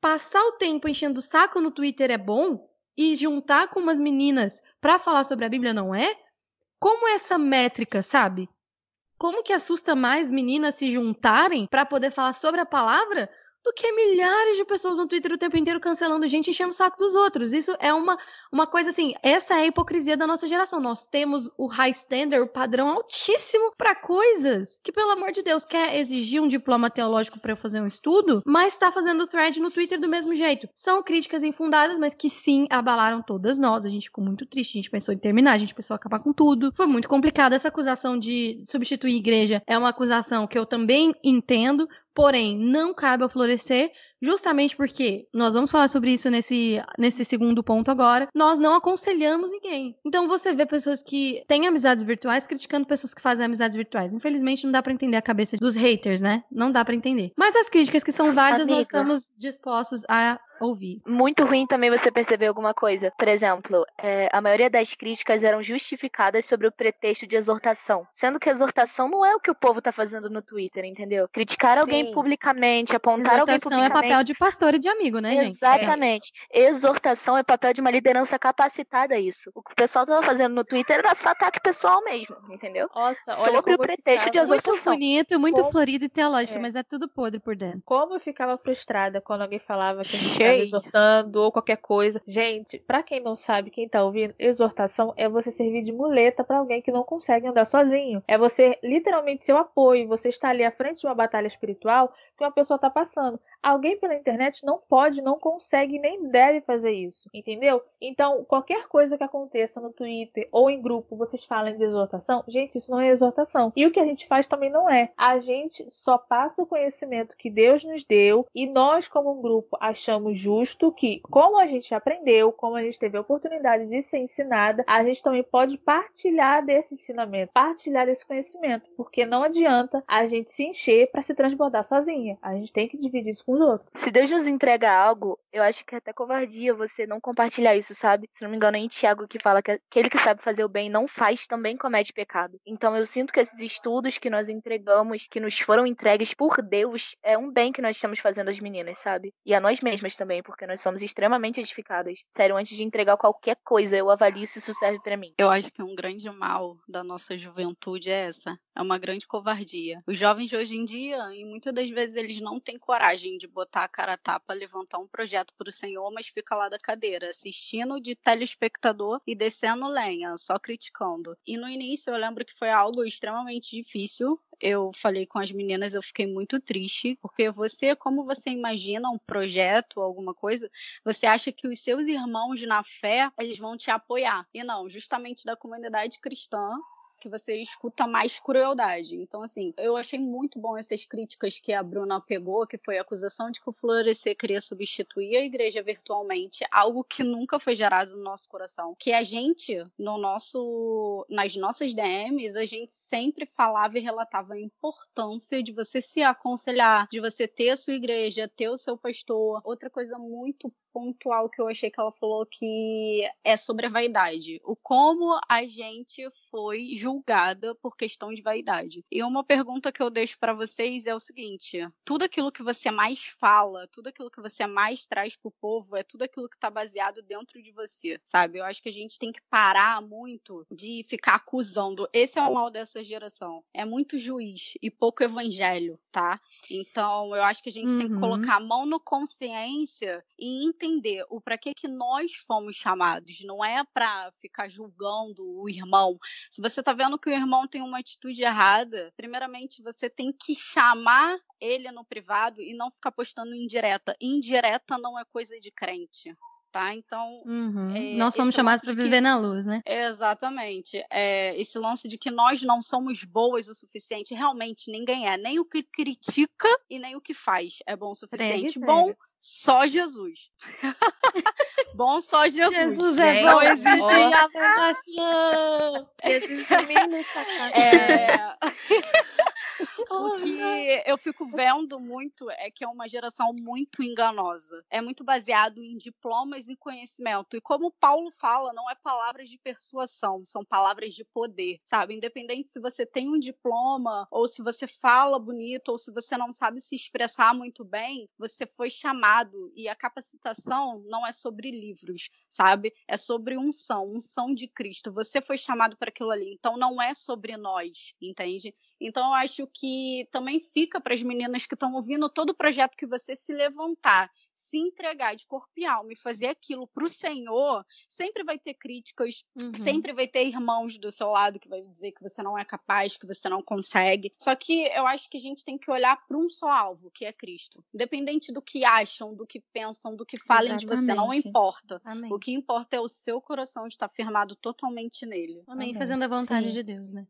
passar o tempo enchendo o saco no Twitter é bom e juntar com umas meninas para falar sobre a Bíblia não é? Como essa métrica, sabe? Como que assusta mais meninas se juntarem para poder falar sobre a palavra do que milhares de pessoas no Twitter o tempo inteiro cancelando gente, enchendo o saco dos outros. Isso é uma, uma coisa assim, essa é a hipocrisia da nossa geração. Nós temos o high standard, o padrão altíssimo para coisas que, pelo amor de Deus, quer exigir um diploma teológico para eu fazer um estudo, mas tá fazendo thread no Twitter do mesmo jeito. São críticas infundadas, mas que sim abalaram todas nós. A gente ficou muito triste, a gente pensou em terminar, a gente pensou em acabar com tudo. Foi muito complicado. Essa acusação de substituir igreja é uma acusação que eu também entendo, porém não cabe ao florescer, justamente porque nós vamos falar sobre isso nesse, nesse segundo ponto agora. Nós não aconselhamos ninguém. Então você vê pessoas que têm amizades virtuais criticando pessoas que fazem amizades virtuais. Infelizmente não dá para entender a cabeça dos haters, né? Não dá para entender. Mas as críticas que são válidas Amiga. nós estamos dispostos a ouvir. Muito ruim também você perceber alguma coisa. Por exemplo, é, a maioria das críticas eram justificadas sobre o pretexto de exortação. Sendo que exortação não é o que o povo tá fazendo no Twitter, entendeu? Criticar Sim. alguém publicamente, apontar exortação alguém publicamente. é papel de pastor e de amigo, né, gente? Exatamente. É. Exortação é papel de uma liderança capacitada a isso. O que o pessoal tava fazendo no Twitter era só ataque pessoal mesmo, entendeu? Nossa, sobre o pretexto de exortação. Muito bonito, muito Como... florido e teológico, é. mas é tudo podre por dentro. Como eu ficava frustrada quando alguém falava que a gente exortando ou qualquer coisa. Gente, para quem não sabe, quem tá ouvindo, exortação é você servir de muleta para alguém que não consegue andar sozinho. É você literalmente seu apoio, você está ali à frente de uma batalha espiritual que uma pessoa tá passando. Alguém pela internet não pode, não consegue nem deve fazer isso, entendeu? Então, qualquer coisa que aconteça no Twitter ou em grupo, vocês falam de exortação, gente, isso não é exortação. E o que a gente faz também não é. A gente só passa o conhecimento que Deus nos deu e nós, como um grupo, achamos justo que, como a gente aprendeu, como a gente teve a oportunidade de ser ensinada, a gente também pode partilhar desse ensinamento, partilhar desse conhecimento, porque não adianta a gente se encher para se transbordar sozinha. A gente tem que dividir isso com os outros. Se Deus nos entrega algo, eu acho que é até covardia você não compartilhar isso, sabe? Se não me engano, é em Tiago que fala que aquele que sabe fazer o bem não faz, também comete pecado. Então eu sinto que esses estudos que nós entregamos, que nos foram entregues por Deus, é um bem que nós estamos fazendo às meninas, sabe? E a nós mesmas também, porque nós somos extremamente edificadas. Sério, antes de entregar qualquer coisa, eu avalio se isso serve para mim. Eu acho que um grande mal da nossa juventude é essa. É uma grande covardia. Os jovens de hoje em dia, e muitas das vezes eles não têm coragem de botar a cara a tapa, levantar um projeto para o Senhor, mas fica lá da cadeira, assistindo de telespectador e descendo lenha, só criticando. E no início eu lembro que foi algo extremamente difícil. Eu falei com as meninas, eu fiquei muito triste, porque você, como você imagina um projeto, alguma coisa, você acha que os seus irmãos na fé, eles vão te apoiar. E não, justamente da comunidade cristã, que você escuta mais crueldade. Então, assim, eu achei muito bom essas críticas que a Bruna pegou, que foi a acusação de que o Florescer queria substituir a igreja virtualmente, algo que nunca foi gerado no nosso coração. Que a gente, no nosso, nas nossas DMs, a gente sempre falava e relatava a importância de você se aconselhar, de você ter a sua igreja, ter o seu pastor. Outra coisa muito pontual que eu achei que ela falou que é sobre a vaidade. O como a gente foi julgada por questão de vaidade. E uma pergunta que eu deixo para vocês é o seguinte: tudo aquilo que você mais fala, tudo aquilo que você mais traz pro povo, é tudo aquilo que tá baseado dentro de você, sabe? Eu acho que a gente tem que parar muito de ficar acusando. Esse é o mal dessa geração. É muito juiz e pouco evangelho, tá? Então, eu acho que a gente uhum. tem que uhum. colocar a mão no consciência e entender o para que que nós fomos chamados. Não é para ficar julgando o irmão. Se você tá vendo que o irmão tem uma atitude errada, primeiramente você tem que chamar ele no privado e não ficar postando indireta. Indireta não é coisa de crente tá? Então. Uhum. É, nós somos chamados para viver na luz, né? Exatamente. É, esse lance de que nós não somos boas o suficiente, realmente ninguém é. Nem o que critica e nem o que faz é bom o suficiente. Prega, bom, só Jesus. bom, só Jesus. Jesus é bom. Não existe aprovação. Jesus também não É. O que eu fico vendo muito é que é uma geração muito enganosa. É muito baseado em diplomas e conhecimento. E como Paulo fala, não é palavras de persuasão, são palavras de poder, sabe? Independente se você tem um diploma, ou se você fala bonito, ou se você não sabe se expressar muito bem, você foi chamado. E a capacitação não é sobre livros, sabe? É sobre unção, unção de Cristo. Você foi chamado para aquilo ali. Então não é sobre nós, entende? Então, eu acho que também fica para as meninas que estão ouvindo todo o projeto que você se levantar, se entregar de corpo e alma e fazer aquilo para o Senhor, sempre vai ter críticas, uhum. sempre vai ter irmãos do seu lado que vai dizer que você não é capaz, que você não consegue. Só que eu acho que a gente tem que olhar para um só alvo, que é Cristo. Independente do que acham, do que pensam, do que falem Exatamente. de você, não importa. Amém. O que importa é o seu coração estar firmado totalmente nele. Amém. Amém. Fazendo a vontade Sim. de Deus, né?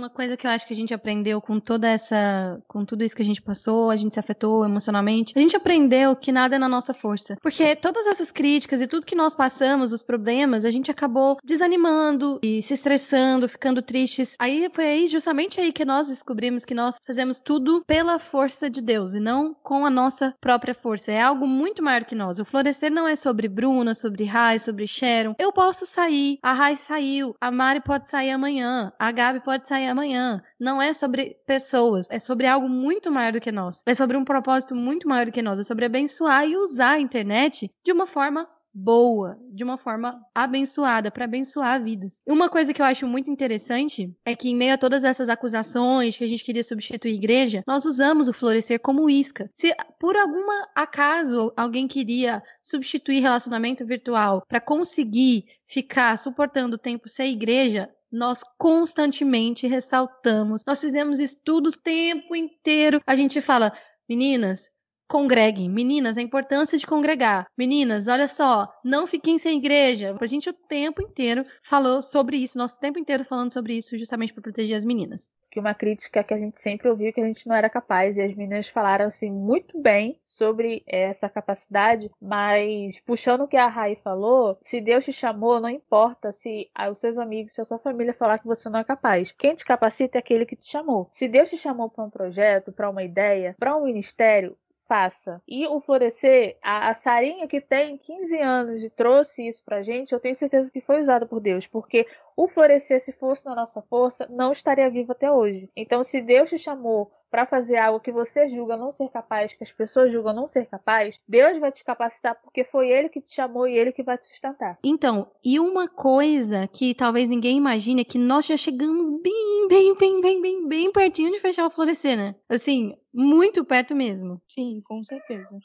Uma coisa que eu acho que a gente aprendeu com toda essa, com tudo isso que a gente passou, a gente se afetou emocionalmente, a gente aprendeu que nada é na nossa força. Porque todas essas críticas e tudo que nós passamos, os problemas, a gente acabou desanimando e se estressando, ficando tristes. Aí foi aí, justamente aí que nós descobrimos que nós fazemos tudo pela força de Deus e não com a nossa própria força. É algo muito maior que nós. O florescer não é sobre Bruna, sobre Rai, sobre Sharon. Eu posso sair, a Rai saiu, a Mari pode sair amanhã, a Gabi pode sair amanhã. Não é sobre pessoas, é sobre algo muito maior do que nós. É sobre um propósito muito maior do que nós. É sobre abençoar e usar a internet de uma forma boa, de uma forma abençoada, para abençoar vidas. Uma coisa que eu acho muito interessante é que, em meio a todas essas acusações que a gente queria substituir a igreja, nós usamos o florescer como isca. Se por algum acaso alguém queria substituir relacionamento virtual para conseguir ficar suportando o tempo sem igreja, nós constantemente ressaltamos. Nós fizemos estudos o tempo inteiro. A gente fala, meninas, congreguem. Meninas, a importância de congregar. Meninas, olha só, não fiquem sem igreja. A gente o tempo inteiro falou sobre isso, nosso tempo inteiro falando sobre isso, justamente para proteger as meninas que uma crítica que a gente sempre ouviu que a gente não era capaz e as meninas falaram assim muito bem sobre essa capacidade, mas puxando o que a Rai falou, se Deus te chamou, não importa se os seus amigos, se a sua família falar que você não é capaz. Quem te capacita é aquele que te chamou. Se Deus te chamou para um projeto, para uma ideia, para um ministério, faça. E o Florescer, a, a Sarinha que tem 15 anos e trouxe isso pra gente, eu tenho certeza que foi usado por Deus, porque o Florescer, se fosse na nossa força, não estaria vivo até hoje. Então, se Deus te chamou para fazer algo que você julga não ser capaz, que as pessoas julgam não ser capaz, Deus vai te capacitar porque foi Ele que te chamou e Ele que vai te sustentar. Então, e uma coisa que talvez ninguém imagine é que nós já chegamos bem, bem, bem, bem, bem, bem pertinho de fechar o florescer, né? Assim, muito perto mesmo. Sim, com certeza.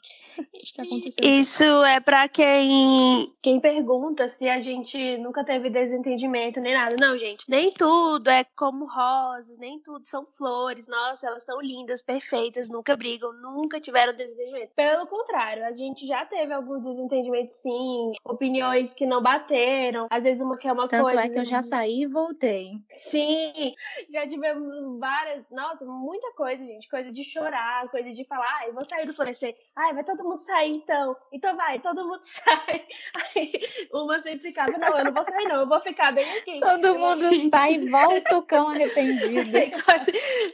Isso é para quem quem pergunta se a gente nunca teve desentendimento nem nada. Não, gente, nem tudo é como rosas, nem tudo são flores. Nossa, elas são lindas, perfeitas, nunca brigam, nunca tiveram desentendimento. Pelo contrário, a gente já teve alguns desentendimentos sim, opiniões que não bateram, às vezes uma que é uma Tanto coisa. Tanto é que eu já saí e voltei. Sim, já tivemos várias, nossa, muita coisa, gente, coisa de chorar, coisa de falar, ai, vou sair do florescer. Ai, vai todo mundo sair então. Então vai, todo mundo sai. Aí uma sempre ficava, não, eu não vou sair não, eu vou ficar bem aqui. Todo mundo sai e volta o cão arrependido.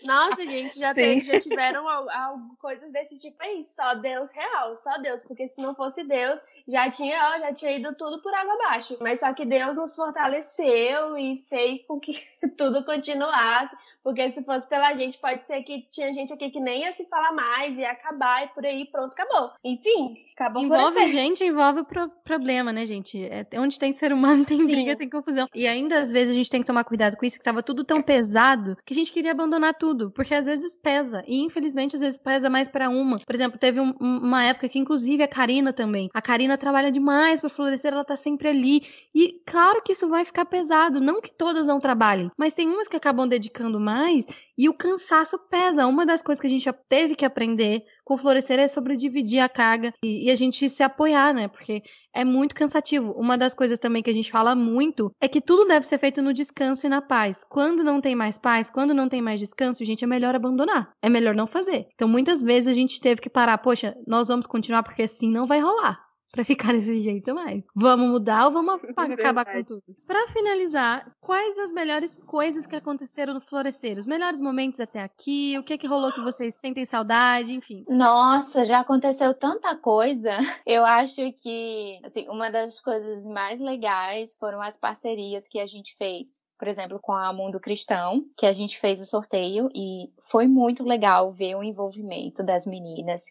Nossa, gente, já, teve, já tiveram algo, coisas desse tipo aí. Só Deus real, só Deus. Porque se não fosse Deus, já tinha, já tinha ido tudo por água abaixo. Mas só que Deus nos fortaleceu e fez com que tudo continuasse. Porque se fosse pela gente, pode ser que tinha gente aqui que nem ia se falar mais, ia acabar e por aí, pronto, acabou. Enfim, acabou Envolve gente, envolve pro problema, né, gente? É, onde tem ser humano, tem Sim. briga, tem confusão. E ainda, às vezes, a gente tem que tomar cuidado com isso, que tava tudo tão pesado que a gente queria abandonar tudo. Porque às vezes pesa. E infelizmente, às vezes pesa mais para uma. Por exemplo, teve um, uma época que, inclusive, a Karina também. A Karina trabalha demais para florescer, ela tá sempre ali. E claro que isso vai ficar pesado. Não que todas não trabalhem, mas tem umas que acabam dedicando mais mais e o cansaço pesa. Uma das coisas que a gente teve que aprender com florescer é sobre dividir a carga e, e, a gente se apoiar, né? Porque é muito cansativo. Uma das coisas também que a gente fala muito é que tudo deve ser feito no descanso e na paz. Quando não tem mais paz, quando não tem mais descanso, gente, é melhor abandonar. É melhor não fazer. Então, muitas vezes a gente teve que parar, poxa, nós vamos continuar porque assim não vai rolar para ficar desse jeito mais. Vamos mudar ou vamos acabar com tudo? Para finalizar, quais as melhores coisas que aconteceram no Florescer? Os melhores momentos até aqui? O que que rolou que vocês sentem saudade? Enfim. Nossa, já aconteceu tanta coisa. Eu acho que assim, uma das coisas mais legais foram as parcerias que a gente fez por exemplo, com a Mundo Cristão, que a gente fez o sorteio e foi muito legal ver o envolvimento das meninas.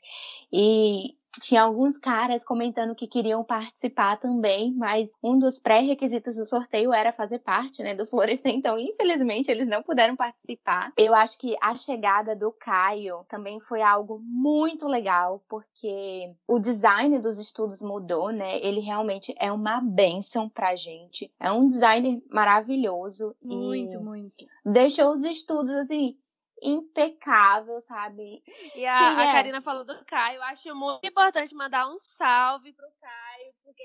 E tinha alguns caras comentando que queriam participar também, mas um dos pré-requisitos do sorteio era fazer parte, né, do Florescer, então infelizmente eles não puderam participar. Eu acho que a chegada do Caio também foi algo muito legal, porque o design dos estudos mudou, né? Ele realmente é uma benção pra gente. É um designer maravilhoso Muito, e muito. deixou os estudos assim impecável, sabe? E a, Quem a é? Karina falou do Caio. Eu acho muito importante mandar um salve pro Caio, porque,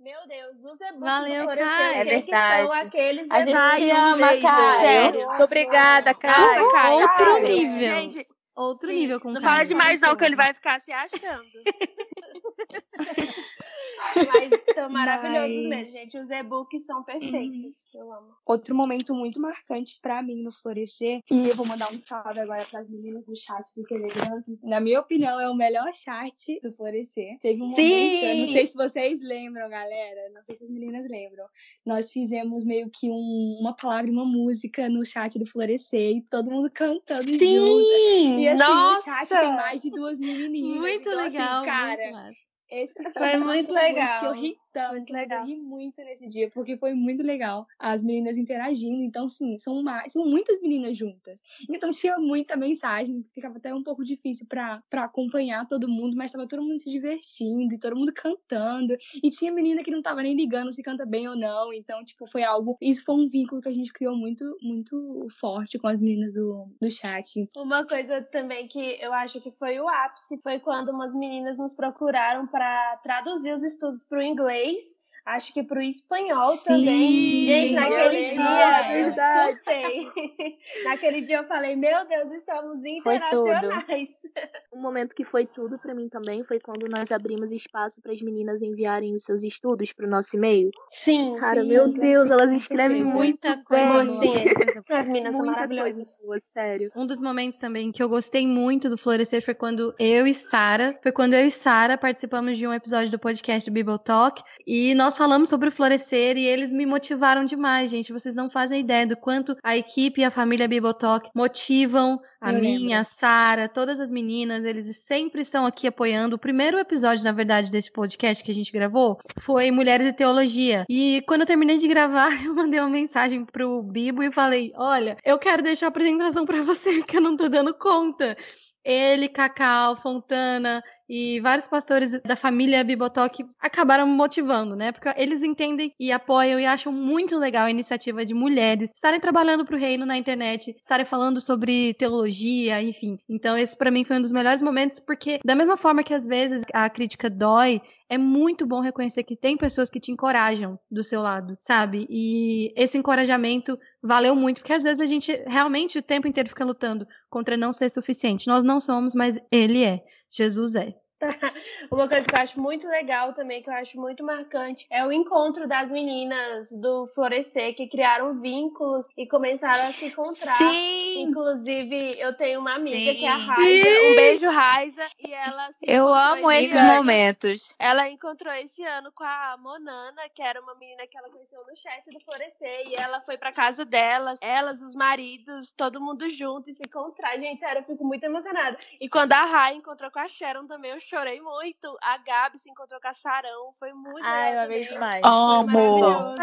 meu Deus, os e-books Valeu, do Caio. É que verdade. são aqueles A gente ama, Gente, Caio. Sério. Obrigada, Nossa, Caio. Caio. Outro Caio. nível. Gente, Outro sim, nível com não Caio. fala demais não, que ele vai ficar se achando. Mas estão maravilhosos Mas- mesmo, gente. Os e-books são perfeitos. Eu amo. Outro momento muito marcante pra mim no Florescer, e eu vou mandar um salve agora pras meninas do chat do Telegram, que, na minha opinião, é o melhor chat do Florescer. Teve um momento, eu não sei se vocês lembram, galera, não sei se as meninas lembram, nós fizemos meio que um- uma palavra e uma música no chat do Florescer, e todo mundo cantando junto. Sim! E assim, Nossa! o chat tem mais de duas mil meninas. Muito então, assim, legal, cara, muito massa. Esse Foi muito muito legal. Porque eu ri tanto, Muito mas eu legal. ri muito nesse dia, porque foi muito legal. As meninas interagindo. Então, sim, são, mais, são muitas meninas juntas. Então, tinha muita mensagem, ficava até um pouco difícil pra pra acompanhar todo mundo, mas tava todo mundo se divertindo e todo mundo cantando. E tinha menina que não tava nem ligando se canta bem ou não. Então, tipo, foi algo. Isso foi um vínculo que a gente criou muito, muito forte com as meninas do, do chat. Uma coisa também que eu acho que foi o ápice foi quando umas meninas nos procuraram para traduzir os estudos para o inglês. Acho que para o espanhol Sim, também. Gente, naquele é dia eu verdade. surtei. naquele dia eu falei, meu Deus, estamos Foi tudo. internacionais. Um momento que foi tudo pra mim também foi quando nós abrimos espaço para as meninas enviarem os seus estudos pro nosso e-mail. Sim, Cara, Sim, meu sim, Deus, elas escrevem Muita coisa bem. boa, Sim. muita coisa boa. as meninas são maravilhosas. coisa sério. Um dos momentos também que eu gostei muito do Florescer foi quando eu e Sara, foi quando eu e Sara participamos de um episódio do podcast do Bible Talk e nós falamos sobre o Florescer e eles me motivaram demais, gente. Vocês não fazem ideia do quanto a equipe e a família Bible Talk motivam a Eu minha, lembro. a Sara, todas as meninas, eles sempre estão aqui apoiando. O primeiro episódio, na verdade, desse podcast que a gente gravou foi Mulheres e Teologia. E quando eu terminei de gravar, eu mandei uma mensagem pro Bibo e falei: Olha, eu quero deixar a apresentação pra você, porque eu não tô dando conta. Ele, Cacau, Fontana e vários pastores da família Bibotalk acabaram motivando, né? Porque eles entendem e apoiam e acham muito legal a iniciativa de mulheres estarem trabalhando pro reino na internet, estarem falando sobre teologia, enfim. Então, esse pra mim foi um dos melhores momentos, porque da mesma forma que às vezes a crítica dói, é muito bom reconhecer que tem pessoas que te encorajam do seu lado, sabe? E esse encorajamento valeu muito, porque às vezes a gente realmente o tempo inteiro fica lutando contra não ser suficiente. Nós não somos, mas ele é. Jesus é. Uma coisa que eu acho muito legal também, que eu acho muito marcante, é o encontro das meninas do Florescer, que criaram vínculos e começaram a se encontrar. Sim! Inclusive, eu tenho uma amiga Sim. que é a Raiza. Um beijo, Raiza. E ela se Eu amo esse esses ano. momentos. Ela encontrou esse ano com a Monana, que era uma menina que ela conheceu no chat do Florescer. E ela foi pra casa delas, elas, os maridos, todo mundo junto e se encontrar. Gente, sério, eu fico muito emocionada. E quando a Rai encontrou com a Sharon também, eu chorei muito. A Gabi se encontrou com a Sarão. Foi muito Ai, vez também. demais. Foi Amo!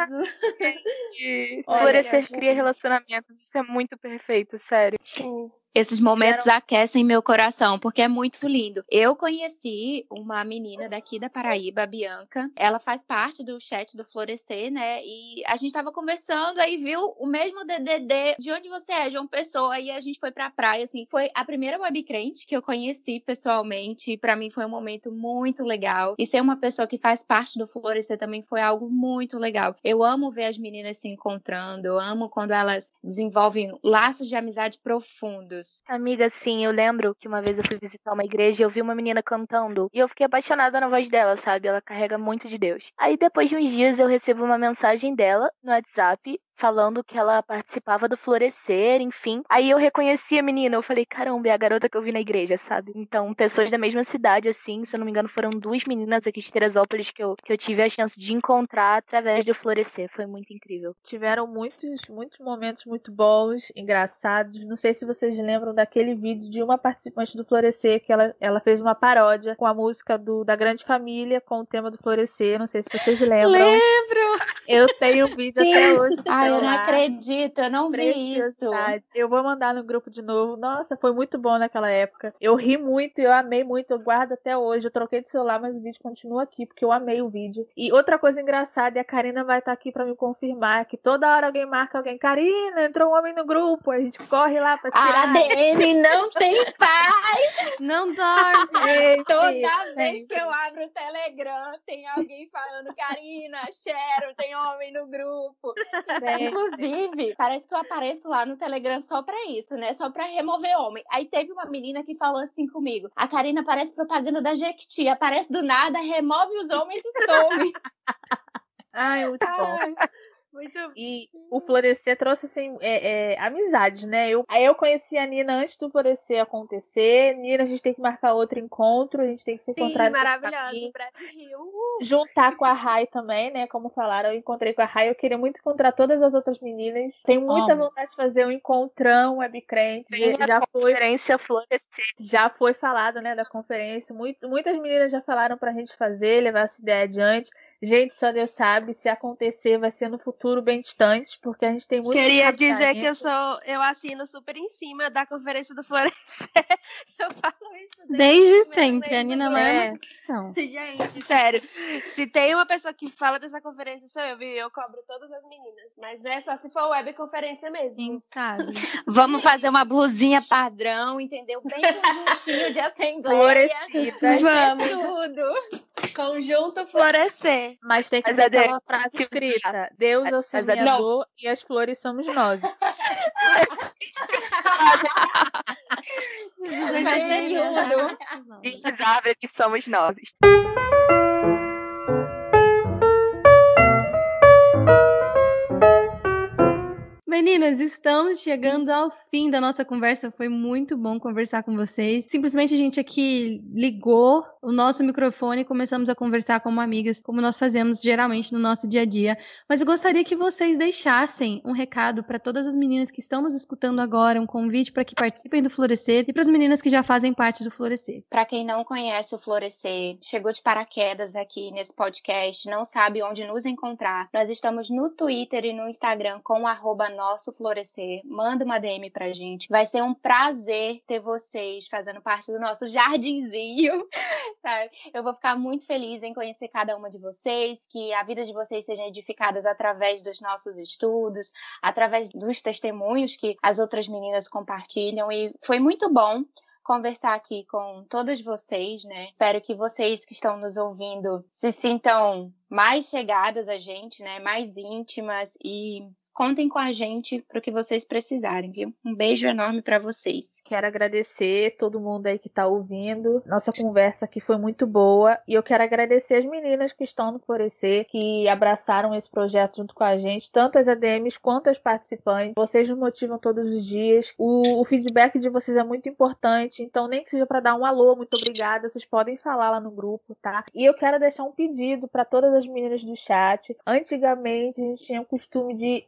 florescer eu- cria relacionamentos, isso é muito perfeito, sério. Sim. Esses momentos aquecem meu coração, porque é muito lindo. Eu conheci uma menina daqui da Paraíba, a Bianca. Ela faz parte do chat do Florescer, né? E a gente tava conversando, aí viu o mesmo DDD de onde você é, João Pessoa. Aí a gente foi pra praia, assim. Foi a primeira webcrente que eu conheci pessoalmente. E pra mim foi um momento muito legal. E ser uma pessoa que faz parte do Florescer também foi algo muito legal. Eu amo ver as meninas se encontrando. Eu amo quando elas desenvolvem laços de amizade profundos. Amiga, sim, eu lembro que uma vez eu fui visitar uma igreja e eu vi uma menina cantando e eu fiquei apaixonada na voz dela, sabe? Ela carrega muito de Deus. Aí depois de uns dias eu recebo uma mensagem dela no WhatsApp falando que ela participava do Florescer, enfim. Aí eu reconheci a menina, eu falei, caramba, é a garota que eu vi na igreja, sabe? Então, pessoas da mesma cidade, assim, se eu não me engano, foram duas meninas aqui de Teresópolis que eu, que eu tive a chance de encontrar através do Florescer. Foi muito incrível. Tiveram muitos, muitos momentos muito bons, engraçados. Não sei se vocês lembram daquele vídeo de uma participante do Florescer que ela, ela fez uma paródia com a música do, da Grande Família com o tema do Florescer. Não sei se vocês lembram. Lembro! Eu tenho o vídeo Sim. até hoje. Ai, eu não acredito, eu não vi isso. Eu vou mandar no grupo de novo. Nossa, foi muito bom naquela época. Eu ri muito, eu amei muito, eu guardo até hoje. Eu troquei de celular, mas o vídeo continua aqui, porque eu amei o vídeo. E outra coisa engraçada, e a Karina vai estar aqui pra me confirmar, que toda hora alguém marca alguém. Karina, entrou um homem no grupo. A gente corre lá pra A tirar. ADM não tem paz. Não dorme! Gente, Toda vez gente. que eu abro o Telegram, tem alguém falando, Karina, Sharon, tem homem no grupo. Gente. Inclusive, parece que eu apareço lá no Telegram só pra isso, né? Só pra remover homem. Aí teve uma menina que falou assim comigo: a Karina parece propaganda da Jequiti, aparece do nada, remove os homens e some. Ai, muito bom. Muito E o Florescer trouxe, assim, é, é, amizades, né? Eu, aí eu conheci a Nina antes do Florescer acontecer. Nina, a gente tem que marcar outro encontro, a gente tem que se Sim, encontrar. Breve Rio. Uh. Juntar com a Rai também, né? Como falaram, eu encontrei com a Rai. Eu queria muito encontrar todas as outras meninas. Tenho muita Amo. vontade de fazer um encontrão webcrente. Tem a Já foi, Conferência Florescer. já foi falado, né, da conferência. Muito, muitas meninas já falaram pra gente fazer, levar essa ideia adiante. Gente, só Deus sabe. Se acontecer, vai ser no futuro bem distante, porque a gente tem muito Queria dizer que eu sou, eu assino super em cima da conferência do Florescer. Eu falo isso Desde meu sempre, a Nina maior É. Gente, sério. Se tem uma pessoa que fala dessa conferência, sou eu, viu? Eu cobro todas as meninas. Mas não é só se for webconferência mesmo. Quem sabe? Vamos fazer uma blusinha padrão, entendeu? Bem conjuntinho de assembleia. Florescida. Vamos. Tudo. Conjunto Florescer. Mas tem que Mas ter a Deus- aquela frase escrita: Deus é o semeador e as flores somos nós. Vai ser tudo. E as árvores somos nós. Meninas, estamos chegando ao fim da nossa conversa. Foi muito bom conversar com vocês. Simplesmente a gente aqui ligou o nosso microfone e começamos a conversar como amigas, como nós fazemos geralmente no nosso dia a dia. Mas eu gostaria que vocês deixassem um recado para todas as meninas que estão nos escutando agora, um convite para que participem do Florescer e para as meninas que já fazem parte do Florescer. Para quem não conhece o Florescer, chegou de paraquedas aqui nesse podcast, não sabe onde nos encontrar, nós estamos no Twitter e no Instagram com arroba nosso Florescer. Manda uma DM pra gente. Vai ser um prazer ter vocês fazendo parte do nosso jardinzinho. sabe? Eu vou ficar muito feliz em conhecer cada uma de vocês, que a vida de vocês seja edificada através dos nossos estudos, através dos testemunhos que as outras meninas compartilham. E foi muito bom conversar aqui com todas vocês, né? Espero que vocês que estão nos ouvindo se sintam mais chegadas a gente, né? Mais íntimas e contem com a gente para o que vocês precisarem, viu? Um beijo enorme para vocês. Quero agradecer todo mundo aí que tá ouvindo. Nossa conversa aqui foi muito boa. E eu quero agradecer as meninas que estão no Florescer, que abraçaram esse projeto junto com a gente, tanto as ADMs quanto as participantes. Vocês nos motivam todos os dias. O, o feedback de vocês é muito importante. Então, nem que seja para dar um alô, muito obrigada. Vocês podem falar lá no grupo, tá? E eu quero deixar um pedido para todas as meninas do chat. Antigamente, a gente tinha o costume de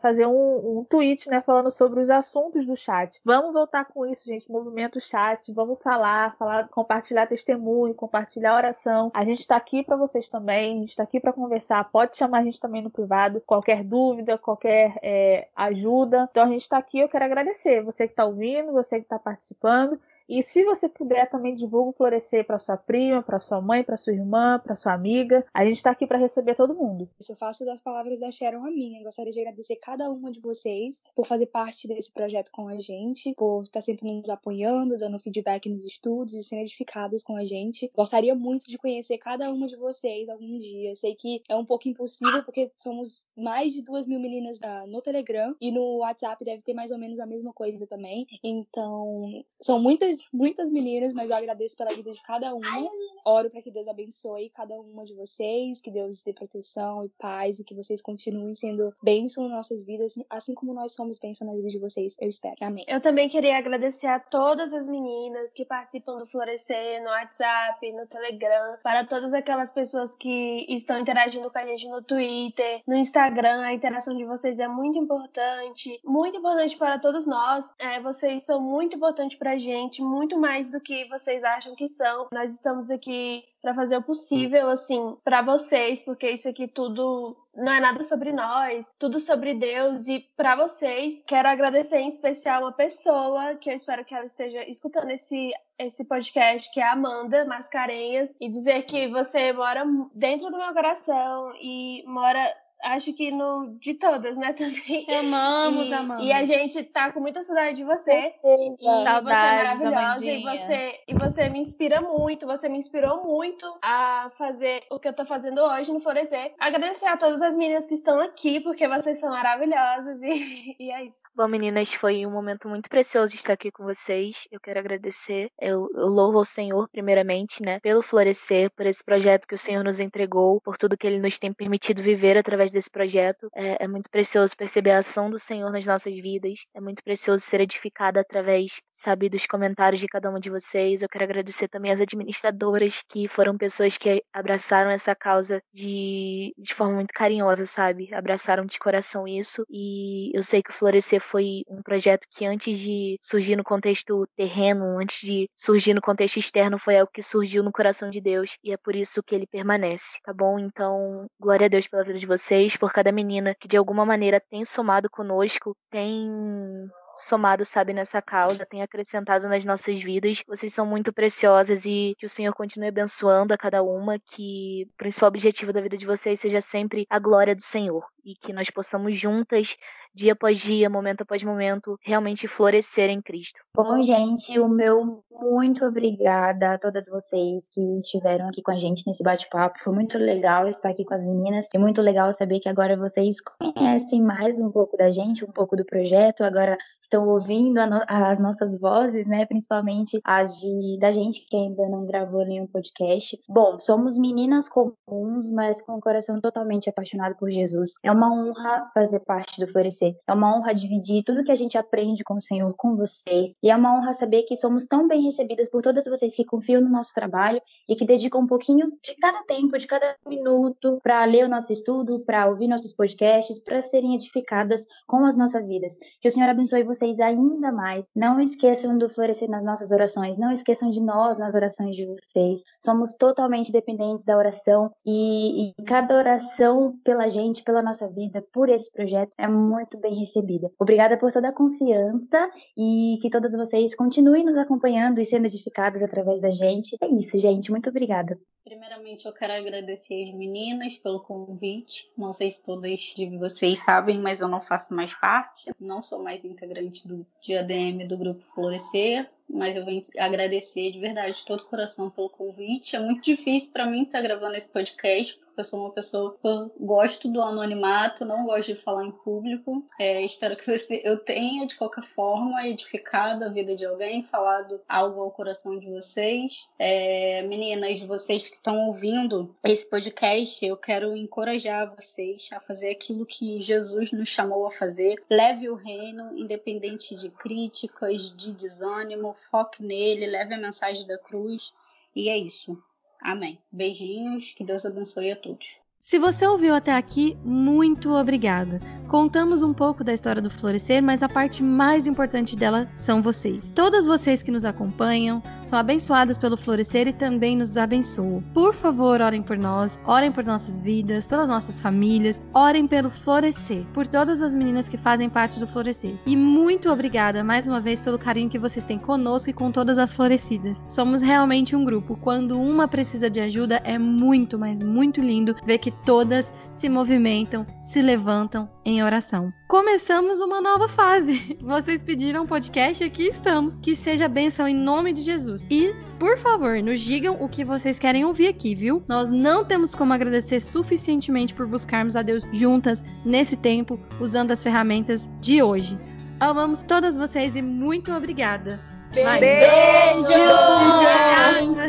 fazer um, um tweet, né, falando sobre os assuntos do chat. Vamos voltar com isso, gente. Movimento chat, vamos falar, falar, compartilhar testemunho, compartilhar oração. A gente está aqui para vocês também, a gente está aqui para conversar. Pode chamar a gente também no privado, qualquer dúvida, qualquer é, ajuda. Então a gente está aqui, eu quero agradecer você que está ouvindo, você que está participando. E se você puder também divulga o Florescer para sua prima, para sua mãe, para sua irmã, para sua amiga. A gente está aqui para receber todo mundo. Eu faço das palavras da Sharon a minha. Gostaria de agradecer cada uma de vocês por fazer parte desse projeto com a gente, por estar sempre nos apoiando, dando feedback nos estudos e sendo edificadas com a gente. Gostaria muito de conhecer cada uma de vocês algum dia. Sei que é um pouco impossível porque somos mais de duas mil meninas ah, no Telegram e no WhatsApp deve ter mais ou menos a mesma coisa também. Então, são muitas muitas meninas, mas eu agradeço pela vida de cada uma. Oro para que Deus abençoe cada uma de vocês, que Deus dê proteção e paz e que vocês continuem sendo bênção nas nossas vidas, assim como nós somos bênção na vida de vocês. Eu espero. Amém. Eu também queria agradecer a todas as meninas que participam do Florescer no WhatsApp, no Telegram, para todas aquelas pessoas que estão interagindo com a gente no Twitter, no Instagram. A interação de vocês é muito importante, muito importante para todos nós. É, vocês são muito importantes para a gente, muito mais do que vocês acham que são. Nós estamos aqui para fazer o possível, assim, para vocês, porque isso aqui tudo não é nada sobre nós, tudo sobre Deus e para vocês. Quero agradecer em especial uma pessoa que eu espero que ela esteja escutando esse esse podcast, que é a Amanda Mascarenhas, e dizer que você mora dentro do meu coração e mora acho que no de todas, né, também. Te amamos, e, amamos. E a gente tá com muita saudade de você. E você é Saudades, maravilhosa e você e você me inspira muito, você me inspirou muito a fazer o que eu tô fazendo hoje no Florescer. Agradecer a todas as meninas que estão aqui, porque vocês são maravilhosas e, e é isso. Bom, meninas, foi um momento muito precioso estar aqui com vocês. Eu quero agradecer. Eu, eu louvo ao Senhor, primeiramente, né, pelo Florescer, por esse projeto que o Senhor nos entregou, por tudo que Ele nos tem permitido viver através desse projeto. É, é muito precioso perceber a ação do Senhor nas nossas vidas. É muito precioso ser edificada através, sabe, dos comentários de cada uma de vocês. Eu quero agradecer também às administradoras, que foram pessoas que abraçaram essa causa de, de forma muito carinhosa, sabe? Abraçaram de coração isso. E eu sei que o Florescer foi um projeto que antes de surgir no contexto terreno, antes de surgir no contexto externo, foi algo que surgiu no coração de Deus. E é por isso que ele permanece, tá bom? Então, glória a Deus pela vida de vocês, por cada menina que de alguma maneira tem somado conosco, tem somado, sabe, nessa causa, tem acrescentado nas nossas vidas. Vocês são muito preciosas e que o Senhor continue abençoando a cada uma, que o principal objetivo da vida de vocês seja sempre a glória do Senhor e que nós possamos juntas, dia após dia, momento após momento, realmente florescer em Cristo. Bom, gente, o meu muito obrigada a todas vocês que estiveram aqui com a gente nesse bate-papo. Foi muito legal estar aqui com as meninas e muito legal saber que agora vocês conhecem mais um pouco da gente, um pouco do projeto, agora estão ouvindo no as nossas vozes, né? Principalmente as de, da gente que ainda não gravou nenhum podcast. Bom, somos meninas comuns, mas com o coração totalmente apaixonado por Jesus. É uma honra fazer parte do Florescer. É uma honra dividir tudo que a gente aprende com o Senhor com vocês. E é uma honra saber que somos tão bem recebidas por todas vocês que confiam no nosso trabalho e que dedicam um pouquinho de cada tempo, de cada minuto para ler o nosso estudo, para ouvir nossos podcasts, para serem edificadas com as nossas vidas. Que o Senhor abençoe vocês ainda mais. Não esqueçam do florescer nas nossas orações, não esqueçam de nós nas orações de vocês. Somos totalmente dependentes da oração e, e cada oração pela gente, pela nossa vida, por esse projeto é muito bem recebida. Obrigada por toda a confiança e que todas vocês continuem nos acompanhando e sendo edificados através da gente. É isso, gente. Muito obrigada. Primeiramente, eu quero agradecer as meninas pelo convite. Não sei se todas de vocês sabem, mas eu não faço mais parte. Não sou mais integrante do de ADM do Grupo Florescer. Mas eu venho agradecer de verdade, de todo o coração, pelo convite. É muito difícil para mim estar gravando esse podcast, porque eu sou uma pessoa que eu gosto do anonimato, não gosto de falar em público. É, espero que você, eu tenha, de qualquer forma, edificado a vida de alguém, falado algo ao coração de vocês. É, meninas, vocês que estão ouvindo esse podcast, eu quero encorajar vocês a fazer aquilo que Jesus nos chamou a fazer. Leve o reino, independente de críticas, de desânimo, foque nele, leve a mensagem da cruz. E é isso. Amém. Beijinhos, que Deus abençoe a todos. Se você ouviu até aqui, muito obrigada. Contamos um pouco da história do Florescer, mas a parte mais importante dela são vocês. Todas vocês que nos acompanham são abençoadas pelo Florescer e também nos abençoam. Por favor, orem por nós, orem por nossas vidas, pelas nossas famílias, orem pelo Florescer, por todas as meninas que fazem parte do Florescer. E muito obrigada mais uma vez pelo carinho que vocês têm conosco e com todas as florescidas. Somos realmente um grupo. Quando uma precisa de ajuda, é muito, mas muito lindo ver que todas se movimentam, se levantam em oração. Começamos uma nova fase. Vocês pediram um podcast, aqui estamos. Que seja bênção em nome de Jesus. E, por favor, nos digam o que vocês querem ouvir aqui, viu? Nós não temos como agradecer suficientemente por buscarmos a Deus juntas nesse tempo, usando as ferramentas de hoje. Amamos todas vocês e muito obrigada. Vai. Beijo!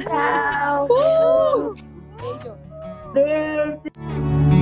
Tchau. Beijo. Beijo!